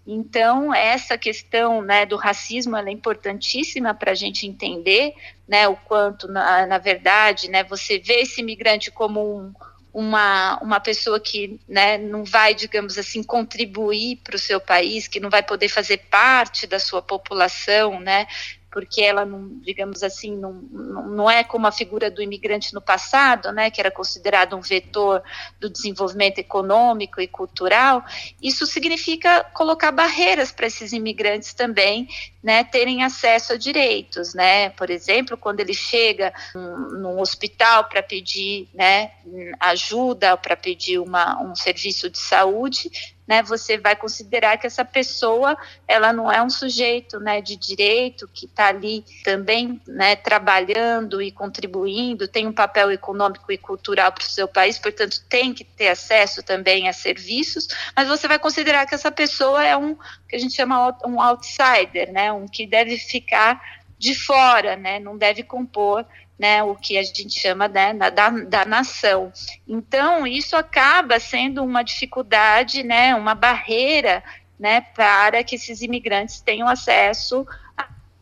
Então, essa questão né, do racismo é importantíssima para a gente entender né, o quanto, na, na, verdade, né, você vê esse imigrante como um, uma, uma pessoa que né, não vai, digamos assim, contribuir para o seu país, que não vai poder fazer parte da sua população, né, porque ela não, digamos assim, não, não é como a figura do imigrante no passado, né, que era considerado um vetor do desenvolvimento econômico e cultural, isso significa colocar barreiras para esses imigrantes também, né, terem acesso a direitos, né, por exemplo, quando ele chega num, hospital para pedir, né, ajuda, para pedir uma, um serviço de saúde, né, você vai considerar que essa pessoa ela não é um sujeito né, de direito que está ali também né, trabalhando e contribuindo, tem um papel econômico e cultural para o seu país, portanto tem que ter acesso também a serviços, mas você vai considerar que essa pessoa é um que a gente chama um outsider, né, um que deve ficar de fora, né, não deve compor né, o que a gente chama né, da, da nação. Então, isso acaba sendo uma dificuldade, né, uma barreira né, para que esses imigrantes tenham acesso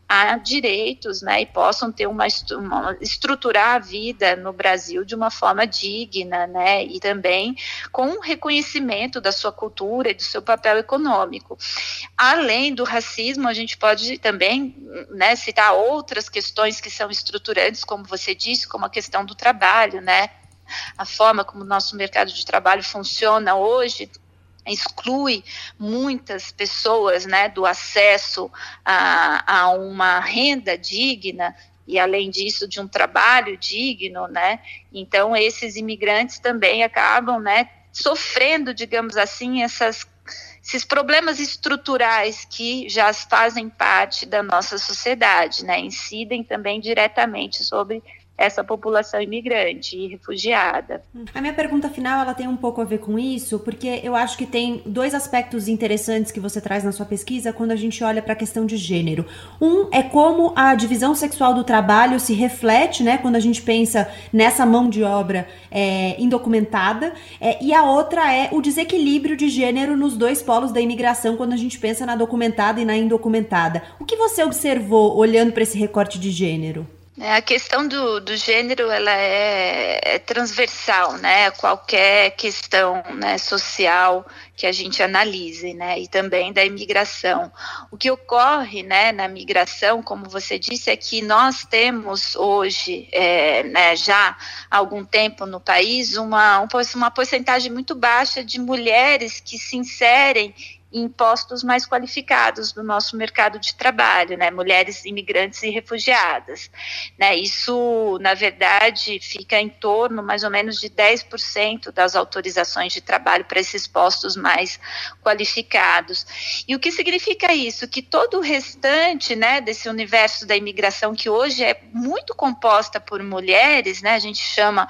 a direitos, né, e possam ter uma, uma, estruturar a vida no Brasil de uma forma digna, né, e também com reconhecimento da sua cultura e do seu papel econômico. Além do racismo, a gente pode também, né, citar outras questões que são estruturantes, como você disse, como a questão do trabalho, né, a forma como o nosso mercado de trabalho funciona hoje exclui muitas pessoas né, do acesso a, a uma renda digna e além disso de um trabalho digno, né? Então esses imigrantes também acabam, né, sofrendo, digamos assim, essas esses problemas estruturais que já fazem parte da nossa sociedade, né, incidem também diretamente sobre essa população imigrante e refugiada. A minha pergunta final ela tem um pouco a ver com isso, porque eu acho que tem dois aspectos interessantes que você traz na sua pesquisa quando a gente olha para a questão de gênero. Um é como a divisão sexual do trabalho se reflete, né, quando a gente pensa nessa mão de obra é, indocumentada, é, e a outra é o desequilíbrio de gênero nos dois polos da imigração quando a gente pensa na documentada e na indocumentada. O que você observou olhando para esse recorte de gênero? É, a questão do, do gênero ela é, é, transversal, né? Qualquer questão né, social que a gente analise, né? E também da imigração. O que ocorre, né, na migração, como você disse, é que nós temos hoje, é, né, já há algum tempo no país, uma, uma porcentagem muito baixa de mulheres que se inserem em postos mais qualificados do nosso mercado de trabalho, né, mulheres imigrantes e refugiadas. Né, isso, na verdade, fica em torno mais ou menos de 10% das autorizações de trabalho para esses postos mais qualificados. E o que significa isso? Que todo o restante né, desse universo da imigração, que hoje é muito composta por mulheres, né, a gente chama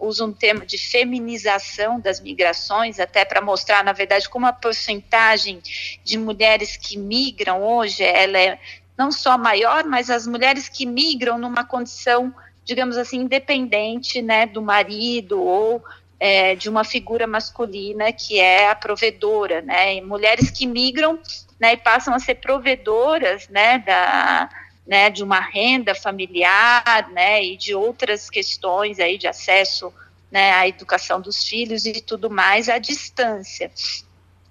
usa um termo de feminização das migrações, até para mostrar, na verdade, como a porcentagem de mulheres que migram hoje, ela é não só maior, mas as mulheres que migram numa condição, digamos assim, independente, né, do marido ou é, de uma figura masculina que é a provedora, né, e mulheres que migram, né, e passam a ser provedoras, né, da né, de uma renda familiar, né, e de outras questões aí de acesso, né, à educação dos filhos e tudo mais à distância.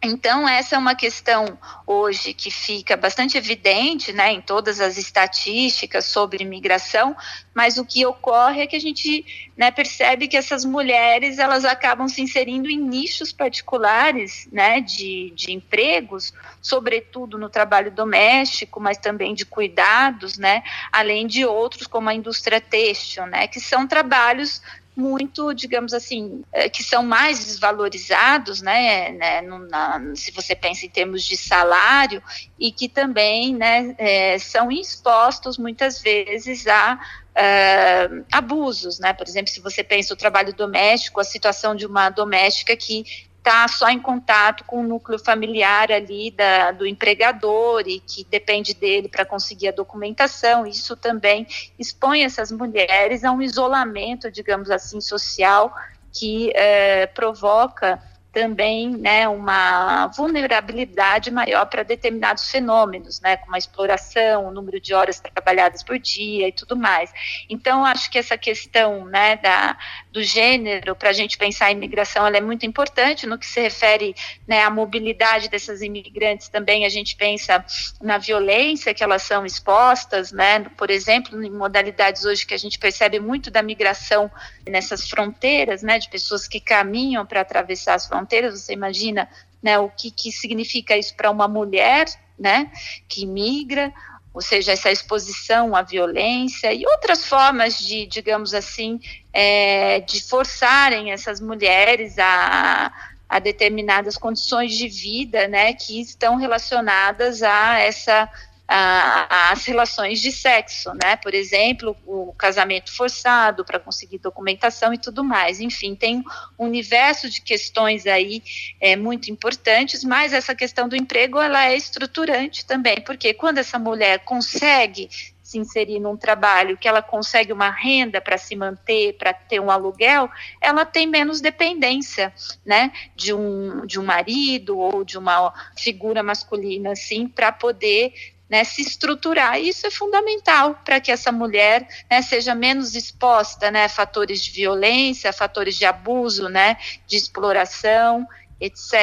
Então, essa é uma questão hoje que fica bastante evidente né, em todas as estatísticas sobre imigração, mas o que ocorre é que a gente né, percebe que essas mulheres elas acabam se inserindo em nichos particulares né, de, de empregos, sobretudo no trabalho doméstico, mas também de cuidados, né, além de outros como a indústria têxtil, né, que são trabalhos muito, digamos assim, é, que são mais desvalorizados, né, né na, se você pensa em termos de salário, e que também, né, é, são expostos muitas vezes a Uh, abusos, né? Por exemplo, se você pensa o trabalho doméstico, a situação de uma doméstica que está só em contato com o núcleo familiar ali da, do empregador e que depende dele para conseguir a documentação. Isso também expõe essas mulheres a um isolamento, digamos assim, social que é, provoca também né, uma vulnerabilidade maior para determinados fenômenos, né, como a exploração, o número de horas trabalhadas por dia e tudo mais. Então, acho que essa questão né, da, do gênero, para a gente pensar em imigração, ela é muito importante no que se refere né, à mobilidade dessas imigrantes. Também a gente pensa na violência que elas são expostas, né, por exemplo, em modalidades hoje que a gente percebe muito da migração nessas fronteiras, né, de pessoas que caminham para atravessar as fronteiras, você imagina né, o que, que significa isso para uma mulher né, que migra, ou seja, essa exposição à violência e outras formas de, digamos assim, é, de forçarem essas mulheres a, a determinadas condições de vida, né, que estão relacionadas a essa as relações de sexo, né? Por exemplo, o casamento forçado para conseguir documentação e tudo mais. Enfim, tem um universo de questões aí é, muito importantes, mas essa questão do emprego ela é estruturante também, porque quando essa mulher consegue se inserir num trabalho que ela consegue uma renda para se manter, para ter um aluguel, ela tem menos dependência, né, de um, de um marido ou de uma figura masculina, assim, para poder né, se estruturar. E isso é fundamental para que essa mulher né, seja menos exposta né, a fatores de violência, fatores de abuso, né, de exploração, etc.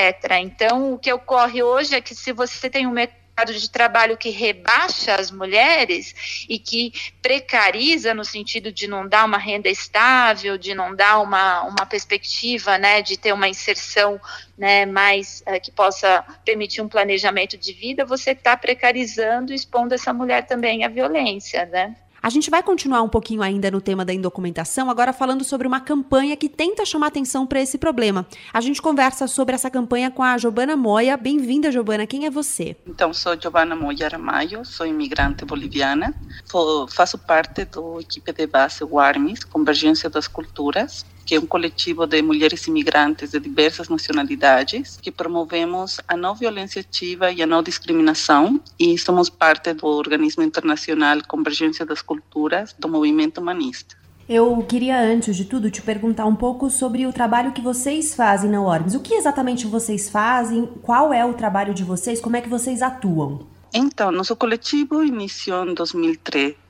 Então, o que ocorre hoje é que se você tem um de trabalho que rebaixa as mulheres e que precariza no sentido de não dar uma renda estável, de não dar uma, uma perspectiva né, de ter uma inserção né, mais uh, que possa permitir um planejamento de vida, você está precarizando expondo essa mulher também à violência, né? A gente vai continuar um pouquinho ainda no tema da indocumentação, agora falando sobre uma campanha que tenta chamar atenção para esse problema. A gente conversa sobre essa campanha com a Giovana Moya. Bem-vinda, Giovana. Quem é você? Então, sou Giovana Moya Aramayo, sou imigrante boliviana, faço parte da equipe de base WARMIS, Convergência das Culturas, que é um coletivo de mulheres imigrantes de diversas nacionalidades, que promovemos a não violência ativa e a não discriminação, e somos parte do organismo internacional Convergência das Culturas do Movimento Humanista. Eu queria, antes de tudo, te perguntar um pouco sobre o trabalho que vocês fazem na ORMS. O que exatamente vocês fazem? Qual é o trabalho de vocês? Como é que vocês atuam? Então, nosso coletivo iniciou em 2003 se,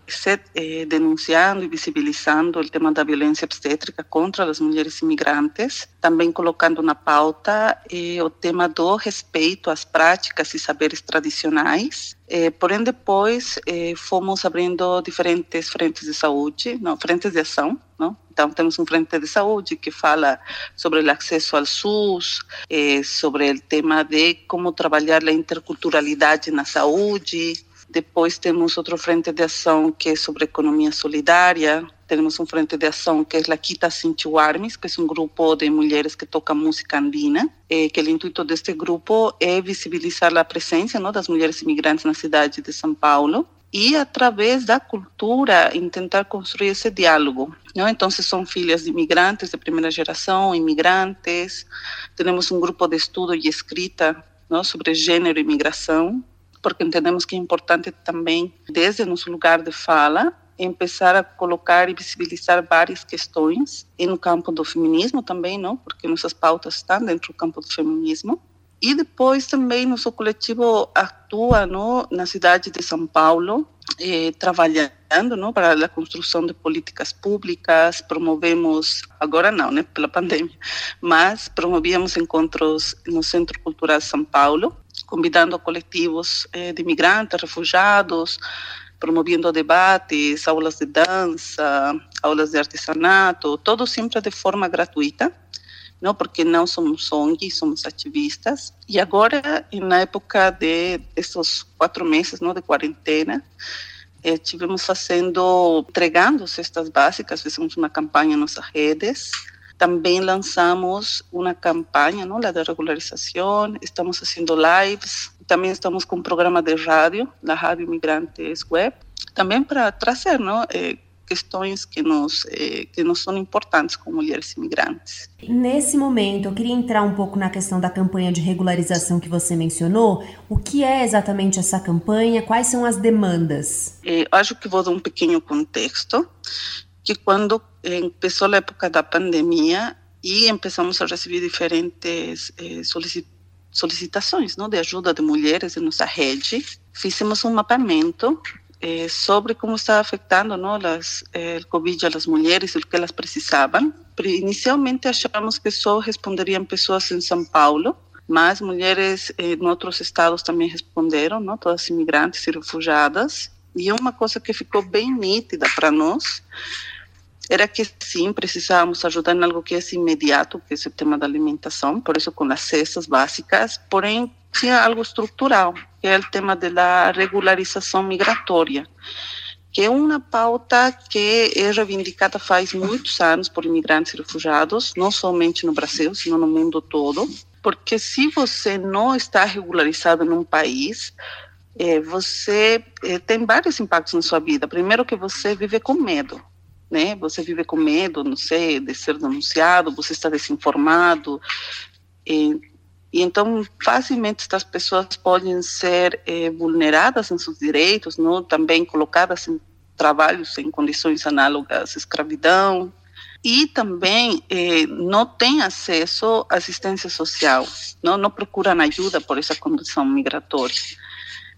eh, denunciando e visibilizando o tema da violência obstétrica contra as mulheres imigrantes, também colocando na pauta eh, o tema do respeito às práticas e saberes tradicionais. Eh, porém, depois eh, fomos abrindo diferentes frentes de saúde, não, frentes de ação, não? Então, temos um frente de saúde que fala sobre o acesso ao SUS, eh, sobre o tema de como trabalhar a interculturalidade na saúde, depois temos outro frente de ação que é sobre economia solidária. Temos um frente de ação que é a Quita Armes, que é um grupo de mulheres que toca música andina. Eh, que o intuito deste grupo é visibilizar a presença não, das mulheres imigrantes na cidade de São Paulo e através da cultura tentar construir esse diálogo. Não? Então, são filhas de imigrantes de primeira geração, imigrantes. Temos um grupo de estudo e escrita não, sobre gênero e migração, porque entendemos que é importante também, desde nosso lugar de fala, começar a colocar e visibilizar várias questões e no campo do feminismo também, não? Porque nossas pautas estão dentro do campo do feminismo. E depois também nosso coletivo atua no, na cidade de São Paulo, eh, trabalhando não, para a construção de políticas públicas, promovemos, agora não, né, pela pandemia, mas promovíamos encontros no Centro Cultural São Paulo, convidando coletivos eh, de imigrantes, refugiados, promovendo debates, aulas de dança, aulas de artesanato, todo sempre de forma gratuita, não porque não somos ONG, somos ativistas. E agora, na época de esses quatro meses não, de quarentena, eh, tivemos fazendo, entregando cestas básicas, fizemos uma campanha nas nossas redes, também lançamos uma campanha, não, la de regularização, estamos fazendo lives, também estamos com um programa de rádio, da Rádio Migrantes Web, também para trazer não, eh, questões que nos, eh, que nos são importantes como mulheres imigrantes. Nesse momento, eu queria entrar um pouco na questão da campanha de regularização que você mencionou. O que é exatamente essa campanha? Quais são as demandas? Eh, acho que vou dar um pequeno contexto que quando começou a época da pandemia e começamos a receber diferentes eh, solicitações não, de ajuda de mulheres em nossa rede, fizemos um mapeamento eh, sobre como está afetando não, as, eh, o Covid às mulheres e o que elas precisavam. Inicialmente achamos que só responderiam pessoas em São Paulo, mas mulheres em outros estados também responderam, não, todas imigrantes e refugiadas. E uma coisa que ficou bem nítida para nós era que sim, precisávamos ajudar em algo que é imediato, que é o tema da alimentação, por isso com as cestas básicas, porém tinha algo estrutural, que é o tema da regularização migratória, que é uma pauta que é reivindicada faz muitos anos por imigrantes e refugiados, não somente no Brasil, sino no mundo todo, porque se você não está regularizado num país, eh, você eh, tem vários impactos na sua vida. Primeiro que você vive com medo, né? Você vive com medo, não sei, de ser denunciado, você está desinformado. E, e então, facilmente, estas pessoas podem ser eh, vulneradas em seus direitos, não? também colocadas em trabalhos em condições análogas à escravidão. E também eh, não têm acesso à assistência social, não, não procuram ajuda por essa condição migratória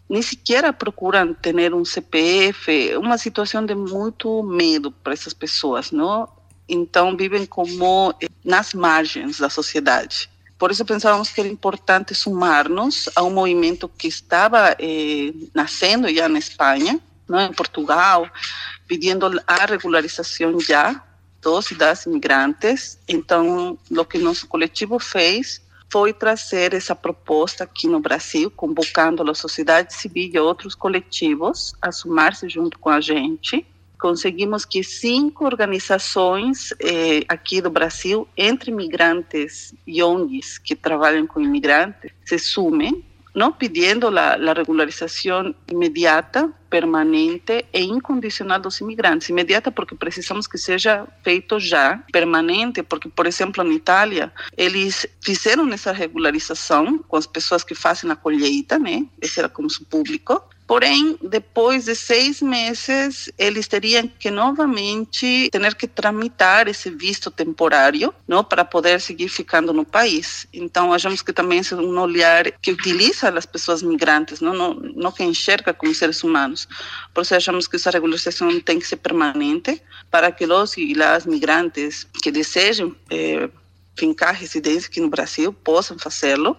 nem sequer procuram ter um CPF, uma situação de muito medo para essas pessoas? Então vivem como nas margens da sociedade. Por isso pensávamos que era importante sumarmos a um movimento que estava eh, nascendo já na Espanha, não, em Portugal, pedindo a regularização já dos imigrantes. Então, o que nosso coletivo fez foi trazer essa proposta aqui no Brasil, convocando a sociedade civil e outros coletivos a sumar-se junto com a gente. Conseguimos que cinco organizações eh, aqui do Brasil, entre imigrantes e ONGs que trabalham com imigrantes, se sumem não pedindo a, a regularização imediata, permanente e incondicional dos imigrantes. Imediata porque precisamos que seja feito já, permanente, porque, por exemplo, na Itália, eles fizeram essa regularização com as pessoas que fazem a colheita, né? Esse era como público, Porém, depois de seis meses, eles teriam que novamente ter que tramitar esse visto temporário, não, para poder seguir ficando no país. Então, achamos que também é um olhar que utiliza as pessoas migrantes, não, não, não que enxerga como seres humanos. Por isso, achamos que essa regularização tem que ser permanente para que os e as migrantes que desejem eh, fincar residência aqui no Brasil possam fazê-lo.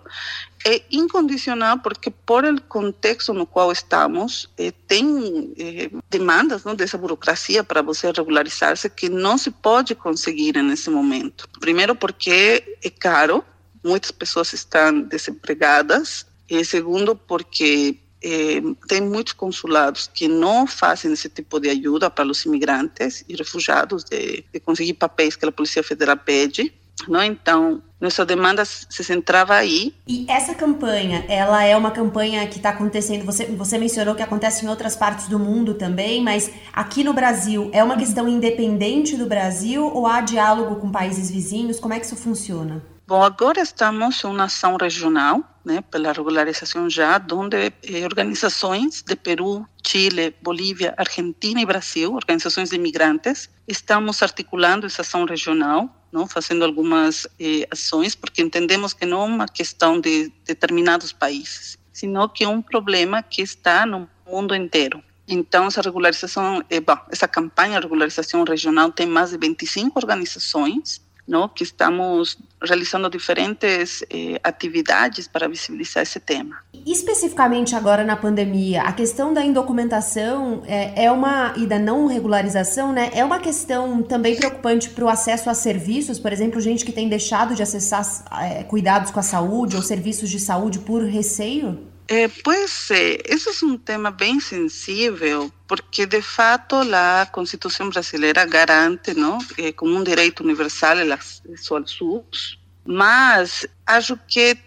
É incondicional porque, por o contexto no qual estamos, eh, tem eh, demandas não, dessa burocracia para você regularizar-se que não se pode conseguir nesse momento. Primeiro, porque é caro, muitas pessoas estão desempregadas. E segundo, porque eh, tem muitos consulados que não fazem esse tipo de ajuda para os imigrantes e refugiados de, de conseguir papéis que a Polícia Federal pede. Não? Então, nossa demanda se centrava aí. E essa campanha, ela é uma campanha que está acontecendo, você, você mencionou que acontece em outras partes do mundo também, mas aqui no Brasil, é uma questão independente do Brasil ou há diálogo com países vizinhos? Como é que isso funciona? Bom, agora estamos em uma ação regional, né, pela regularização já, onde eh, organizações de Peru, Chile, Bolívia, Argentina e Brasil, organizações de imigrantes, estamos articulando essa ação regional não fazendo algumas eh, ações, porque entendemos que não é uma questão de determinados países, sino que é um problema que está no mundo inteiro. Então, essa regularização, eh, bom, essa campanha de regularização regional tem mais de 25 organizações que estamos realizando diferentes eh, atividades para visibilizar esse tema. Especificamente agora na pandemia, a questão da indocumentação é, é uma e da não regularização, né? É uma questão também preocupante para o acesso a serviços, por exemplo, gente que tem deixado de acessar é, cuidados com a saúde ou serviços de saúde por receio. É, pois é, esse é um tema bem sensível, porque de fato a Constituição brasileira garante, não, é, como um direito universal o acesso ao SUS, mas acho que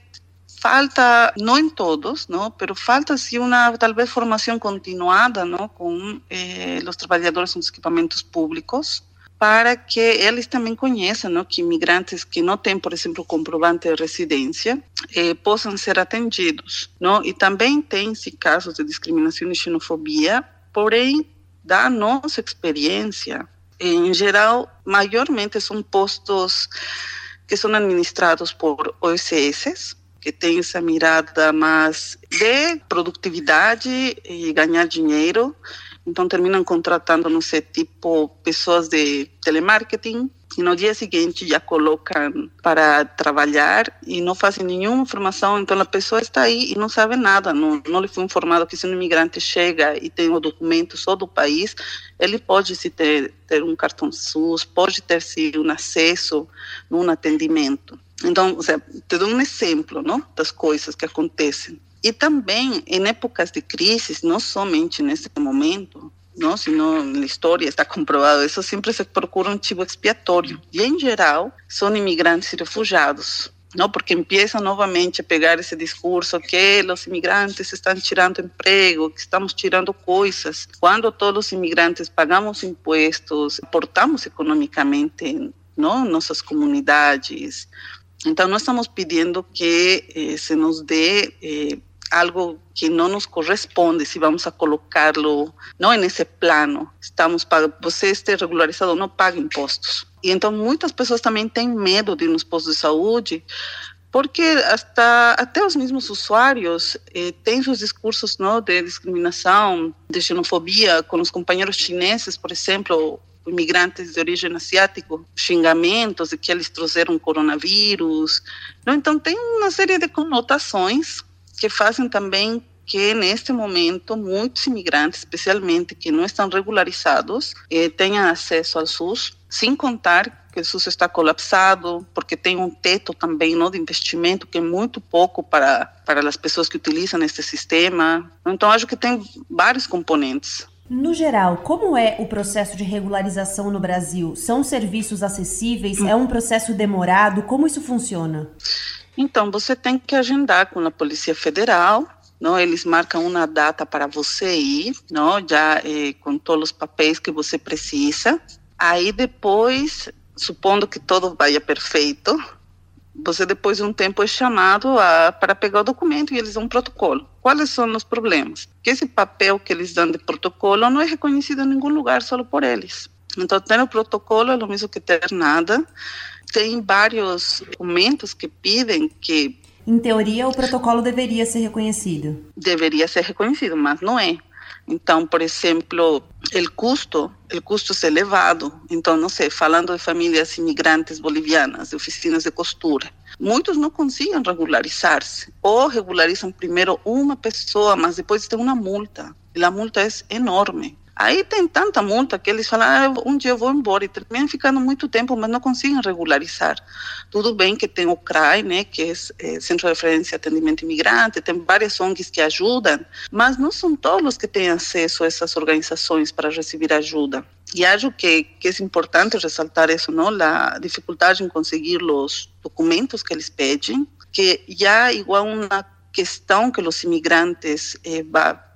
falta, não em todos, não, pero falta sim uma talvez formação continuada, não, com eh, os trabalhadores nos equipamentos públicos, para que eles também conheçam não, que imigrantes que não têm, por exemplo, comprovante de residência, eh, possam ser atendidos. Não? E também tem-se casos de discriminação e xenofobia, porém, da nossa experiência, em geral, maiormente são postos que são administrados por OSS, que tem essa mirada mais de produtividade e ganhar dinheiro, então terminam contratando, não sei, tipo pessoas de telemarketing e no dia seguinte já colocam para trabalhar e não fazem nenhuma informação, então a pessoa está aí e não sabe nada, não, não lhe foi informado que se um imigrante chega e tem o documento só do país, ele pode se ter, ter um cartão SUS, pode ter se um acesso num atendimento. Então, seja, te dou um exemplo não, das coisas que acontecem. E também em épocas de crise, não somente nesse momento, não, senão na história está comprovado, isso sempre se procura um tipo expiatório. E em geral, são imigrantes e refugiados. Não, porque empiezam novamente a pegar esse discurso que os imigrantes estão tirando emprego, que estamos tirando coisas. Quando todos os imigrantes pagamos impostos, aportamos economicamente não, nossas comunidades. Então, nós estamos pedindo que eh, se nos dê eh, algo que não nos corresponde se vamos a colocá-lo não nesse plano. Estamos para você esteja regularizado, não paga impostos. E então muitas pessoas também têm medo de ir nos postos de saúde porque hasta até os mesmos usuários eh, têm seus discursos não de discriminação, de xenofobia com os companheiros chineses, por exemplo, imigrantes de origem asiática, xingamentos de que eles trouxeram coronavírus. Não, então tem uma série de conotações que fazem também que neste momento muitos imigrantes, especialmente que não estão regularizados, eh, tenham acesso ao SUS, sem contar que o SUS está colapsado, porque tem um teto também não, de investimento que é muito pouco para, para as pessoas que utilizam este sistema. Então, acho que tem vários componentes. No geral, como é o processo de regularização no Brasil? São serviços acessíveis? Hum. É um processo demorado? Como isso funciona? Então, você tem que agendar com a Polícia Federal, não? Eles marcam uma data para você ir, não? Já eh, com todos os papéis que você precisa. Aí depois, supondo que tudo vá perfeito, você depois de um tempo é chamado a, para pegar o documento e eles dão um protocolo. Quais são os problemas? Que esse papel que eles dão de protocolo não é reconhecido em nenhum lugar, só por eles. Então, ter o protocolo é o mesmo que ter nada. Tem vários documentos que pedem que. Em teoria, o protocolo deveria ser reconhecido. Deveria ser reconhecido, mas não é. Então, por exemplo, o custo, o custo é elevado. Então, não sei, falando de famílias imigrantes bolivianas, de oficinas de costura, muitos não conseguem regularizar-se. Ou regularizam primeiro uma pessoa, mas depois tem uma multa. E a multa é enorme. Aí tem tanta multa que eles falam, ah, um dia eu vou embora, e terminam ficando muito tempo, mas não conseguem regularizar. Tudo bem que tem o CRAI, né, que é, é Centro de Referência Atendimento Imigrante, tem várias ONGs que ajudam, mas não são todos que têm acesso a essas organizações para receber ajuda. E acho que, que é importante ressaltar isso, não? A dificuldade em conseguir os documentos que eles pedem, que já igual uma questão que os imigrantes eh,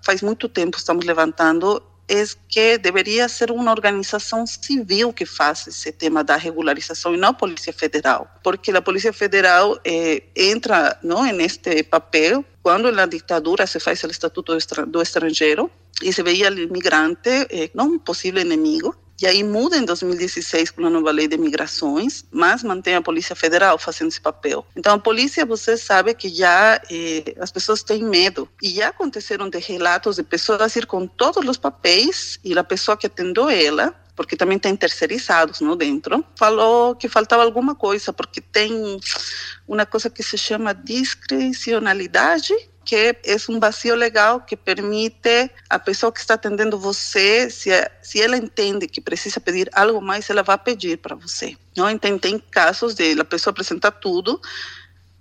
faz muito tempo estamos levantando é que deveria ser uma organização civil que faça esse tema da regularização e não a Polícia Federal, porque a Polícia Federal eh, entra não neste papel quando na ditadura se faz o Estatuto do Estrangeiro e se veia o imigrante eh, não um possível inimigo, e aí muda em 2016 com a nova lei de migrações, mas mantém a Polícia Federal fazendo esse papel. Então, a polícia, você sabe que já eh, as pessoas têm medo. E já aconteceram de relatos de pessoas ir com todos os papéis e a pessoa que atendeu ela porque também tem terceirizados no dentro, falou que faltava alguma coisa, porque tem uma coisa que se chama discrecionalidade, que é um vazio legal que permite a pessoa que está atendendo você, se, se ela entende que precisa pedir algo mais, ela vai pedir para você. Não? Então, tem casos de a pessoa apresentar tudo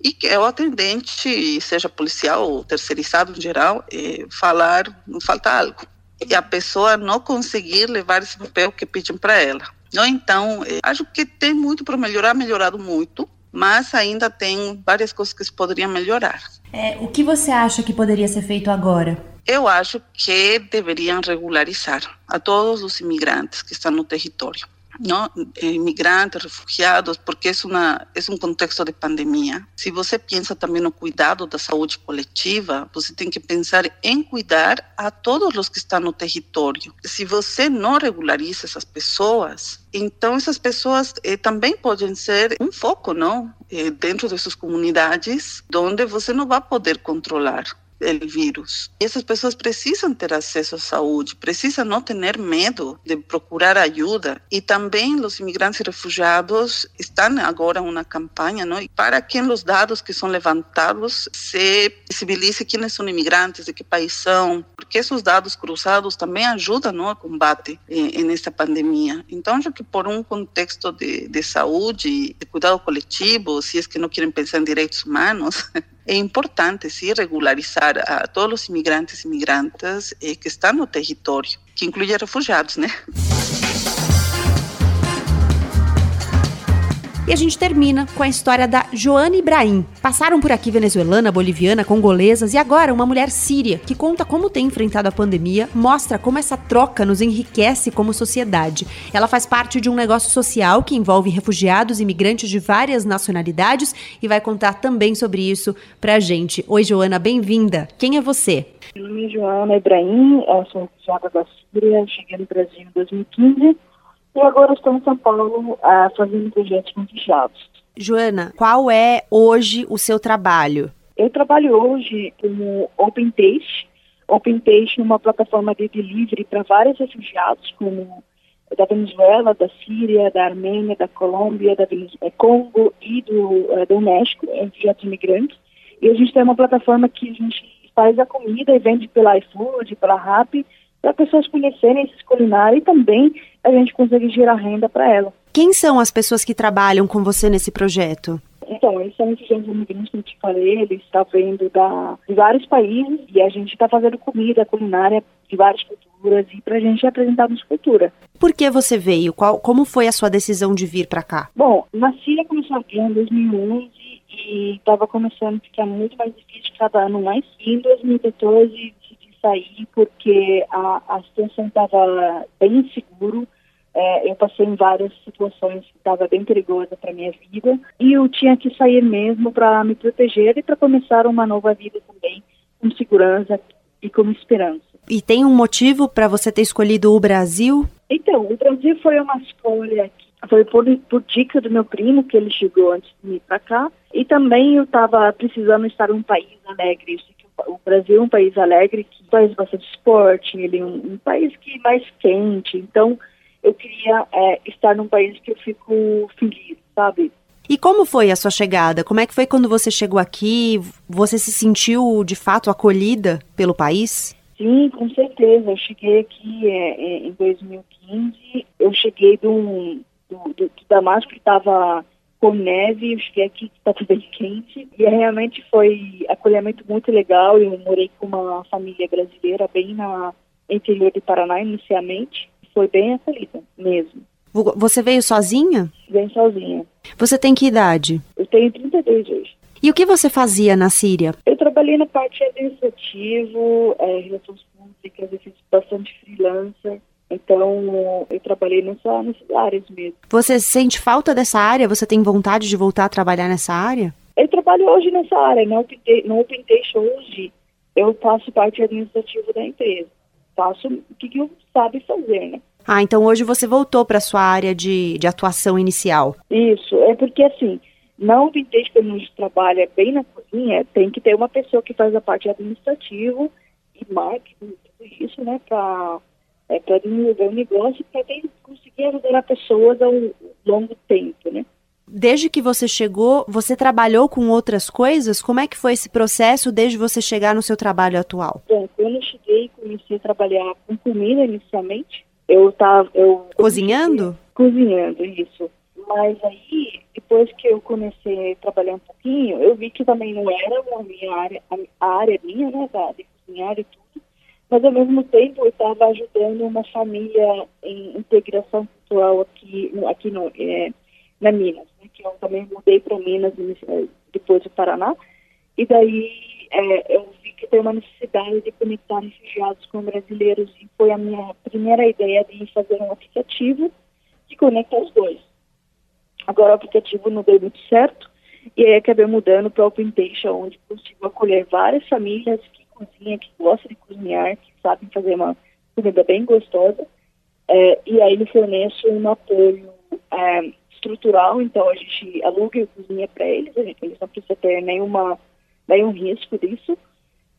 e que é o atendente, seja policial ou terceirizado em geral, é, falar, não falta algo. E a pessoa não conseguir levar esse papel que pedem para ela. Então, é, acho que tem muito para melhorar, melhorado muito, mas ainda tem várias coisas que se poderiam melhorar. É, o que você acha que poderia ser feito agora? Eu acho que deveriam regularizar a todos os imigrantes que estão no território. ¿No? Imigrantes, refugiados, porque é, uma, é um contexto de pandemia. Se você pensa também no cuidado da saúde coletiva, você tem que pensar em cuidar a todos os que estão no território. Se você não regulariza essas pessoas, então essas pessoas eh, também podem ser um foco, não? Eh, dentro dessas comunidades, onde você não vai poder controlar o vírus. E essas pessoas precisam ter acesso à saúde, precisam não ter medo de procurar ajuda. E também os imigrantes e refugiados estão agora uma campanha, não? para que os dados que são levantados se visibilize quem são imigrantes, de que país são, porque esses dados cruzados também ajudam no ao combate eh, nesta pandemia. Então, acho que por um contexto de, de saúde, de cuidado coletivo, se é que não querem pensar em direitos humanos, é importante sim regularizar a todos os imigrantes e imigrantes eh, que estão no território, que inclui refugiados, né? E a gente termina com a história da Joana Ibrahim. Passaram por aqui venezuelana, boliviana, congolesas e agora uma mulher síria que conta como tem enfrentado a pandemia, mostra como essa troca nos enriquece como sociedade. Ela faz parte de um negócio social que envolve refugiados e imigrantes de várias nacionalidades e vai contar também sobre isso pra gente. Oi, Joana, bem-vinda. Quem é você? Meu nome é Joana Ibrahim, eu sou refugiada da Síria, cheguei no Brasil em 2015 e agora estou em São Paulo uh, fazendo projetos com refugiados. Joana, qual é hoje o seu trabalho? Eu trabalho hoje como Open Taste. Open Taste é uma plataforma de delivery para vários refugiados, como da Venezuela, da Síria, da Armênia, da Colômbia, da Venezuela, Congo e do, uh, do México, refugiados imigrantes. E a gente tem uma plataforma que a gente faz a comida e vende pela iFood, pela Rappi, para pessoas conhecerem esses culinários e também a gente conseguir gerar renda para ela. Quem são as pessoas que trabalham com você nesse projeto? Então, eles são estudantes imigrantes, como eu te falei, eles estão vindo da, de vários países e a gente está fazendo comida, culinária de várias culturas e para a gente apresentar nossa cultura. Por que você veio? Qual, como foi a sua decisão de vir para cá? Bom, na Síria começou aqui em 2011 e estava começando a ficar muito mais difícil cada ano mais. E em 2014 sair porque a, a situação estava bem inseguro, é, eu passei em várias situações que estava bem perigosa para minha vida e eu tinha que sair mesmo para me proteger e para começar uma nova vida também com segurança e com esperança. E tem um motivo para você ter escolhido o Brasil? Então, o Brasil foi uma escolha foi por, por dica do meu primo que ele chegou antes de ir para cá e também eu estava precisando estar em um país alegre. O Brasil é um país alegre que faz bastante esporte, ele é um, um país que é mais quente, então eu queria é, estar num país que eu fico feliz, sabe? E como foi a sua chegada? Como é que foi quando você chegou aqui? Você se sentiu de fato acolhida pelo país? Sim, com certeza. Eu cheguei aqui é, é, em 2015. Eu cheguei do, do, do, do Damasco que estava com neve. Eu cheguei aqui que estava bem quente. E realmente foi acolhimento muito legal. Eu morei com uma família brasileira bem na interior do Paraná inicialmente foi bem acolhida mesmo. Você veio sozinha? Vem sozinha. Você tem que idade? Eu tenho 32 hoje. E o que você fazia na Síria? Eu trabalhei na parte administrativa, é, relações públicas, eu fiz bastante freelancer. Então, eu trabalhei nessa, nessas áreas mesmo. Você sente falta dessa área? Você tem vontade de voltar a trabalhar nessa área? Eu trabalho hoje nessa área. No Open, no Open hoje, eu faço parte administrativa da empresa faço o que, que eu sabe fazer, né? Ah, então hoje você voltou para sua área de, de atuação inicial. Isso, é porque assim, não vintage quando a gente trabalha bem na cozinha, tem que ter uma pessoa que faz a parte administrativa e marketing, tudo isso, né, para é, para desenvolver o um negócio, para conseguir ajudar as pessoas ao longo tempo, né? Desde que você chegou, você trabalhou com outras coisas? Como é que foi esse processo desde você chegar no seu trabalho atual? Bom, quando eu cheguei, comecei a trabalhar com comida inicialmente. Eu estava, eu cozinhando? Cozinhando, isso. Mas aí, depois que eu comecei a trabalhar um pouquinho, eu vi que também não era a minha área, a área minha, né, da, de cozinhar e tudo. Mas ao mesmo tempo estava ajudando uma família em integração cultural aqui, aqui no, é, na Minas que eu também mudei para Minas eh, depois do Paraná, e daí é, eu vi que tem uma necessidade de conectar refugiados com brasileiros e foi a minha primeira ideia de fazer um aplicativo que conecta os dois. Agora o aplicativo não deu muito certo e aí acabei mudando para o OpenTation, onde consigo acolher várias famílias que cozinham, que gostam de cozinhar, que sabem fazer uma comida bem gostosa. É, e aí ele fornece um apoio é, estrutural, então a gente aluga e cozinha para eles, a gente, eles não precisam ter nenhuma, nenhum risco disso.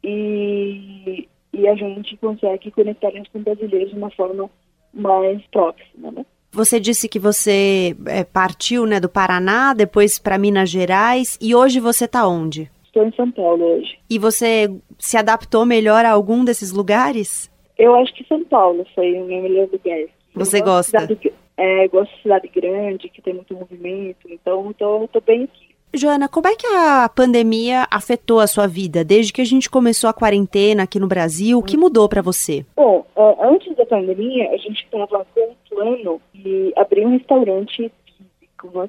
E, e a gente consegue conectar eles com brasileiros de uma forma mais próxima, né? Você disse que você é, partiu né, do Paraná, depois para Minas Gerais, e hoje você está onde? Estou em São Paulo hoje. E você se adaptou melhor a algum desses lugares? Eu acho que São Paulo foi o meu melhor lugar. Você gosta? É, gosto de cidade grande, que tem muito movimento, então estou bem aqui. Joana, como é que a pandemia afetou a sua vida desde que a gente começou a quarentena aqui no Brasil? O que mudou para você? Bom, antes da pandemia, a gente estava com um plano de abrir um restaurante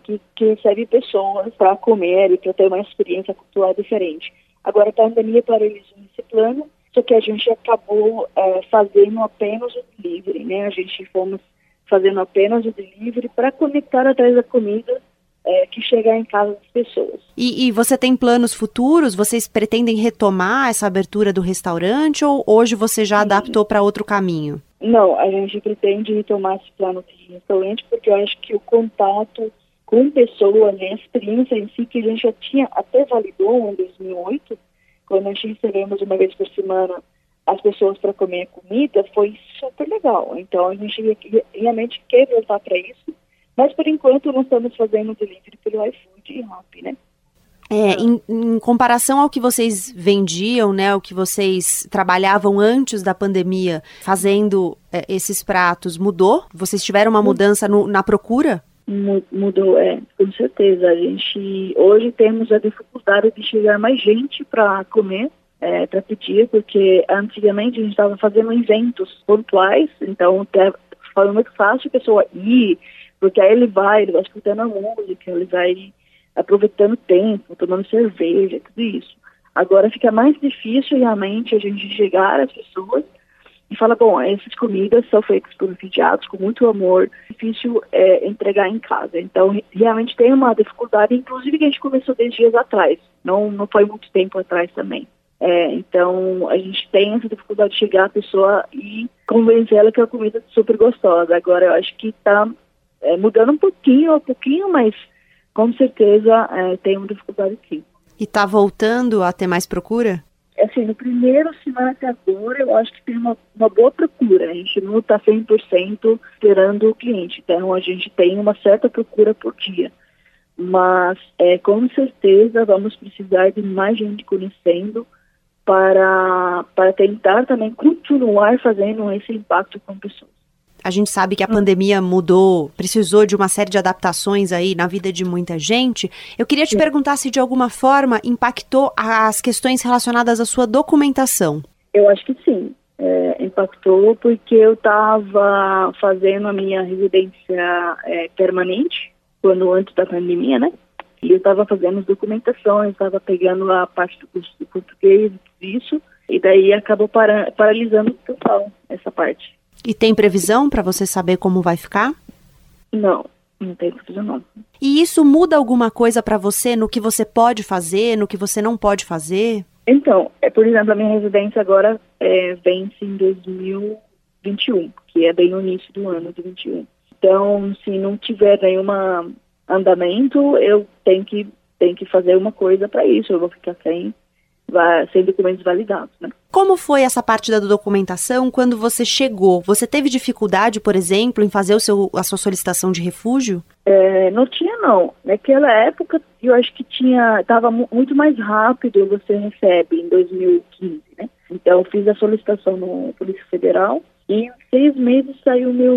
que, que recebe pessoas para comer e para ter uma experiência cultural diferente. Agora a pandemia paralisou esse plano, só que a gente acabou é, fazendo apenas o delivery, né? A gente fomos fazendo apenas o delivery para conectar atrás da comida é, que chegar em casa das pessoas. E, e, você tem planos futuros? Vocês pretendem retomar essa abertura do restaurante ou hoje você já Sim. adaptou para outro caminho? Não, a gente pretende retomar esse plano de restaurante porque eu acho que o contato com pessoas, né, a experiência em si que a gente já tinha até validou em 2008, quando a gente recebemos uma vez por semana as pessoas para comer comida foi super legal. Então a gente realmente quer voltar para isso, mas por enquanto não estamos fazendo delivery pelo iFood e Rappi, né? É, em, em, comparação ao que vocês vendiam, né, o que vocês trabalhavam antes da pandemia, fazendo é, esses pratos, mudou? Vocês tiveram uma mudança no, na procura? Mudou, é, com certeza. A gente hoje temos a dificuldade de chegar mais gente para comer é, para pedir, porque antigamente a gente estava fazendo eventos pontuais, então foi muito fácil a pessoa ir, porque aí ele vai, ele vai escutando a música, ele vai aproveitando o tempo, tomando cerveja, tudo isso. Agora fica mais difícil realmente a gente chegar às pessoas e fala, bom, essas comidas são feitas por refugiados com muito amor, difícil é, entregar em casa. Então, realmente tem uma dificuldade, inclusive que a gente começou 10 dias atrás, não, não foi muito tempo atrás também. É, então, a gente tem essa dificuldade de chegar à pessoa e convencer ela que a comida é super gostosa. Agora, eu acho que está é, mudando um pouquinho, um pouquinho, mas com certeza é, tem uma dificuldade sim. E está voltando a ter mais procura? Assim, no primeiro semana até agora, eu acho que tem uma, uma boa procura. A gente não está 100% esperando o cliente. Então, a gente tem uma certa procura por dia. Mas, é, com certeza, vamos precisar de mais gente conhecendo para, para tentar também continuar fazendo esse impacto com pessoas. A gente sabe que a pandemia mudou, precisou de uma série de adaptações aí na vida de muita gente. Eu queria te perguntar se de alguma forma impactou as questões relacionadas à sua documentação. Eu acho que sim. É, impactou porque eu estava fazendo a minha residência é, permanente quando antes da pandemia, né? E eu estava fazendo as documentações, estava pegando a parte do curso de português, tudo isso, e daí acabou para, paralisando total essa parte. E tem previsão para você saber como vai ficar? Não, não tem previsão não. E isso muda alguma coisa para você no que você pode fazer, no que você não pode fazer? Então, é, por exemplo, a minha residência agora é, vence em 2021, que é bem no início do ano de 21. Então, se não tiver nenhum andamento, eu tenho que, tenho que fazer uma coisa para isso, eu vou ficar sem sem documentos validados. Né? Como foi essa parte da documentação quando você chegou? Você teve dificuldade, por exemplo, em fazer o seu, a sua solicitação de refúgio? É, não tinha não. Naquela época eu acho que tinha estava muito mais rápido. Você recebe em 2015, né? Então eu fiz a solicitação no Polícia Federal e em seis meses saiu meu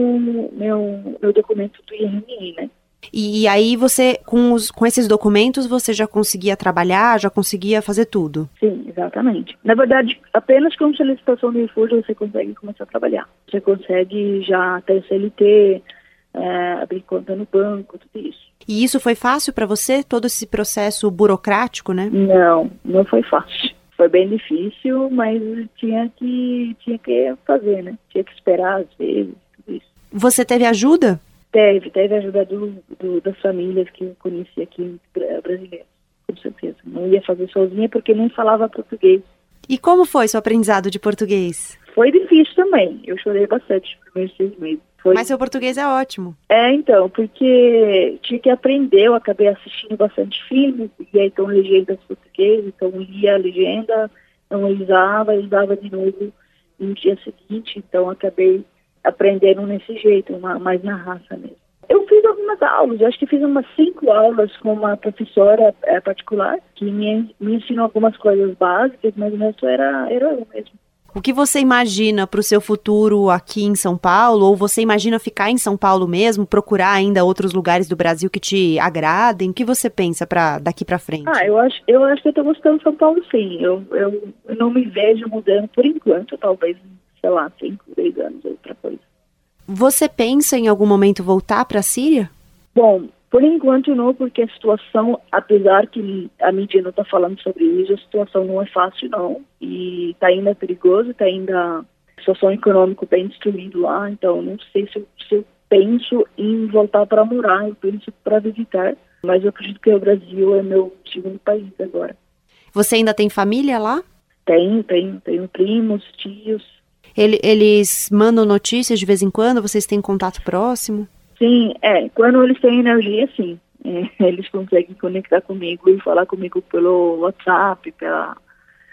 meu meu documento do IRMI, né? E, e, aí você, com, os, com esses documentos, você já conseguia trabalhar, já conseguia fazer tudo? Sim, exatamente. Na verdade, apenas com solicitação de refúgio você consegue começar a trabalhar. Você consegue já ter CLT, é, abrir conta no banco, tudo isso. E isso foi fácil para você, todo esse processo burocrático, né? Não, não foi fácil. Foi bem difícil, mas tinha que, tinha que fazer, né? Tinha que esperar às vezes, tudo isso. Você teve ajuda? Teve, teve ajuda do, do, das famílias que eu conheci aqui brasileiras, com certeza. Não ia fazer sozinha porque nem falava português. E como foi seu aprendizado de português? Foi difícil também. Eu chorei bastante nos primeiros seis meses. Foi... Mas seu português é ótimo. É, então, porque tinha que aprender, eu acabei assistindo bastante filmes, e aí estão legendas portuguesas, então lia a legenda, não usava, usava de novo no dia seguinte, então acabei aprenderam nesse jeito, mais na raça mesmo. Eu fiz algumas aulas, acho que fiz umas cinco aulas com uma professora é, particular que me, me ensinou algumas coisas básicas, mas o resto era, era eu mesmo. O que você imagina para o seu futuro aqui em São Paulo? Ou você imagina ficar em São Paulo mesmo, procurar ainda outros lugares do Brasil que te agradem? O que você pensa para daqui para frente? Ah, eu acho, eu acho que eu estou gostando de São Paulo, sim. Eu, eu não me vejo mudando por enquanto, talvez sei lá, 5, 10 anos, outra coisa. Você pensa em algum momento voltar para a Síria? Bom, por enquanto não, porque a situação, apesar que a mídia não está falando sobre isso, a situação não é fácil não. E está ainda perigoso, está ainda a situação econômica bem destruída lá, então não sei se, se eu penso em voltar para morar, eu penso para visitar, mas eu acredito que o Brasil é meu segundo país agora. Você ainda tem família lá? Tenho, tenho, tenho primos, tios, ele, eles mandam notícias de vez em quando? Vocês têm contato próximo? Sim, é. Quando eles têm energia, sim. É, eles conseguem conectar comigo e falar comigo pelo WhatsApp, pela,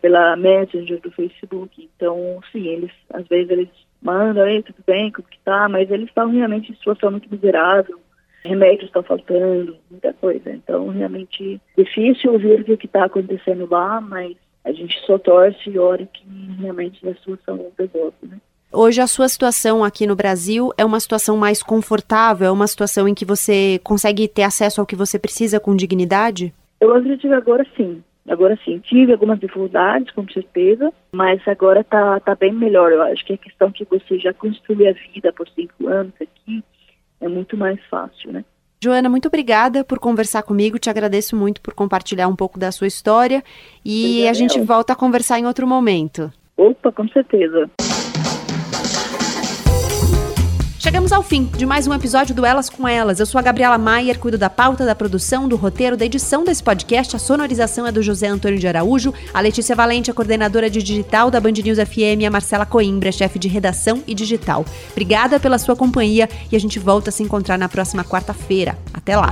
pela Messenger do Facebook. Então, sim, eles, às vezes eles mandam, ei, tudo bem, como que tá? Mas eles estão realmente em situação muito miserável. Remédios estão faltando, muita coisa. Então, realmente difícil ouvir o que está acontecendo lá, mas a gente só torce e ora que realmente a situação resolve, né? Hoje a sua situação aqui no Brasil é uma situação mais confortável, é uma situação em que você consegue ter acesso ao que você precisa com dignidade? Eu acredito que agora sim. Agora sim, tive algumas dificuldades, com certeza, mas agora tá, tá bem melhor. Eu acho que a questão que você já construiu a vida por cinco anos aqui é muito mais fácil, né? Joana, muito obrigada por conversar comigo. Te agradeço muito por compartilhar um pouco da sua história. E a gente volta a conversar em outro momento. Opa, com certeza. Chegamos ao fim de mais um episódio do Elas com Elas. Eu sou a Gabriela Maier, cuido da pauta, da produção, do roteiro, da edição desse podcast. A sonorização é do José Antônio de Araújo. A Letícia Valente, a coordenadora de digital da Band News FM. E a Marcela Coimbra, chefe de redação e digital. Obrigada pela sua companhia e a gente volta a se encontrar na próxima quarta-feira. Até lá!